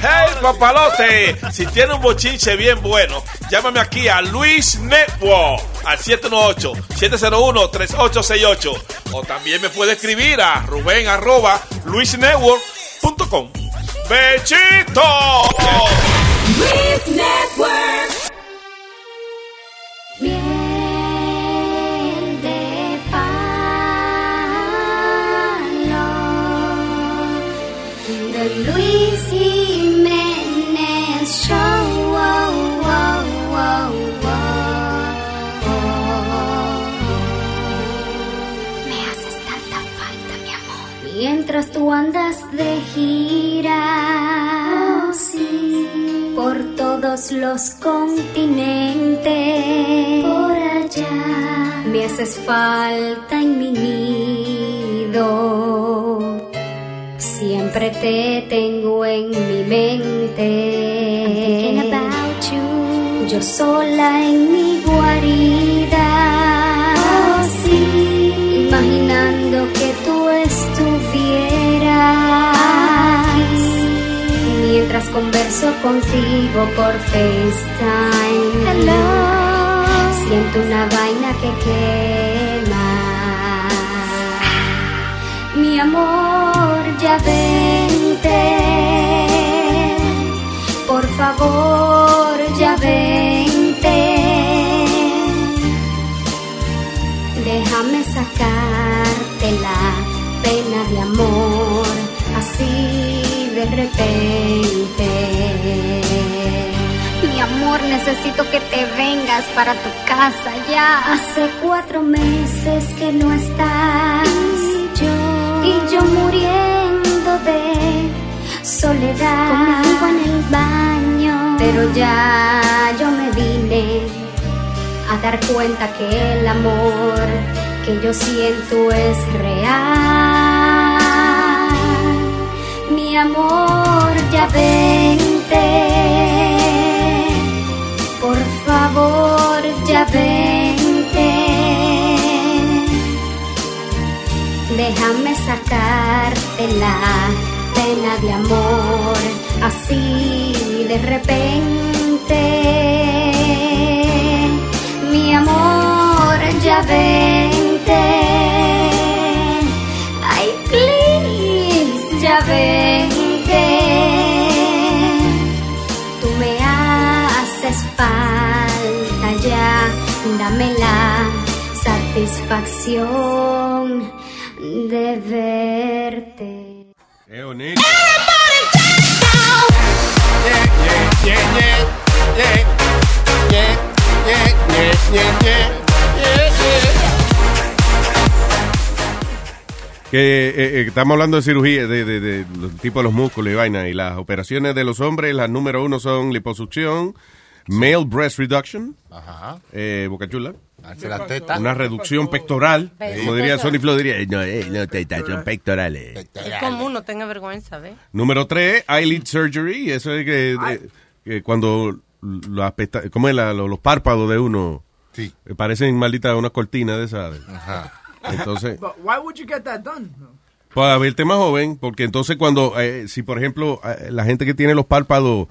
¡Hey, papalote! Si tiene un bochinche bien bueno, llámame aquí a Luis Network al 718-701-3868. O también me puede escribir a Rubén arroba luisnetwork.com. ¡Bechito! Network. Mientras tú andas de gira, oh, sí, por todos los continentes, por allá, me haces falta en mi nido. Siempre te tengo en mi mente. Yo sola en mi converso contigo por FaceTime. Hello. Siento una vaina que quema. Mi amor, ya vente. Por favor, ya vente. Déjame sacarte la pena de amor, Mi amor, necesito que te vengas para tu casa ya. Hace cuatro meses que no estás. Y yo, y yo muriendo de soledad. Conmigo en el baño. Pero ya yo me vine a dar cuenta que el amor que yo siento es real. Mi amor, ya vente. Por favor, ya vente. Déjame sacarte la pena de amor, así de repente. Mi amor, ya vente. Tú me haces falta ya, dame la satisfacción de verte. Que eh, eh, estamos hablando de cirugía, de, de, de los tipos de los músculos y vaina. Y las operaciones de los hombres, las número uno son liposucción, male breast reduction, Ajá. eh, boca chula. La teta. Una reducción pectoral. Como diría Eso- Sony Flow, diría, no, eh, no, teta, son pectorales. Es común, no tenga vergüenza, ¿ves? Número tres, eyelid surgery. Eso es que, de- que cuando las pesta- ¿cómo es la- lo- los párpados de uno Sí. eh, parecen malditas unas cortinas de esas. Entonces, But why would you get that done? para verte más joven, porque entonces cuando, eh, si por ejemplo, eh, la gente que tiene los párpados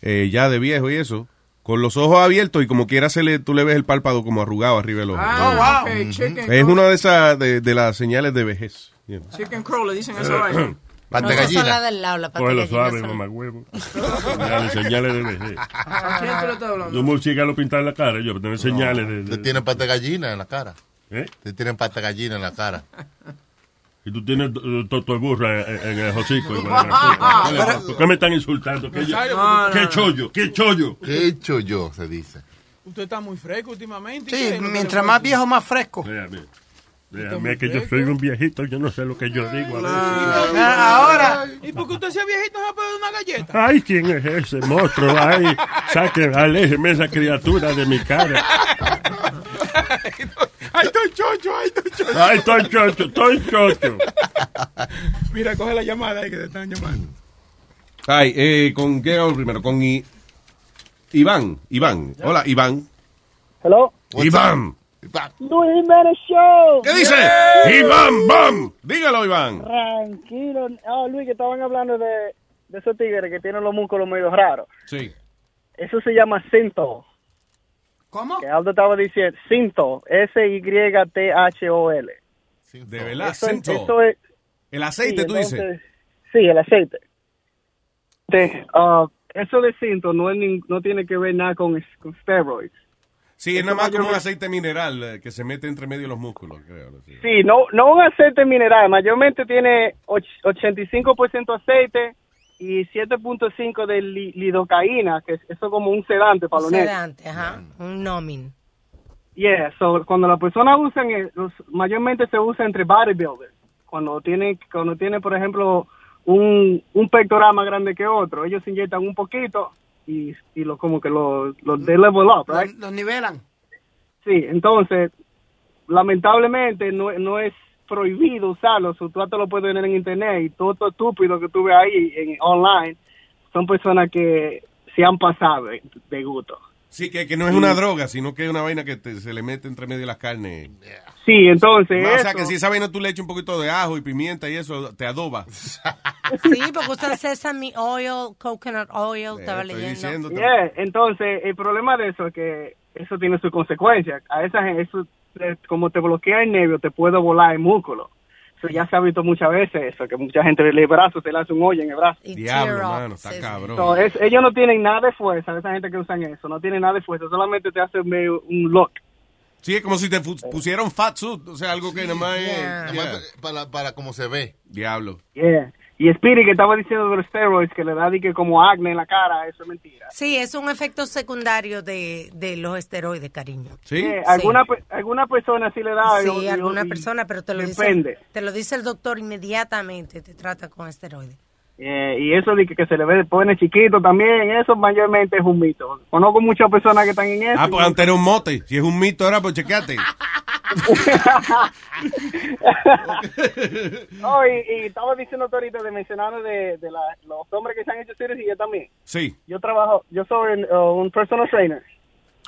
eh, ya de viejo y eso, con los ojos abiertos y como quiera se le, tú le ves el párpado como arrugado arriba del ojo. Ah, ok, chicken, Es crow. una de esas, de, de las señales de vejez. Yeah. chicken crow, le dicen eso ahí. No, esas son las del lado, la pata Cógelo gallina suave, mamá huevo. Señales, señales de vejez. ¿A quién tú le estás hablando? Yo lo pintar la cara, yo, pero tener señales de... Te tienen pata de gallina en la cara. ¿Eh? Te tienen pata gallina en la cara. Y tú tienes toto de burra en, en el hocico. ¿Qué? ¿Por qué me están insultando? ¿Qué, No, ¿Qué no. chollo? ¿Qué chollo? ¿Qué yo? Se dice. Usted está muy fresco últimamente. Sí, ¿qué? ¿No mientras más viejo, más fresco. Véame, véame que yo soy un viejito, yo no sé lo que yo digo. a veces. Ah, Ahora, ¿Y porque usted sea viejito no puede una galleta? Ay, ¿quién es ese monstruo? Ay, saquen, aléjeme esa criatura de mi cara. ¡Ay, estoy chocho! ¡Ay, estoy chocho! Ay, estoy chocho, estoy chocho. Mira, coge la llamada ahí que te están llamando. Ay, eh, ¿con qué vamos primero? Con I- Iván. Iván. Hola, Iván. Hello. Iván. Luis Jiménez Show. ¿Qué dice? Iván, bam. Dígalo, Iván. Tranquilo. Ah, Luis, que estaban hablando de, de esos tigres que tienen los músculos medio raros. Sí. Eso se llama cinto. ¿Cómo? Que Aldo estaba diciendo cinto. S-Y-T-H-O-L. De verdad, Eso- cinto. eso es- El aceite, Sí, tú dices. Sí, el aceite. De, ah, eso de cinto no, es nin- no tiene que ver nada con, con steroids. Sí, es nada más como un aceite mineral eh, que se mete entre medio de los músculos, creo. sí. No, no un aceite mineral, mayormente tiene och- 85% aceite y 7.5 de li- lidocaína, que es eso como un sedante para los negros. Sedante, ajá. Un nomin. Yeah, so cuando las personas usan, mayormente se usa entre bodybuilders. Cuando tienen, cuando tienen, por ejemplo, un, un pectoral más grande que otro, ellos se inyectan un poquito y, y lo, como que lo, lo they level up, right? Los, los nivelan. Sí, entonces, lamentablemente no, no es prohibido usarlo, so, tú hasta lo puedes ver en internet y todo esto estúpido que tú ves ahí en online son personas que se han pasado de, de gusto. Sí, que, que no es una droga, sino que es una vaina que te- se le mete entre medio de las carnes. Sí, entonces o sea, que si esa vaina tú le echas un poquito de ajo y pimienta y eso, te adoba. Sí, porque usan sesame oil, coconut oil, estaba estoy leyendo. diciendo. Yeah, entonces el problema de eso es que eso tiene sus consecuencias. A esa gente, eso, como te bloquea el nervio, te puede volar el músculo. Eso ya se ha visto muchas veces eso, que mucha gente el brazo se le hace un hoyo en el brazo. Diablo, mano, está cabrón. So, es- ellos no tienen nada de fuerza, esa gente que usan eso, no tienen nada de fuerza, solamente te hace medio un look. Sí, es como si te un fat suit, o sea, algo que nada más es... Más Para, para cómo se ve. Diablo. Yeah. Y Spirit que estaba diciendo de los steroids que le da que como acné en la cara, eso es mentira. Sí, es un efecto secundario de, de los esteroides, cariño. Eh, alguna, pe- alguna persona sí le da. Sí, alguna persona, pero te lo depende. dice te lo dice el doctor inmediatamente, te trata con esteroides. Eh, y eso de que, que se le ve pone chiquito también, eso mayormente es un mito. Conozco muchas personas que están en eso. Ah, pues antes era un mote. Si es un mito ahora, pues chequeate. No, y, y estaba diciendo ahorita de mencionando de, de la- los hombres que se han hecho series y yo también. Sí. Yo trabajo, yo soy uh, un personal trainer.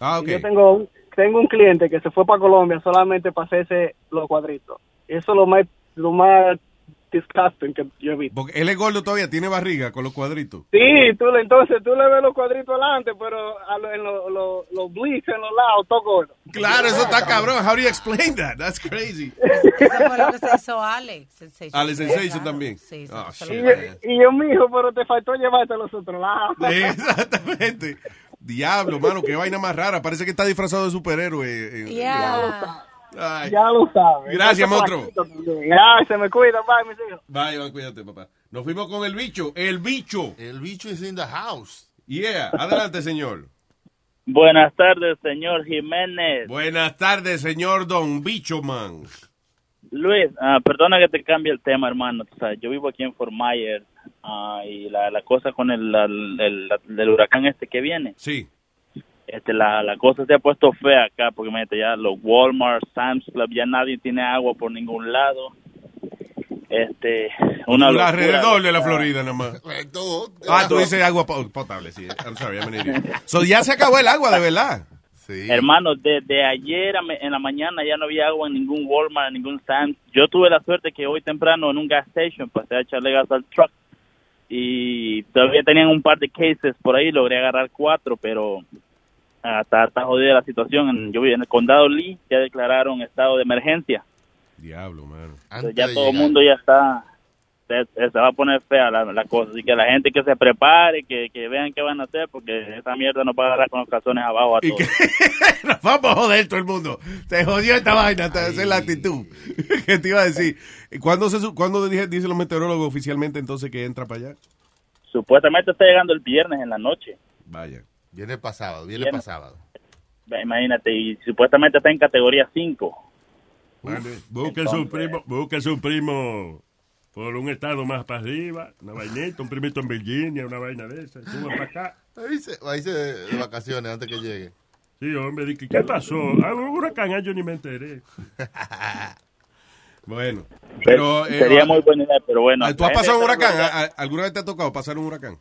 Ah, ok. Y Yo tengo un, tengo un cliente que se fue para Colombia solamente para hacerse los cuadritos. Eso es lo más, lo más disgusting que yo he visto. Porque él es gordo todavía, tiene barriga con los cuadritos. Sí, tú le, entonces tú le ves los cuadritos adelante, pero a lo- en lo- lo- los bleach en los lados, todo gordo. Claro, eso está cabrón. How do you explain that? That's crazy. Eso fue lo que se hizo Alex. Sensation. Alex Sensation también. Sí, sí, Oh, shit, Y lo- yo, y yo, mijo, pero te faltó llevarte a los otros lados. Exactamente. Diablo, mano, qué vaina más rara. Parece que está disfrazado de superhéroe. Ay. Ya lo sabes. Gracias, monstruo. Gracias, me cuida, bye, mis hijos. Bye, Iván, cuídate, papá. Nos fuimos con el bicho. El bicho. El bicho is in the house. Yeah. Adelante, señor. Buenas tardes, señor Jiménez. Buenas tardes, señor Don Bicho Man. Luis, ah, perdona que te cambie el tema, hermano. O sea, yo vivo aquí en Fort Myers ah, y la, la cosa con el, el, el- el huracán este que viene. Sí. Este, la, la cosa se ha puesto fea acá porque imagínate, ya los Walmart, Sam's Club, ya nadie tiene agua por ningún lado. Este, una locura. alrededor de la Florida, nada más. Ah, tú dices agua po- potable, sí. I'm sorry, I'm an idiot. So, ya se acabó el agua, de verdad. Hermano, desde ayer a me- en la mañana ya no había agua en ningún Walmart, en ningún Sam's. Yo tuve la suerte que hoy temprano en un gas station pasé a echarle gas al truck y todavía tenían un par de cases por ahí, logré agarrar cuatro, pero ah, está, está jodida la situación. En- Yo vivo en el condado Lee, ya declararon estado de emergencia. Diablo, mano. Entonces ya todo el mundo ya está, se, se va a poner fea la, la cosa. Así que la gente que se prepare, que, que vean qué van a hacer, porque esa mierda nos va a agarrar con los calzones abajo a todos. Nos vamos a joder todo el mundo. Te jodió esta vaina, esa es la actitud. ¿Qué te iba a decir? ¿Cuándo, se, su- cuándo dije- dicen los meteorólogos oficialmente entonces que entra para allá? Supuestamente está llegando el viernes en la noche. Vaya. Viene para sábado, viene para sábado. Imagínate, y supuestamente está en categoría 5. Busque su primo, busque su primo por un estado más para arriba, una vainita, un primito en Virginia, una vaina de esa, suba para acá. Ahí se, ahí se de, vacaciones antes que llegue. Sí, hombre, dije, ¿qué pasó? Ah, un huracán, ah, yo ni me enteré. Bueno. Pero, eh, Sería muy buena idea, pero bueno. ¿Tú has pasado un huracán? ¿A- a- ¿Alguna vez te ha tocado pasar un huracán?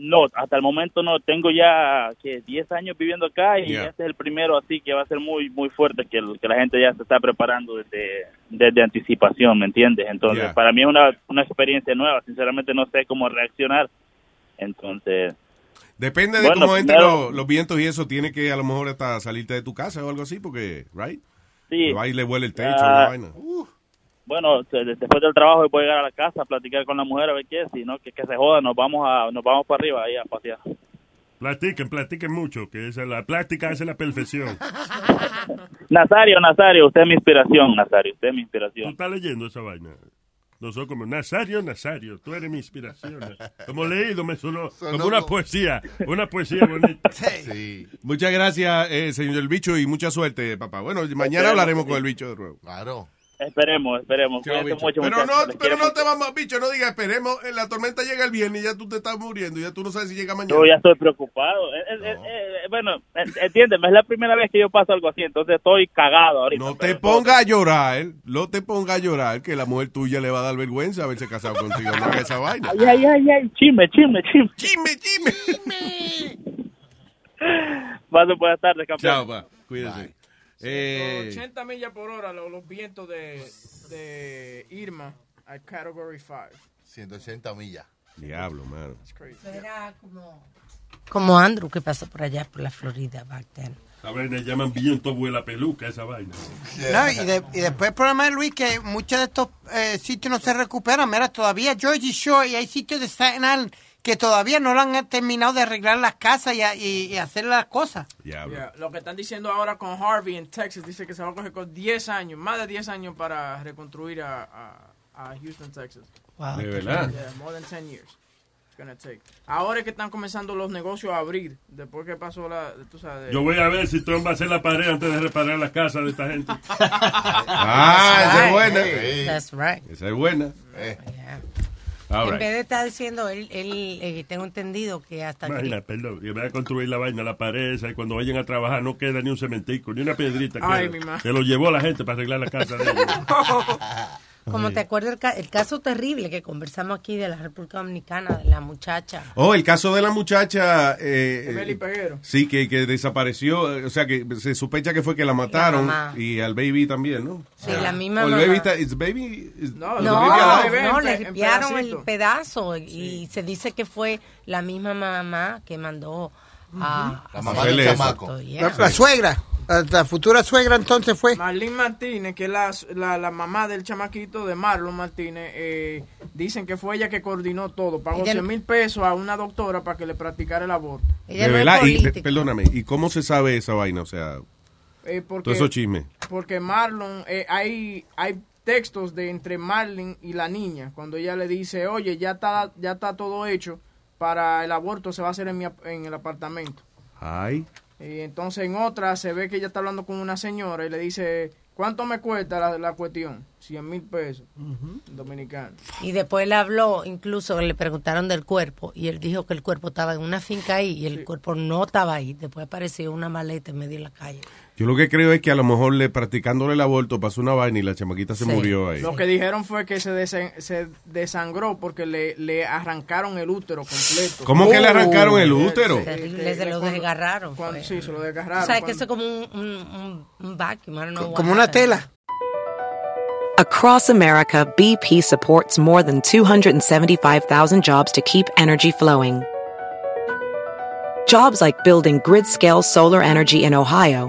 No, hasta el momento no. Tengo ya que 10 años viviendo acá y Yeah. este es el primero, así que va a ser muy muy fuerte que, la gente ya se está preparando desde, desde anticipación, ¿me entiendes? Entonces, Yeah. para mí es una, una experiencia nueva. Sinceramente, no sé cómo reaccionar. Entonces, Depende de Bueno, cómo entren los, los vientos y eso, tiene que a lo mejor hasta salirte de tu casa o algo así, porque, right? sí. Va y le huele el techo, la vaina. Bueno, después del trabajo voy a llegar a la casa a platicar con la mujer a ver qué, si no, que, que se joda, nos vamos a nos vamos para arriba ahí a pasear. Platiquen, platiquen mucho, que esa, la plástica hace la perfección. Nazario, Nazario, usted es mi inspiración, Nazario, usted es mi ¿Tú inspiración. estás leyendo esa vaina? No soy como Nazario, Nazario, tú eres mi inspiración. Como leído me sonó como una poesía, una poesía bonita. Muchas gracias, eh, señor El Bicho, y mucha suerte, papá. Bueno, mañana hablaremos con sí. el Bicho de nuevo. Claro. Esperemos, esperemos. Mucho, pero no, pero no te vamos, bicho, no digas, esperemos, la tormenta llega el viernes y ya tú te estás muriendo, ya tú no sabes si llega mañana. Yo ya estoy preocupado. Eh, eh, eh, eh, bueno, entiéndeme, es la primera vez que yo paso algo así, entonces estoy cagado ahorita. No te ponga a llorar, no te ponga a llorar, que la mujer tuya le va a dar vergüenza haberse casado contigo. No haga esa vaina. Ay, ay, ay, ay, chisme, chisme, chisme. Chisme, chisme. Paso buenas tardes, campeón. Chao, pa. Cuídese. 80 millas por hora los, los vientos de, de Irma a Category 5. 180 millas. Diablo, mano. Era como... Como Andrew que pasó por allá, por la Florida, back then. A ver, le llaman viento vuela peluca esa vaina. No, y, de- y después el problema es, Luis, que muchos de estos eh, sitios no se recuperan. Mira, todavía Georgie Shore y hay sitios de Staten Island que todavía no lo han terminado de arreglar las casas y, y- y hacer las cosas. Yeah, Lo que están diciendo ahora con Harvey en Texas dice que se va a coger con 10 años, más de 10 años para reconstruir a, a, a Houston, Texas. Wow. ¿De verdad? Yeah, more than 10 years. It's gonna take. Ahora es que están comenzando los negocios a abrir, después que pasó la, tú sabes. Yo voy a ver si Trump va a hacer la pared antes de reparar la casa de esta gente. Ah, esa es buena. That's right. Esa es buena. All En right. vez de estar diciendo, él, él eh, tengo entendido que hasta Imagina, perdón, y voy a construir la vaina, la pared esa, y cuando vayan a trabajar no queda ni un cementico, ni una piedrita. Ay, queda. mi ma. Se lo llevó la gente para arreglar la casa de ellos. Como te acuerdas el, ca- el caso terrible que conversamos aquí de la República Dominicana, de la muchacha. Oh, el caso de la muchacha. Eh, Emily eh, Peguero. sí, que, que desapareció. eh, O sea, que se sospecha que fue que la mataron. mamá. y al baby también, ¿no? Sí, la misma O el mamá. baby está. is baby, is- No, No, baby no, le ripiaron el pedazo y se dice que fue la misma mamá que mandó a... La a mamá hacer del chamaco. Yeah. La, la suegra, la, futura suegra entonces fue. Marlene Martínez, que es la, la, la mamá del chamaquito de Marlon Martínez, eh, dicen que fue ella que coordinó todo. Pagó Ella- 100 mil pesos a una doctora para que le practicara el aborto. De verdad. Y, pe- perdóname. ¿Y cómo se sabe esa vaina? O sea, Eh, porque, todo eso chisme. Porque Marlon, eh, hay, hay textos de entre Marlon y la niña, cuando ella le dice, oye, ya está, ya está todo hecho para el aborto, se va a hacer en, mi, en el apartamento. Ay. Y entonces en otra se ve que ella está hablando con una señora y le dice, ¿cuánto me cuesta la, la cuestión? 100 mil pesos dominicanos. Y después él habló, incluso le preguntaron del cuerpo y él dijo que el cuerpo estaba en una finca ahí y el cuerpo no estaba ahí. Después apareció una maleta en medio de la calle. Yo lo que creo es que a lo mejor le practicándole el aborto pasó una vaina y la chamaquita se Sí. murió ahí. Lo que dijeron fue que se, desen- se desangró porque le, le arrancaron el útero completo. ¿Cómo que le arrancaron el Sí, útero? se lo cuando- desgarraron. cuando- sí, se lo desgarraron. sabes que eso es como un, un, vacuum, I don't know Como una tela. Across America, BP supports more than 275,000 jobs to keep energy flowing. Jobs like building grid scale solar energy in Ohio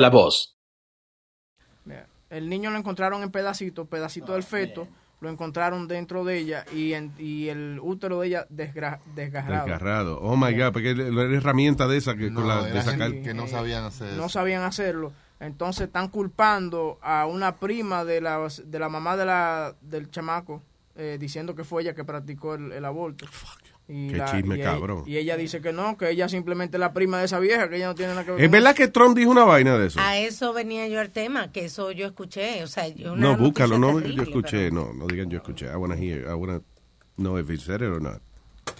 la voz. El niño lo encontraron en pedacitos, pedacito del feto, lo encontraron dentro de ella y, en- y el útero de ella desgra- desgarrado. Desgarrado. Oh my God, porque la herramienta de esa que con la de era sacar. gente que no sabían hacer no eso. sabían hacerlo. Entonces están culpando a una prima de la, de la mamá de la, del chamaco, eh, diciendo que fue ella que practicó el, el aborto. Y Qué chisme y ella- cabrón. y ella dice que no, que ella simplemente es la prima de esa vieja, que ella no tiene nada que ver ¿Es verdad que Trump dijo una vaina de eso? A eso venía yo al tema, que eso yo escuché. O sea, yo una No, búscalo, no, terrible, yo escuché, no, no digan yo escuché. I wanna hear, I wanna know if he said it or not.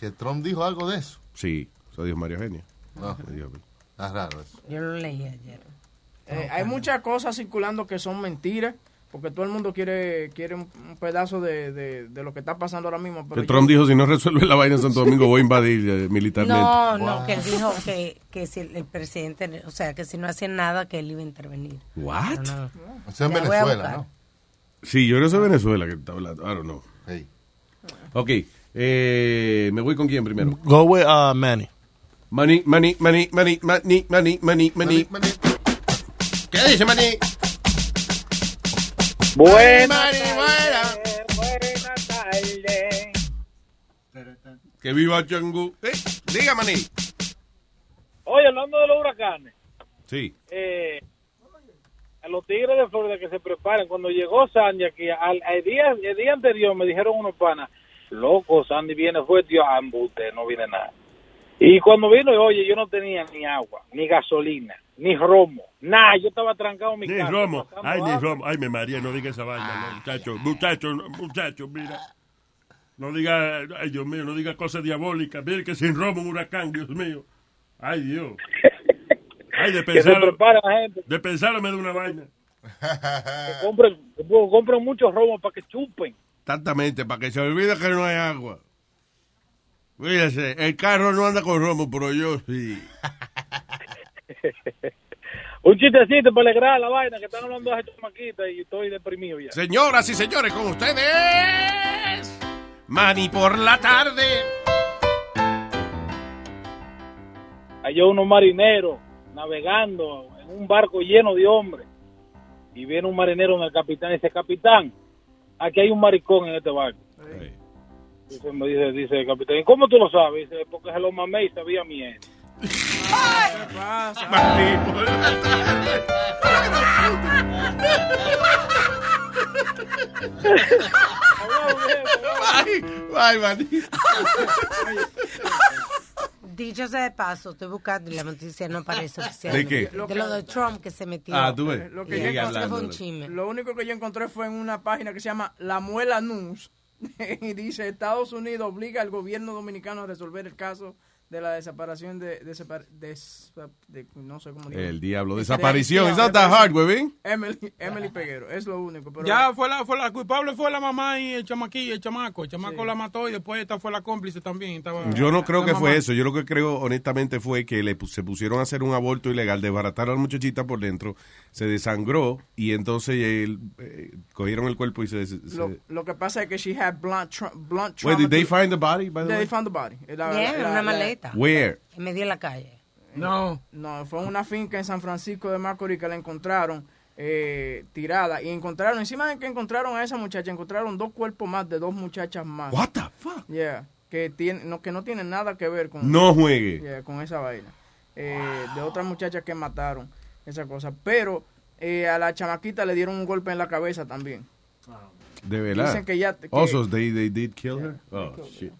Que Trump dijo algo de eso. Sí, eso dijo María Eugenia. No. Dijo- Es raro eso. Yo lo leí ayer. Eh, hay muchas cosas circulando que son mentiras, porque todo el mundo quiere quiere un, un pedazo de, de- de lo que está pasando ahora mismo. Pero Que yo- Trump dijo, si no resuelve la vaina en Santo Domingo, voy a invadir eh, militarmente. No, no, que él dijo que, que si el presidente, o sea, que si no hacían nada, que él iba a intervenir. What? No, no. Eso en Ya voy a Venezuela, buscar. ¿no? Sí, yo creo que es Venezuela que está hablando. I don't know. Ok, eh, me voy con quién primero. Go with uh, Manny. Money, money, money, money, money, money, money, money. ¿Qué dice Manny? Buenas Que viva Changú. Eh, diga, Manny. Oye, hablando de los huracanes, Sí. eh, a los tigres de Florida que se preparen. Cuando llegó Sandy aquí, al, el, día, el día anterior me dijeron unos panas, loco, Sandy viene fuerte, yo, ambute, no viene nada. Y cuando vino, oye, yo no tenía ni agua, ni gasolina, ni romo, nada, yo estaba trancado en mi Ni casa. Romo. pasando Ay, ni. Romo. Ay, me María, no diga esa vaina, no, muchacho. Muchacho, no, muchacho, mira. No diga, ay, Dios mío, no diga cosas diabólicas. Mire que sin Romo un huracán, Dios mío. Ay, Dios. Ay, de pensarlo. De pensarlo me da una vaina. Que compren muchos romos para que chupen. Exactamente, para que se olvide que no hay agua. Fíjese, el carro no anda con romo, pero yo sí. Un chistecito para alegrar la vaina, que están hablando de esa chamaquita y estoy deprimido ya. Señoras y señores, con ustedes. Manny por la tarde. Hay unos marineros navegando en un barco lleno de hombres. Y viene un marinero en el capitán y dice, capitán, aquí hay un maricón en este barco. Dice, me dice, dice el capitán, ¿y cómo tú lo sabes? Dice, porque se lo mamé y sabía miel. ¿Qué pasa? Bye, bye, Manny. Dicho sea de paso, estoy buscando y la noticia no aparece oficial. ¿De qué? De lo de Trump que se metió. Ah, tú ves. Lo que, yo encontré fue un chisme. lo único que yo encontré fue en una página que se llama La Muela News. y dice, Estados Unidos obliga al gobierno dominicano a resolver el caso de la desaparición de... de, separ- des- de- no sé cómo digo. El diablo, De- desaparición. de- It's not that hard, huevín. Emily, Emily Peguero, es lo único. Pero Ya fue la, fue la culpable fue la mamá y el chamaquí, el chamaco. El chamaco la mató y después esta fue la cómplice también. Estaba, Yo no creo que mamá. fue eso. Yo lo que creo, honestamente, fue que le se pusieron a hacer un aborto ilegal, desbarataron a la muchachita por dentro, se desangró y entonces él, eh, cogieron el cuerpo y se. se- lo, lo que pasa es que she had blunt, tra- blunt Wait, trauma. did they find the body, by the They way? found the body. La- Yeah, la- en la- una la- maleta. Where? En medio de la calle. No. No, fue en una finca en San Francisco de Macorís que la encontraron eh, tirada. Y encontraron, encima de que encontraron a esa muchacha, encontraron dos cuerpos más de dos muchachas más. What the fuck? Yeah, que, tiene, no, que no tienen nada que ver con... No juegue. Yeah, con esa vaina. Eh, De otras muchachas que mataron, esa cosa. Pero eh, a la chamaquita le dieron un golpe en la cabeza también. De verdad. Dicen que ya- que- Also, they, they did kill her? Oh, shit.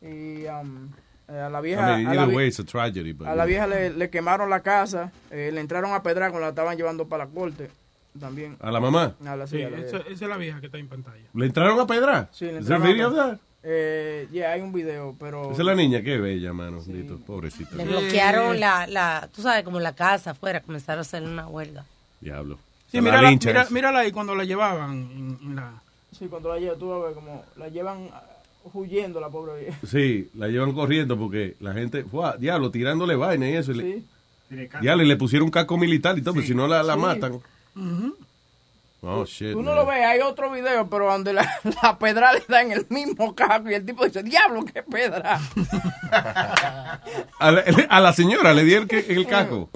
Y um, a la vieja... I mean, a la way, it's a tragedy. But A la vieja le, le quemaron la casa, eh, le entraron a pedrar cuando la estaban llevando para la corte. También. ¿A la mamá? A la, sí, Sí, a la esa, esa es la vieja que está en pantalla. ¿Le entraron a pedra? Sí, le entraron a video? Eh, yeah, hay un video, pero... Esa es la niña, qué bella, mano. Dito, pobrecita. Le bloquearon la, la, tú sabes, como la casa afuera, comenzaron a hacer una huelga. Diablo. Sí, La mírala, esa. mírala ahí cuando la llevaban. en- en la... Sí, cuando la llevan, tú vas a ver como la llevan huyendo la pobre vieja. Sí, la llevan corriendo porque la gente, fue diablo, tirándole vaina y eso. y le- Sí. diablo, y le pusieron un casco militar y todo, porque si no la, la Sí. matan. Ujú. Oh, shit. Tú no man. lo ves, hay otro video, pero donde la, la pedra le da en el mismo cajo y el tipo dice, diablo, qué pedra. A la, a la señora le di el, que- el casco.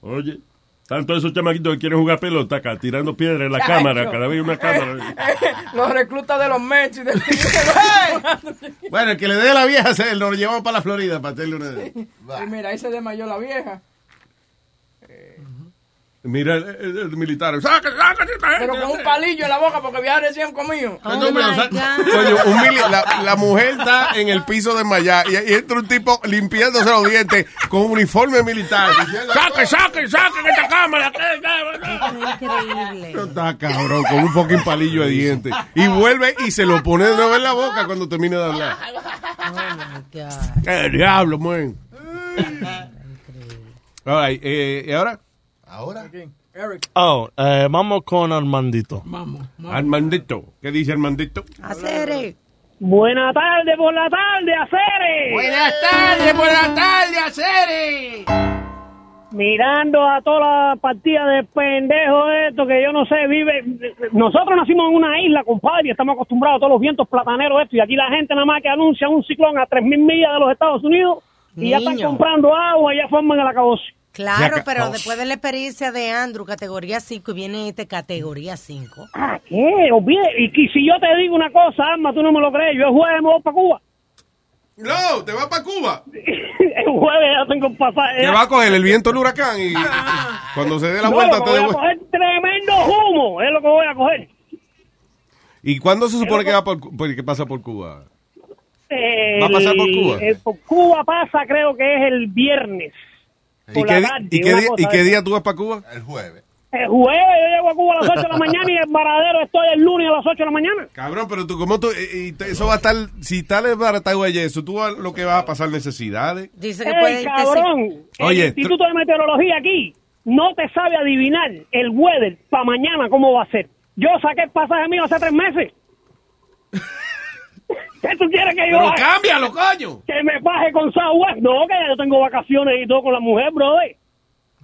Oye, tanto esos chamaquitos que quieren jugar pelota acá, tirando piedras en la cámara, cada vez una cámara. Los reclutas de los del... Bueno, el que le dé a la vieja, se lo llevamos para la Florida para hacerle una... Y mira, ahí se desmayó la vieja. Mira el, el- el militar. ¡Saca, saca, esta gente! Pero con un palillo en la boca porque había recién comido. No, pero, o sea, coño, un mili- la, la mujer está en el piso de Maya y, y entra un tipo limpiándose los dientes con un uniforme militar. ¡Saque, saque, saque esta cámara! Increíble. No Está cabrón, con un fucking palillo de dientes. Y vuelve y se lo pone de nuevo en la boca cuando termine de hablar. ¡Qué diablo, man! All right, eh, ¿y ahora? Ahora. Eric. Oh, eh, vamos con Armandito. Vamos. Armandito. ¿Qué dice Armandito? Hacer. Buenas tardes por la tarde, Acere. Buenas tardes, buenas tardes, Acere. Mirando a toda la partida de pendejos esto que yo no sé, vive. Nosotros nacimos en una isla, compadre, y estamos acostumbrados a todos los vientos plataneros esto, y aquí la gente nada más que anuncia un ciclón a 3.000 millas de los Estados Unidos y ya están comprando agua y ya forman el acabose. Claro, pero oh. después de la experiencia de Andrew, categoría 5, y viene este categoría 5. Ah, ¿qué? Y, que si yo te digo una cosa, Alma, tú no me lo crees, yo el jueves me voy para Cuba. No, te vas para Cuba. el jueves ya tengo un pasaje. Que va a coger el viento del huracán y cuando se dé la No, vuelta te voy a coger tremendo humo, es lo que voy a coger. ¿Y cuándo se supone que va por, que pasa por Cuba? El- ¿Va a pasar por Cuba? el- por Cuba pasa, creo que es el viernes. ¿Y qué, tarde, y día, y qué día tú vas para Cuba? El jueves. El jueves yo llego a Cuba a las 8 de la mañana y en Varadero estoy el lunes a las 8 de la mañana. Cabrón, pero tú, ¿cómo tú? y- y te- eso va a estar, si está desbaratado allá eso, tú lo que vas a pasar necesidades. Dice ¡Ey, cabrón! El Oye, Instituto de Meteorología aquí no te sabe adivinar el weather para mañana cómo va a ser. Yo saqué el pasaje mío hace tres meses. ¿Qué tú quieres que yo Pero haga? cámbialo, coño. Que me baje con Southwest. No, que ya yo tengo vacaciones y todo con la mujer, brother.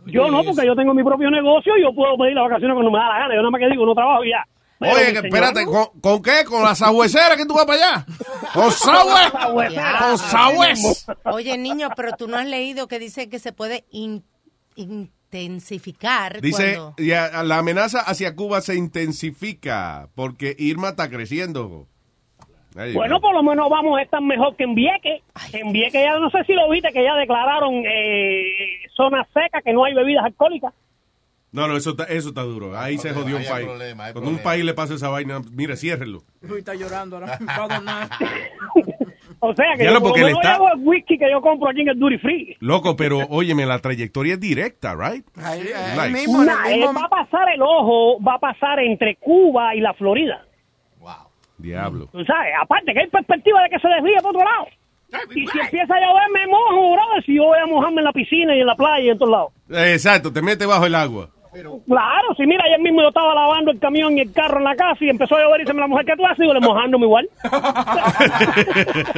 Yo no, porque yo tengo mi propio negocio y yo puedo pedir las vacaciones cuando me da la gana. Yo nada más que digo, no trabajo y ya. Pero, Oye, que espérate, ¿con, con qué? ¿Con la sabuesera que tú vas para allá? ¿Con sabue? ¿Con sabues? Oye, niño, pero tú no has leído que dice que se puede in- intensificar Dice, cuando... ya, la amenaza hacia Cuba se intensifica porque Irma está creciendo. Ahí Bueno, va. por lo menos vamos a estar mejor que en Vieques. En Vieques ya, no sé si lo viste, que ya declararon eh, zona seca, que no hay bebidas alcohólicas. No, no, eso está, eso está duro. Ahí se jodió un ahí país. problema, Cuando un país le pasa esa vaina, mire, ciérrelo. Luis está llorando ahora mismo. O sea, que Ya yo porque lo le está- llevo el whisky que yo compro aquí en el Duty Free. Loco, pero óyeme, la trayectoria es directa, right? Like, Nah, él va a pasar el ojo, va a pasar entre Cuba y la Florida. Diablo. Tú sabes, aparte que hay perspectiva de que se desvíe por otro lado. Y si empieza a llover, me mojo, bro. Si yo voy a mojarme en la piscina y en la playa y en todos lados. Exacto, te mete bajo el agua. Claro, si mira, ayer mismo yo estaba lavando el camión y el carro en la casa y empezó a llover y dice la mujer, ¿qué tú haces? Y yo le mojándome igual.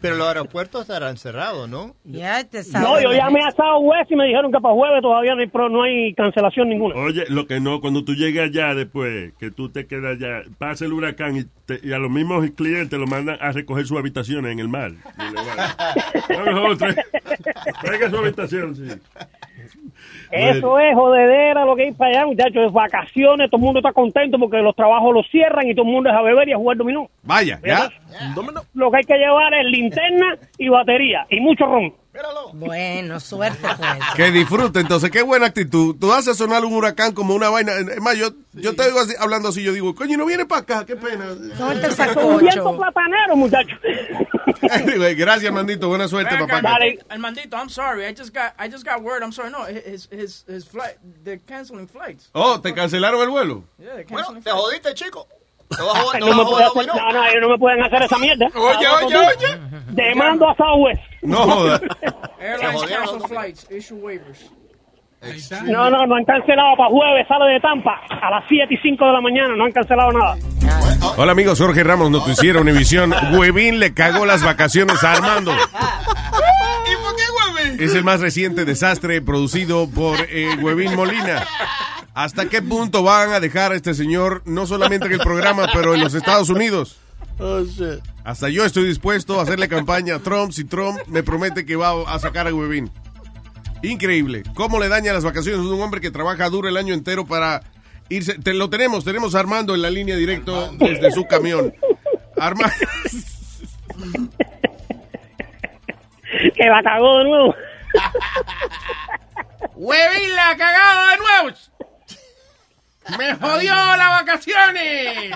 Pero los aeropuertos estarán cerrados, ¿no? Ya te No, yo llamé a Southwest y me dijeron que para jueves todavía no hay, cancelación ninguna. Oye, lo que no, cuando tú llegas allá después, que tú te quedas allá, pasa el huracán y, te- y a los mismos clientes lo mandan a recoger sus habitaciones en el mar. Y le van, "No, no, trae- Traiga su habitación, sí. Eso es jodedera lo que hay para allá, muchachos. Es vacaciones, todo el mundo está contento porque los trabajos los cierran y todo el mundo es a beber y a jugar dominó. Vaya, ya. Lo que hay que llevar es linterna y batería y mucho ron. Bueno, suerte eso. Que disfrute, entonces, qué buena actitud. Tú haces sonar un huracán como una vaina. Es más, yo, yo te digo así, hablando así, yo digo, coño, no viene para acá, qué pena. Un viento platanero, muchachos. Anyway, gracias, Mandito, buena suerte, Ven acá, papá. Armandito, I'm sorry. I just got I just got word. I'm sorry. No, his his his flight. They're canceling flights. Oh, ¿te cancelaron el vuelo? Yeah, te jodiste, chico. No, me puede hacer- no, no, ellos no me pueden hacer esa mierda. Oye, oye, no, oye. Demando a Southwest. No joda. Airlines cancel flights, issue waivers. No, no, no han cancelado para jueves, sale de Tampa a las 7 y 5 de la mañana, no han cancelado nada. Hola amigos, Jorge Ramos, Noticiero Univisión. Huevín le cagó las vacaciones a Armando. ¿Y por qué, huevín? Es el más reciente desastre producido por eh, Huevín Molina. ¿Hasta qué punto van a dejar a este señor, no solamente en el programa, pero en los Estados Unidos? Oh, shit. Hasta yo estoy dispuesto a hacerle campaña a Trump si Trump me promete que va a sacar a Huevín. Increíble. ¿Cómo le daña las vacaciones a un hombre que trabaja duro el año entero para irse? Te, lo tenemos, tenemos a Armando en la línea directo desde su camión. Armando. Que la cagó de nuevo. ¡Huevín la ha cagado de nuevo! ¡Me jodió las vacaciones!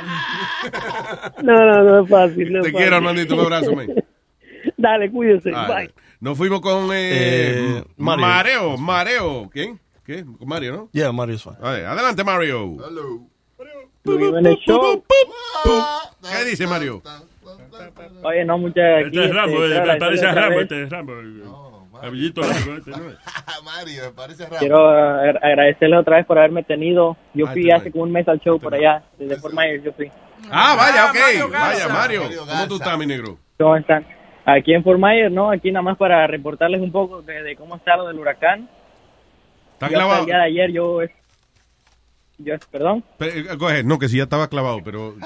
No, no, no es fácil. No es Te fácil. quiero, Armandito. Un abrazo, man. Dale, cuídese. Ah, Bye. Nos fuimos con eh, Eh, Mario. Mareo. Mareo. ¿Quién? ¿Qué? Con Mario, ¿no? Yeah, Mario is fine. Ver, adelante, Mario. show. ¿Qué dice Mario? Oye, no, muchas Este es Rambo, eh, parece a Rambo, este es Rambo. Este. Mario, me parece raro. Quiero agra- agradecerle otra vez por haberme tenido. Yo Ah, fui te hace como un mes al show por allá, desde Fort Myers, yo fui. Ah, vaya, ok. Mario Garza. vaya, Mario. ¿Cómo tú estás, mi negro? ¿Cómo están? Aquí en Fort Myers, ¿no? Aquí nada más para reportarles un poco de, de cómo está lo del huracán. ¿Está clavado? El día de ayer yo... yo perdón. Pe- eh, Go ahead. No, que sí, ya estaba clavado, pero...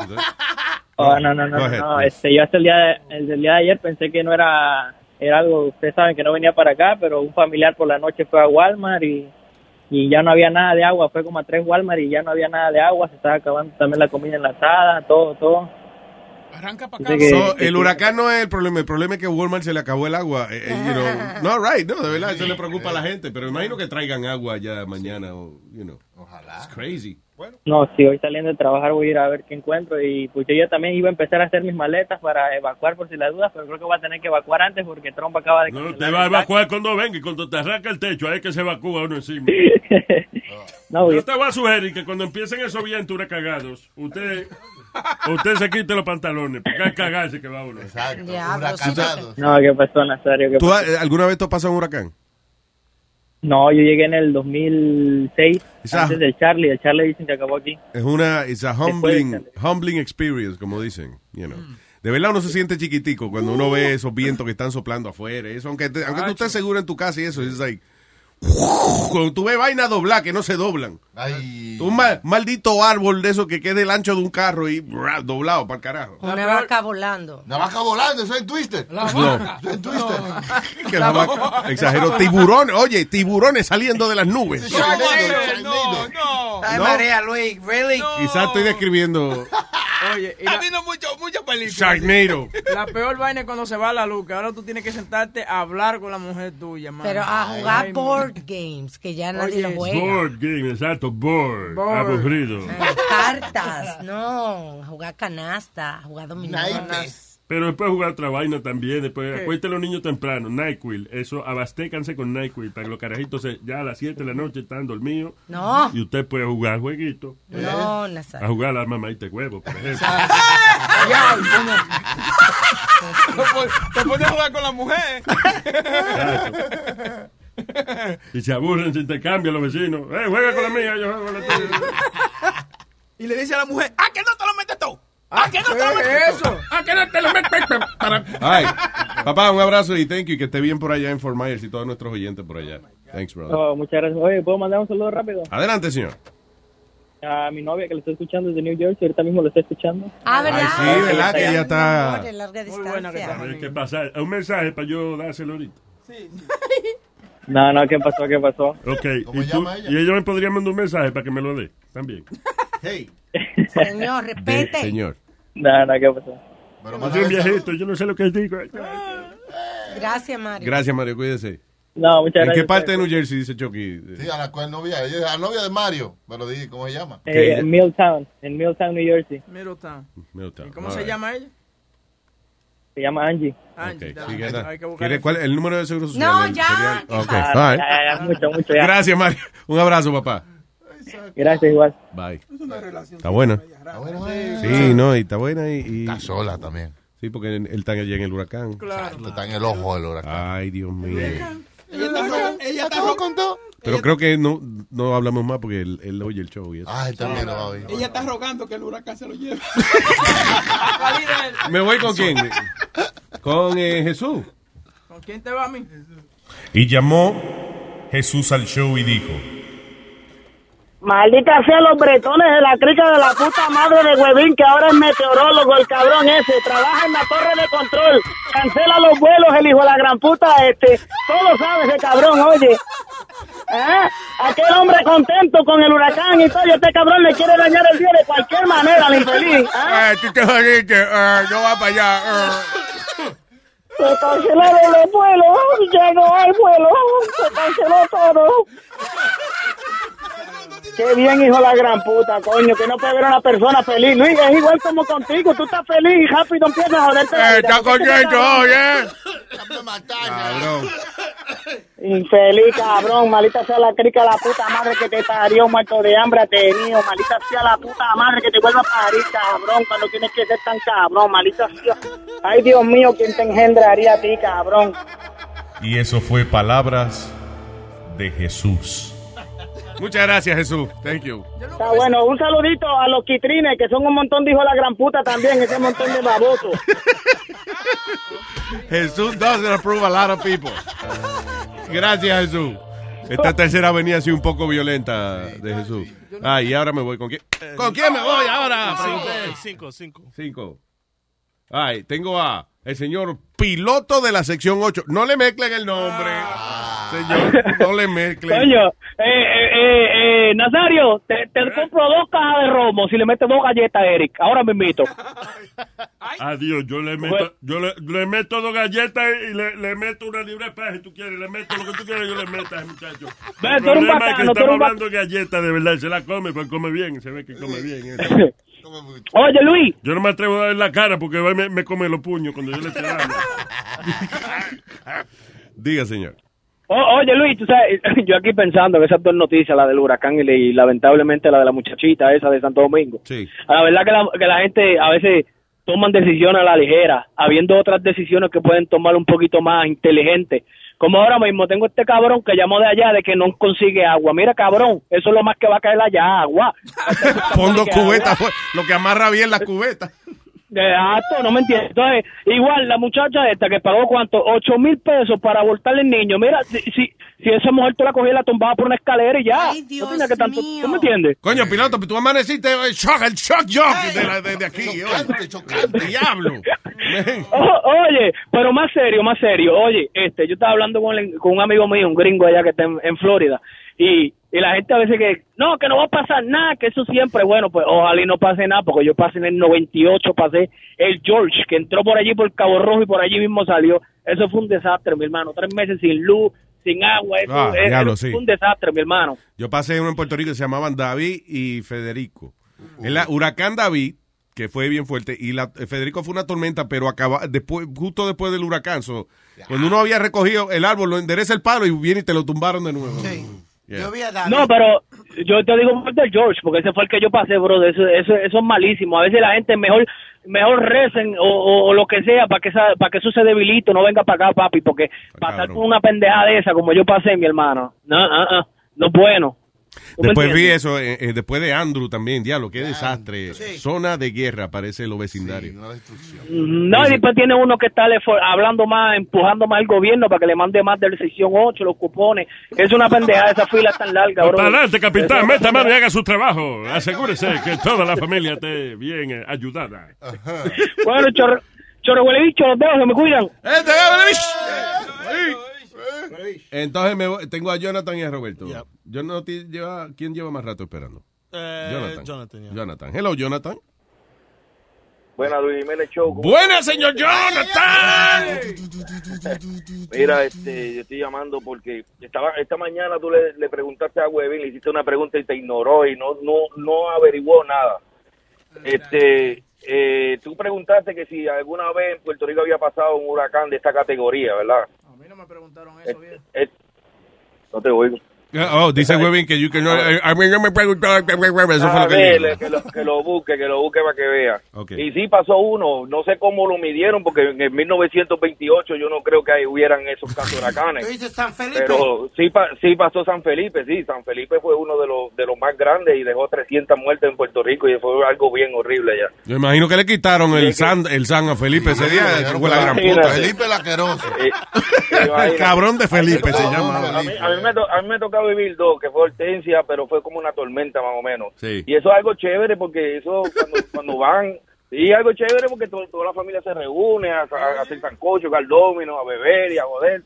Oh, no, no, no, no, no, please. este, yo hasta el día, de, el día de ayer pensé que no era, era algo, ustedes saben que no venía para acá, pero un familiar por la noche fue a Walmart y, y ya no había nada de agua, fue como a tres Walmart y ya no había nada de agua, se estaba acabando también la comida enlatada, todo, todo. Arranca para acá. que- So, que- el huracán no es el problema, el problema es que Walmart se le acabó el agua. eh, eh, you know. No, right, no, de verdad, eso le preocupa a la gente, pero imagino que traigan agua ya mañana, o, you know. Ojalá. It's crazy. No, sí, hoy saliendo de trabajar voy a ir a ver qué encuentro y pues yo ya también iba a empezar a hacer mis maletas para evacuar por si las dudas, pero creo que voy a tener que evacuar antes porque Trump acaba de... No, te va a evacuar cuando venga y cuando te arranca el techo, ahí que se evacúa uno encima. No, Yo te voy a sugerir que cuando empiecen esos vientos cagados, usted, usted se quite los pantalones, porque hay que cagarse que va uno. Exacto. Huracanado. No, ¿qué pasó, Nazario? ¿Qué ¿Tú, pasó? ¿Alguna vez te has pasado un huracán? No, yo llegué en el 2006, Esa- antes del Charlie. El Charlie dicen que acabó aquí. Es una, it's a humbling, humbling experience, como dicen, you know. De verdad uno se siente chiquitico cuando uno ve esos vientos que están soplando afuera. Eso, aunque, te- aunque tú estés seguro en tu casa y eso, es like, cuando tú ves vaina doblar que no se doblan. Un mal- maldito árbol de eso que quede el ancho de un carro y brr, doblado para el carajo. Una vaca volando. Una vaca volando, eso es en Twister. No. Eso es Twister. Que la vaca- exagero, tiburones, oye, tiburones saliendo de las nubes. No, no. Ay, María Luis, really? Quizás estoy describiendo Oye, y la, habido mucho, mucha película. Sharknado. la peor vaina es cuando se va la luz, que ahora tú tienes que sentarte a hablar con la mujer tuya, man. Pero a Ay, jugar ay, board games, que ya nadie Oye, lo juega. Board game, exacto, board. Board. Aburrido. Eh, Cartas, no, a jugar canasta, a jugar dominadas. Pero después jugar otra vaina también. Después, ¿Qué? acuérdate a los niños temprano. NyQuil. Eso, abastécanse con NyQuil para que los carajitos se- ya a las 7 de la noche están dormidos. No. Y usted puede jugar jueguito. No, A Nazario. jugar a la mamá de huevo, por ejemplo. Te pon- Te pones a jugar con la mujer. Y se aburren, se intercambian los vecinos. Eh, juega con la mía, yo juego con la tuya. Y le dice a la mujer, ¡ah, que no te lo metes tú! ¡Ah, que no te lo metes ¿Qué tú! eso? ¡Ah, que no te lo metes tú! Ay, papá, un abrazo y thank you. Que esté bien por allá en Fort Myers y todos nuestros oyentes por allá. Thanks, brother. Oh, muchas gracias. Oye, ¿puedo mandar un saludo rápido? Adelante, señor. A mi novia que le estoy escuchando desde New Jersey, ahorita mismo lo estoy escuchando. Ah, ¿verdad? Ay, sí, ¿verdad? Que ella está... Larga A distancia. ver, ¿Qué pasa? Un mensaje para yo dárselo ahorita. No, no, ¿qué pasó? ¿Qué pasó? Ok. ¿Cómo ¿Y, tú- llama ella? y ella me podría mandar un mensaje para que me lo dé también. Hey. Señor, De- respete. señor. No, no, ¿qué pasó? Pero Yo soy un viejito, yo no sé lo que digo. Gracias, Mario. Gracias, Mario. Cuídese. No, muchas ¿En gracias. qué parte de New Jersey dice Chucky? Sí, a la cual novia, la novia de Mario, pero di, ¿cómo se llama? Eh, en Milltown, en Milltown, New Jersey. Middletown. Middletown. ¿Y cómo All se right. llama ella? Se llama Angie. Angie. Ok, dale. sí, ¿qué tal? Hay que buscar ¿Quiere cuál- el número de seguro social? No, ya, serial. ¿qué Ok, Ah, all right. ya, ya, mucho, mucho, ya. Gracias, Mario. Un abrazo, papá. Gracias, igual. Bye. Está buena. Bueno, eh. Sí, no, y está buena y... y- Está sola también. Sí, porque él él está allá en el huracán. Exacto, Está en el ojo del huracán. Ay, Dios mío. Ella está, ella está ro- Pero creo que no, no hablamos más porque él, él oye el show y eso. Ah, él también lo va a oír. ella está rogando que el huracán se lo lleve. ¿Me voy con quién? Con eh, Jesús. ¿Con quién te va a mí? Y llamó Jesús al show y dijo, Maldita sea los bretones de la crica de la puta madre de Huevín, que ahora es meteorólogo, el cabrón ese. Trabaja en la torre de control. Cancela los vuelos, el hijo de la gran puta este. Todo sabe ese cabrón, oye. ¿Ah? Aquel hombre contento con el huracán y todo, y este cabrón le quiere dañar el día de cualquier manera al infeliz. ¿ah? tú te jodiste, eh, no va para allá. eh. Se cancelaron los vuelos, no hay vuelos, se canceló todo. Qué bien, hijo de la gran puta, coño, que no puede ver a una persona feliz. Luis, es igual como contigo, tú estás feliz y rápido empiezas a joderte. Eh, está ¿Por qué te contento, oye. Cabrón. Infeliz, cabrón, malita sea la crica la puta madre que te parió, muerto de hambre tenido, malita sea la puta madre que te vuelva a parir, cabrón, cuando tienes que ser tan cabrón, malita sea. Ay, Dios mío, ¿quién te engendraría a ti, cabrón? y eso fue palabras de Jesús. Muchas gracias, Jesús. Thank you. Está bueno, un saludito a los quitrines, que son un montón de hijos de la gran puta también, ese montón de babosos. Jesús doesn't approve a lot of people. Gracias, Jesús. Esta tercera venía así un poco violenta de Jesús. Ah, y ahora me voy con quién. ¿Con quién me voy ahora? Cinco, cinco. Cinco. Ay, tengo a el señor piloto de la sección 8. No le mezclen el nombre. Señor, no le mezclen. Coño, eh, eh, eh, eh, Nazario, te, te compro dos cajas de romo si le metes dos galletas a Eric. Ahora me invito. Adiós, yo le meto, yo le, le meto dos galletas y le, le meto una libre de pan si tú quieres, le meto lo que tú quieras, yo le meto a ese muchacho. Ve, El tú eres un problema es que bacano, estamos hablando de galletas de verdad, se la come, pues come bien, se ve que come bien. Oye, Luis. Yo no me atrevo a darle la cara porque me, me come los puños cuando yo le estoy dando. Diga, señor. O- oye, Luis, tú sabes, yo aquí pensando en esas dos noticias, la del huracán y, la- y lamentablemente la de la muchachita esa de Santo Domingo. Sí. La verdad que la, que la gente a veces toman decisiones a la ligera, habiendo otras decisiones que pueden tomar un poquito más inteligentes. Como ahora mismo tengo este cabrón que llamó de allá de que no consigue agua. Mira, cabrón, eso es lo más que va a caer allá, agua. Pon dos que agua. cubetas, fue lo que amarra bien la Exacto, no me entiendes. Entonces, igual la muchacha esta que pagó cuánto, ocho mil pesos para abortarle el niño. Mira, si, si, si esa mujer tú la cogías y la tumbaba por una escalera y ya. no tiene que tanto, ¿tú me entiendes? Coño, piloto, tú amaneciste el shock, el shock jock de, la- de- de aquí. oye. Diablo. O- oye, pero más serio, más serio. Oye, este, yo estaba hablando con, el- con un amigo mío, un gringo allá que está en, en Florida, y, y la gente a veces que, no, que no va a pasar nada, que eso siempre, bueno, pues ojalá y no pase nada, porque yo pasé en el 98, pasé el George, que entró por allí por Cabo Rojo y por allí mismo salió. Eso fue un desastre, mi hermano. Tres meses sin luz, sin agua, eso Ah, es- diablo, sí. un desastre, mi hermano. Yo pasé uno en Puerto Rico que se llamaban David y Federico. El huracán David, que fue bien fuerte, y la, Federico fue una tormenta, pero acaba, después, justo después del huracán. so, cuando uno había recogido el árbol, lo endereza el palo y viene y te lo tumbaron de nuevo. Yeah. No, pero yo te digo por el George, porque ese fue el que yo pasé, bro. Eso, eso, eso es malísimo. A veces la gente mejor mejor recen o, o, o lo que sea para que esa- para que eso se debilite, no venga para acá, papi, porque pasar por una pendejada de esa como yo pasé, mi hermano, no, ah, ah, no es bueno. ¿Tú me Después vi eso, eh, eh, después de Andrew también, diablo, qué desastre. Zona de guerra, parece los vecindarios. No, y después tiene uno que está hablando más, empujando más al gobierno para que le mande más del sección 8, los cupones. Es una pendejada, esa fila tan larga, bro. Para adelante, capitán, meta mano y haga su trabajo. Asegúrese que toda la familia esté bien eh, ayudada. Bueno, chorro, chorro huele bicho, los dedos, se me cuidan. Entonces me voy- tengo a Jonathan y a Roberto. Jonathan lleva, ¿Quién lleva más rato esperando? Eh, Jonathan. Jonathan. Jonathan. Hello, Jonathan. Buena, Luis Jiménez Show. ¿cómo Buena, estás? señor Jonathan. Mira, este, yo estoy llamando porque estaba esta mañana tú le, le preguntaste a Webin, le hiciste una pregunta y te ignoró y no no no averiguó nada. Este, eh, tú preguntaste que si alguna vez en Puerto Rico había pasado un huracán de esta categoría, ¿verdad? Me preguntaron Eh, eh, no te oigo. Oh, dice Webin que you can, a mí no me preguntó. Eso fue lo que dijo. que lo, que lo busque, que lo busque para que vea. Ok. Y sí pasó uno, no sé cómo lo midieron, porque en el 1928 yo no creo que ahí hubieran esos casos ¿Tú huracanes. dices San Felipe? Pero sí, pa- sí pasó San Felipe, sí, San Felipe fue uno de los, de los más grandes y dejó 300 muertes en Puerto Rico y fue algo bien horrible ya. Yo imagino que le quitaron el San, el San a Felipe ese día. Fue la gran puta. Felipe el asqueroso. El cabrón de Felipe se llama. A mí, a mí me, to- vivir dos, que fue Hortensia, pero fue como una tormenta más o menos. Sí. Y eso es algo chévere porque eso cuando, cuando van, y algo chévere porque to- toda la familia se reúne a, a- a hacer sancocho, galdómino, a beber y a joder.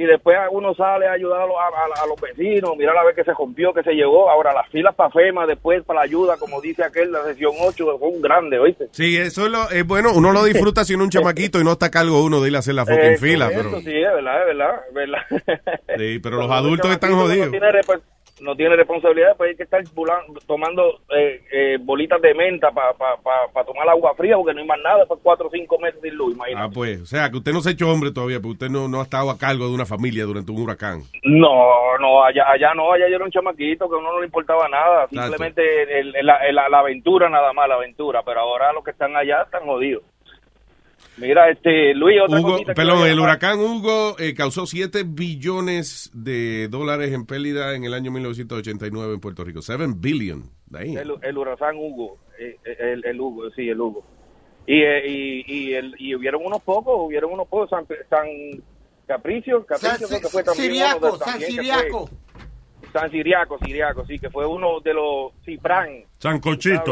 Y después uno sale a ayudar a, los- a- a- los vecinos, mirar a ver qué se rompió, qué se llevó. Ahora las filas para FEMA, después para la ayuda, como dice aquel, la sesión 8, fue un grande, ¿oíste? Sí, eso es, lo, es bueno. Uno lo disfruta siendo un chamaquito y no está a cargo uno de ir a hacer la fucking Eh, fila. eso Pero, sí, es verdad, es verdad, es verdad. sí, pero los adultos están que jodidos. No tiene, repa- no tiene responsabilidad, pues hay que estar bulan- tomando eh, eh, bolitas de menta para pa, pa- pa tomar agua fría porque no hay más nada después cuatro o cinco meses sin luz, imagínate. Ah, pues, o sea, que usted no se ha hecho hombre todavía, porque usted no, no ha estado a cargo de una familia durante un huracán. No, no, allá, allá no, allá yo era un chamaquito que a uno no le importaba nada, simplemente el- el- la, el- la aventura nada más, la aventura, pero ahora los que están allá están jodidos. Mira, este, Luis, otra Hugo, perdón, el huracán Hugo eh, causó 7 billones de dólares en pérdida en el año 1989 en Puerto Rico. 7 billion. De ahí. El, el huracán Hugo, eh, el, el Hugo, sí, el Hugo. Y, eh, y, y, el, y hubieron unos pocos, hubieron unos pocos, San, San Capricio, Capricio creo que fue también uno Siriaco, de- San también que fue- Siriaco. San Siriaco, Siriaco, sí, que fue uno de los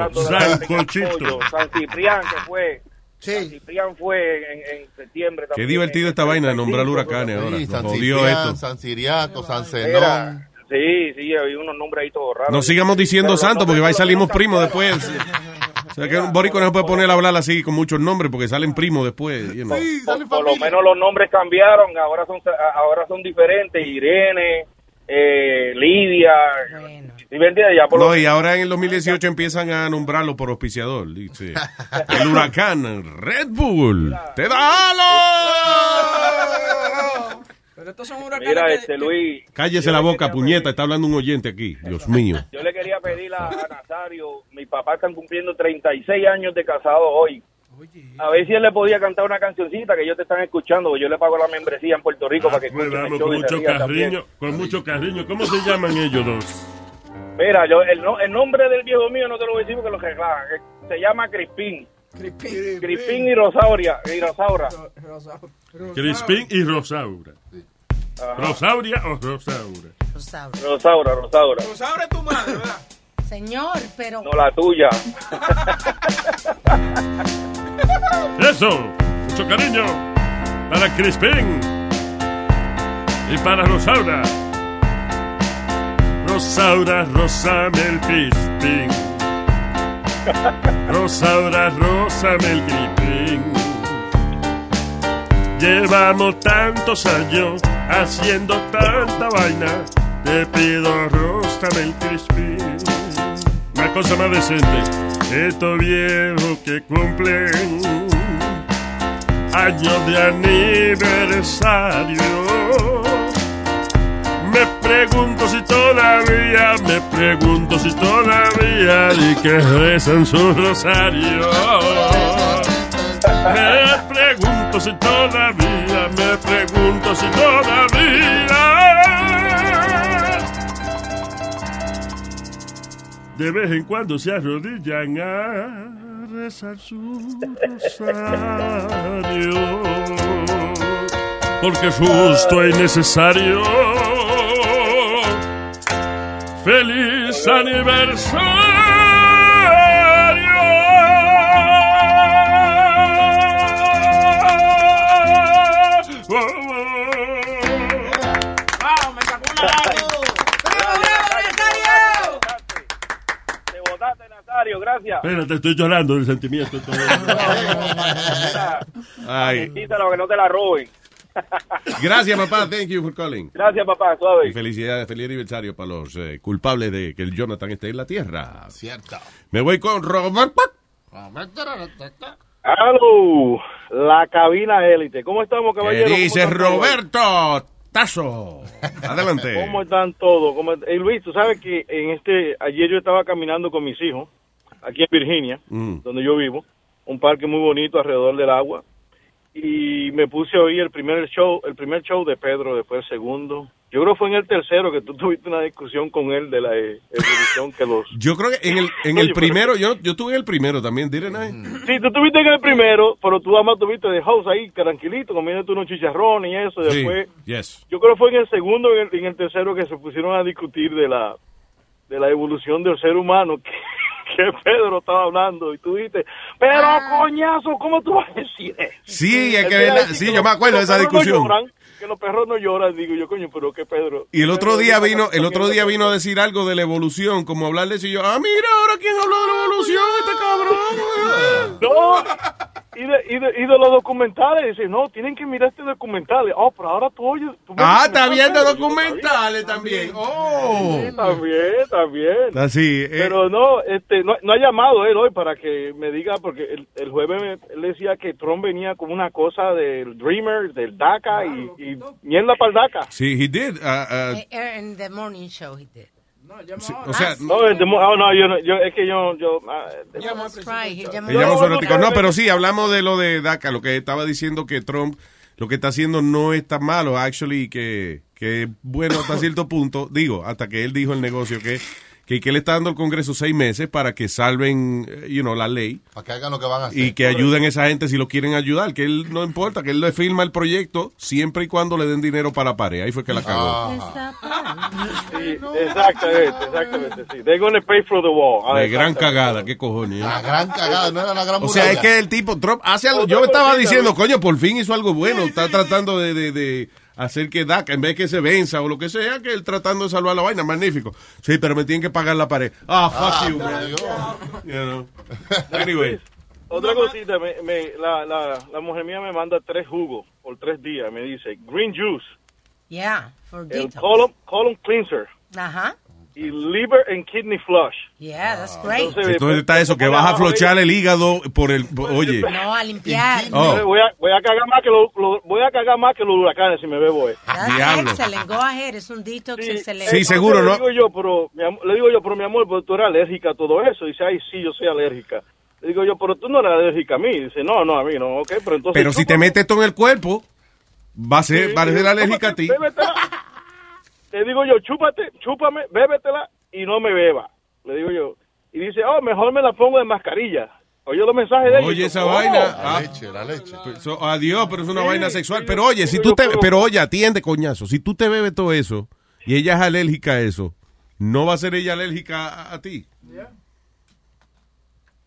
hablando de la- sancochito. San Ciprián, que fue. San Ciprián fue en, en septiembre Qué divertido esta vaina de nombrar huracanes ahora. Sí, Nos San esto. San Siriaco, San Zenón. Sí, sí, había unos nombres ahí todos raros. No sigamos diciendo Pero los santo porque lo salimos primos después. O sea que un borico no se puede poner a hablar así con muchos nombres porque salen primos después. you know. por, por lo menos los nombres cambiaron, ahora son ahora son diferentes, Irene, eh, Lidia, ¿sí entiendes? Ya por lo- No, y ahora en el 2018 empiezan a nombrarlo por auspiciador. Dice, el huracán Red Bull. ¡Te da halo! Pero estos son huracanes Mira, que- este Luis, Cállese la boca, puñeta. Está hablando un oyente aquí. Dios mío. yo le quería pedir a, a Nazario, mi papá están cumpliendo 36 años de casado hoy. A ver si él le podía cantar una cancioncita que ellos te están escuchando, yo le pago la membresía en Puerto Rico para que Pues escuchen con y se mucho cariño, con mucho cariño. ¿Cómo se llaman ellos dos? Mira, yo, el, no- el nombre del viejo mío no te lo voy a decir porque lo reclaman. eh, Se llama Crispín. Crispín y Rosauria. Y Rosaura. Crispín y Rosaura. Ajá. ¿Rosauria o Rosaura? Rosaura, Rosaura. Rosaura es tu madre, ¿verdad? Señor, pero... No la tuya. Eso, mucho cariño para Crispín y para Rosaura. Rosaura, rosame el Crispín. Rosaura, rosame el Crispín. Llevamos tantos años haciendo tanta vaina. Te pido, rosame el Crispín. Una cosa más decente. Estos viejos que cumplen años de aniversario. Me pregunto si todavía, me pregunto si todavía y que rezan su rosario. Me pregunto si todavía, me pregunto si todavía. De vez en cuando se arrodillan a rezar su rosario. Porque es justo y necesario. ¡Feliz aniversario! ¡Vamos, me sacó una Te Nazario, gracias. Espérate, estoy llorando del sentimiento. Ay. Quítalo, que no te la roben. Gracias, papá. Thank you for calling. Gracias, papá. Suave. Y felicidades, feliz aniversario para los eh, culpables de que el Jonathan esté en la tierra. Cierto. Me voy con Roberto. ¡Aló! La cabina élite. ¿Cómo estamos, ¿Qué caballero? ¿Cómo dice todos? Roberto? Tazo. Adelante. ¿Cómo están todos? ¿Cómo est- Eh, Luis, tú sabes que en este ayer yo estaba caminando con mis hijos aquí en Virginia, Mm. donde yo vivo, un parque muy bonito alrededor del agua y me puse a oír el primer show, el primer show de Pedro, después el segundo. Yo creo que fue en el tercero que tú tuviste una discusión con él de la eh, evolución que los Yo creo que en el, en Oye, el pero- primero, yo, yo tuve en el primero también, didn't I? Sí, tú tuviste en el primero, pero tú además tuviste de house ahí tranquilito, comiéndote unos chicharrones y eso. y Sí, Después, yes. yo creo que fue en el segundo y en el, en el tercero que se pusieron a discutir de la de la evolución del ser humano que, que Pedro estaba hablando y tú dijiste, pero coñazo, ¿cómo tú vas a decir eso? Sí, es que, la- sí, que yo los- me acuerdo de esa no discusión. lloran, que los perros no lloran, digo yo, coño, pero que Pedro... Y el otro día vino, el otro día vino a decir algo de la evolución, como hablar de eso y yo, ah, mira, ahora quién habló de la evolución, este cabrón. No, y de, y de, y de los documentales, dice, no, tienen que mirar este documental. Oh, pero ahora tú oyes... tú Ah, está viendo documentales. documentales también. Oh. Sí, también, también. Así, eh. Pero no, este, no, no ha llamado él hoy para que me diga, porque el, el jueves me- él decía que Trump venía con una cosa del Dreamer, del DACA y, y mierda para el DACA. Sí, he did. ah, ah, Eh, eh, In the morning show he did. Sí, o sea, No, demo- oh, no, yo, no- yo, es que yo, yo, ah, llamó- Ella no. No, pero sí, hablamos de lo de DACA, lo que estaba diciendo que Trump lo que está haciendo no es tan malo, actually, que, que bueno hasta cierto punto, digo, hasta que él dijo el negocio que, que, que él está dando al Congreso seis meses para que salven, eh, you know, la ley Para que hagan lo que van a hacer. y que ayuden a esa gente si lo quieren ayudar, que él no importa, que él le firma el proyecto siempre y cuando le den dinero para la pared. Ahí fue que la cagó. Sí, exactamente, exactamente, sí. They're gonna pay for the wall. Ah, De gran cagada, qué cojones. ¿eh? La gran cagada, no era la gran O sea, es muralla. que el tipo, Trump, hace algo. Yo estaba diciendo, coño, por fin hizo algo bueno. Está tratando de, de, de hacer que DACA, en vez que se venza o lo que sea, que él tratando de salvar la vaina. Magnífico. Sí, pero me tienen que pagar la pared. Ah, fuck you, man. You know. Anyway. Otra cosita, me, me, la, la, la mujer mía me manda tres jugos por tres días. Me dice green juice, Yeah, for el column, column cleanser Ajá. Y liver and kidney flush. Yeah, that's great. Entonces está eso, que vas a flochar el hígado por el. Oye. No, a limpiar. Oh. Voy, a, voy a cagar más que lo, lo- voy a cagar más que los huracanes si me bebo esto. That's Diablo. excellent. Go ahead. Es un detox excelente. Sí, seguro, le ¿no? Digo yo, pero, mi am- le digo yo, pero mi amor, pero tú eres alérgica a todo eso. Dice, ay, sí, yo soy alérgica. Le digo yo, pero tú no eres alérgica a mí. Dice, no, no, a mí no. Ok, pero entonces. Pero si te metes esto en el cuerpo, va a ser, va a ser alérgica a ti. Bébetela. Le digo yo, chúpate, chúpame, bébetela y no me beba. Le digo yo. Y dice, oh, mejor me la pongo de mascarilla. Oye los mensajes de ella. Oye, esa "Oh". vaina. La ah, leche, la leche. so- adiós, pero es una Sí, vaina sexual. sí, Pero oye, si tú te. pero- Pero oye, atiende, coñazo. Si tú te bebes todo eso y ella es alérgica a eso, ¿no va a ser ella alérgica a, a ti?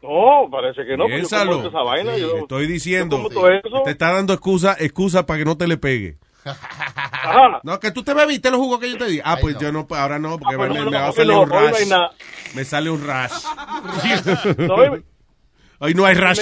No, parece que no. yo Piénsalo. como esa vaina. Sí, yo, estoy diciendo. yo. Te está dando excusa, excusa para que no te le pegue. Ajá. No, que tú te bebiste los jugos que yo te di. Ah, pues yo no, pues ahora no, porque Ah, pues me, no, me no, va a hoy salir no, un no rash. Me sale un rash. No, hoy- no hay rash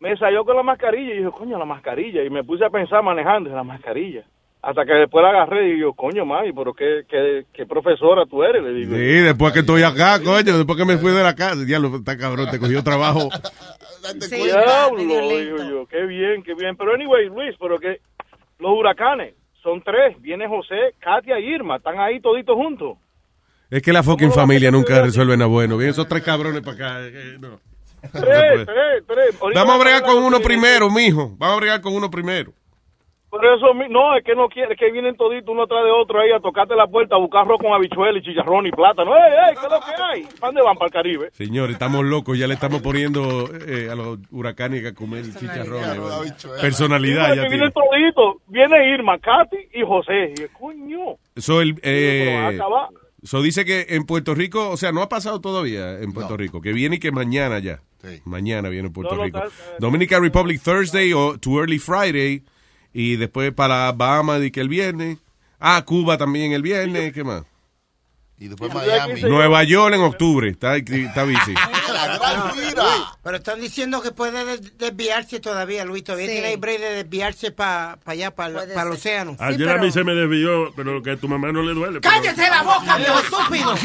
me salió con la mascarilla y dije, coño, la mascarilla. Y me puse a pensar manejando la mascarilla. Hasta que después la agarré y digo, coño, mami, pero qué, qué, qué profesora tú eres, le digo. Sí, después que estoy acá, coño, después que me fui de la casa. Diablo, está cabrón, te cogió trabajo. Diablo, digo yo, qué bien, qué bien. Pero anyway, Luis, pero que los huracanes son tres. Viene José, Katia y Irma, están ahí toditos juntos. Es que la fucking familia nunca resuelve nada bueno. Vienen esos tres cabrones para acá. eh, no. Tres, tres, tres. Vamos a bregar con uno primero, mijo. Vamos a bregar con uno primero. Por eso, mi- no, es que no quiere, es que vienen toditos uno atrás de otro ahí a tocarte la puerta, a buscar arroz con habichuela y chicharrón y plátano. ¡Ey, ey! ¿Qué es lo que hay? ¿Para dónde van? Para el Caribe. Señores, estamos locos. Ya le estamos poniendo eh, a los huracanes a comer chicharrones. ¿vale? Personalidad ya vienen toditos. Viene Irma, Katy y José. Y coño. So, el, eh, so dice que en Puerto Rico, o sea, no ha pasado todavía en Puerto Rico, que viene y que mañana ya. Mañana viene en Puerto No, no, Rico. está- Dominican Republic Thursday o to early Friday y después para Bahamas y que el viernes. Ah, Cuba también el viernes, ¿qué más? Y después Miami. Nueva York en octubre, está, está bici. Pero están diciendo que puede des- desviarse todavía, Luis. Todavía Sí. tiene el break de desviarse para allá, para el océano. Ayer a mí se me desvió, pero que a tu mamá no le duele. pero- ¡Cállese la boca, viejo estúpido!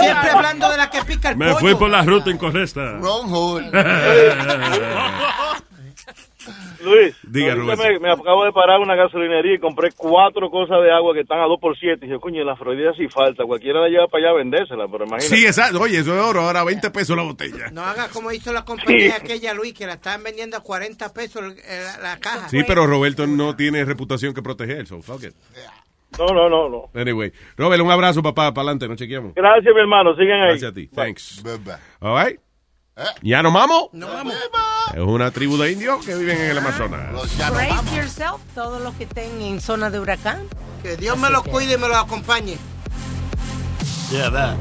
Siempre hablando de la que pica el Me pollo. fui por la ruta incorrecta. Wrong hole. Luis, Diga, me, me acabo de parar una gasolinería y compré cuatro cosas de agua que están a 2 por 7 Y dije, coño, la Florida sí falta. Cualquiera la lleva para allá a vendérsela, pero imagínate. Sí, exacto. Oye, eso es oro. Ahora 20 pesos la botella. No haga como hizo la compañía aquella, Luis, que la estaban vendiendo a 40 pesos la, la caja. Sí, pero Roberto no tiene reputación que proteger. So fuck it. No, no, no, no. Anyway. Robert, un abrazo, papá. Para adelante. Nos chequeamos. Gracias, mi hermano. Sigan ahí. Gracias a ti. Thanks. All right. ¿Ya nos vamos? No vamos. Es una tribu de indios que viven en el Amazonas. Brace yourself, todos los que estén en zona de huracán. Que Dios me los cuide y me los acompañe. Yeah, that.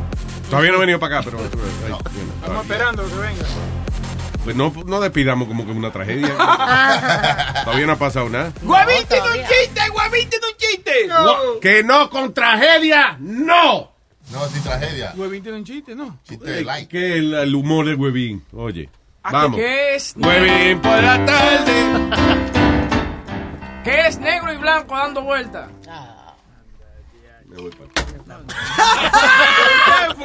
Todavía no he venido para acá, pero... Estamos esperando que venga. Pues no, no despidamos como que una tragedia. Todavía no ha pasado nada. ¡Huevín tiene un chiste! ¡Huevín tiene un chiste! No, Que no con tragedia, no. No, sin tragedia. Huevín tiene un chiste, ¿no? Eh, Que el, el humor de Huevín. Oye, Ah, vamos. ¿Qué es? Huevín por la tarde. ¿Qué es negro y blanco dando vueltas?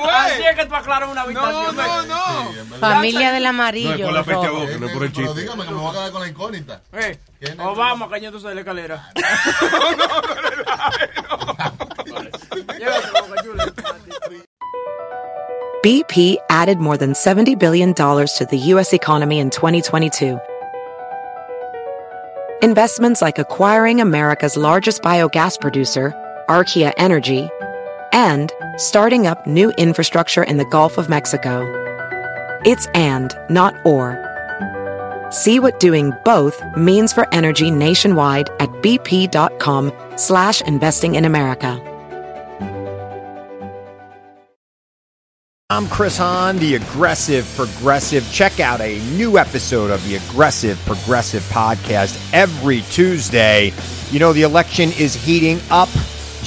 Así es que tú aclaras una habitación. No, no, Familia del No, es por la fecha rojo. boca, no es por el Pero dígame que me voy a quedar con la incógnita. Eh, o vamos cayéndose de la escalera. BP added more than $70 billion to the U.S. economy in 2022. Investments like acquiring America's largest biogas producer, Archaea Energy, and starting up new infrastructure in the Gulf of Mexico. It's and, not or. See what doing both means for energy nationwide at bp.com slash investing in America. I'm Chris Hahn, the Aggressive Progressive. Check out a new episode of the Aggressive Progressive podcast every Tuesday. You know, the election is heating up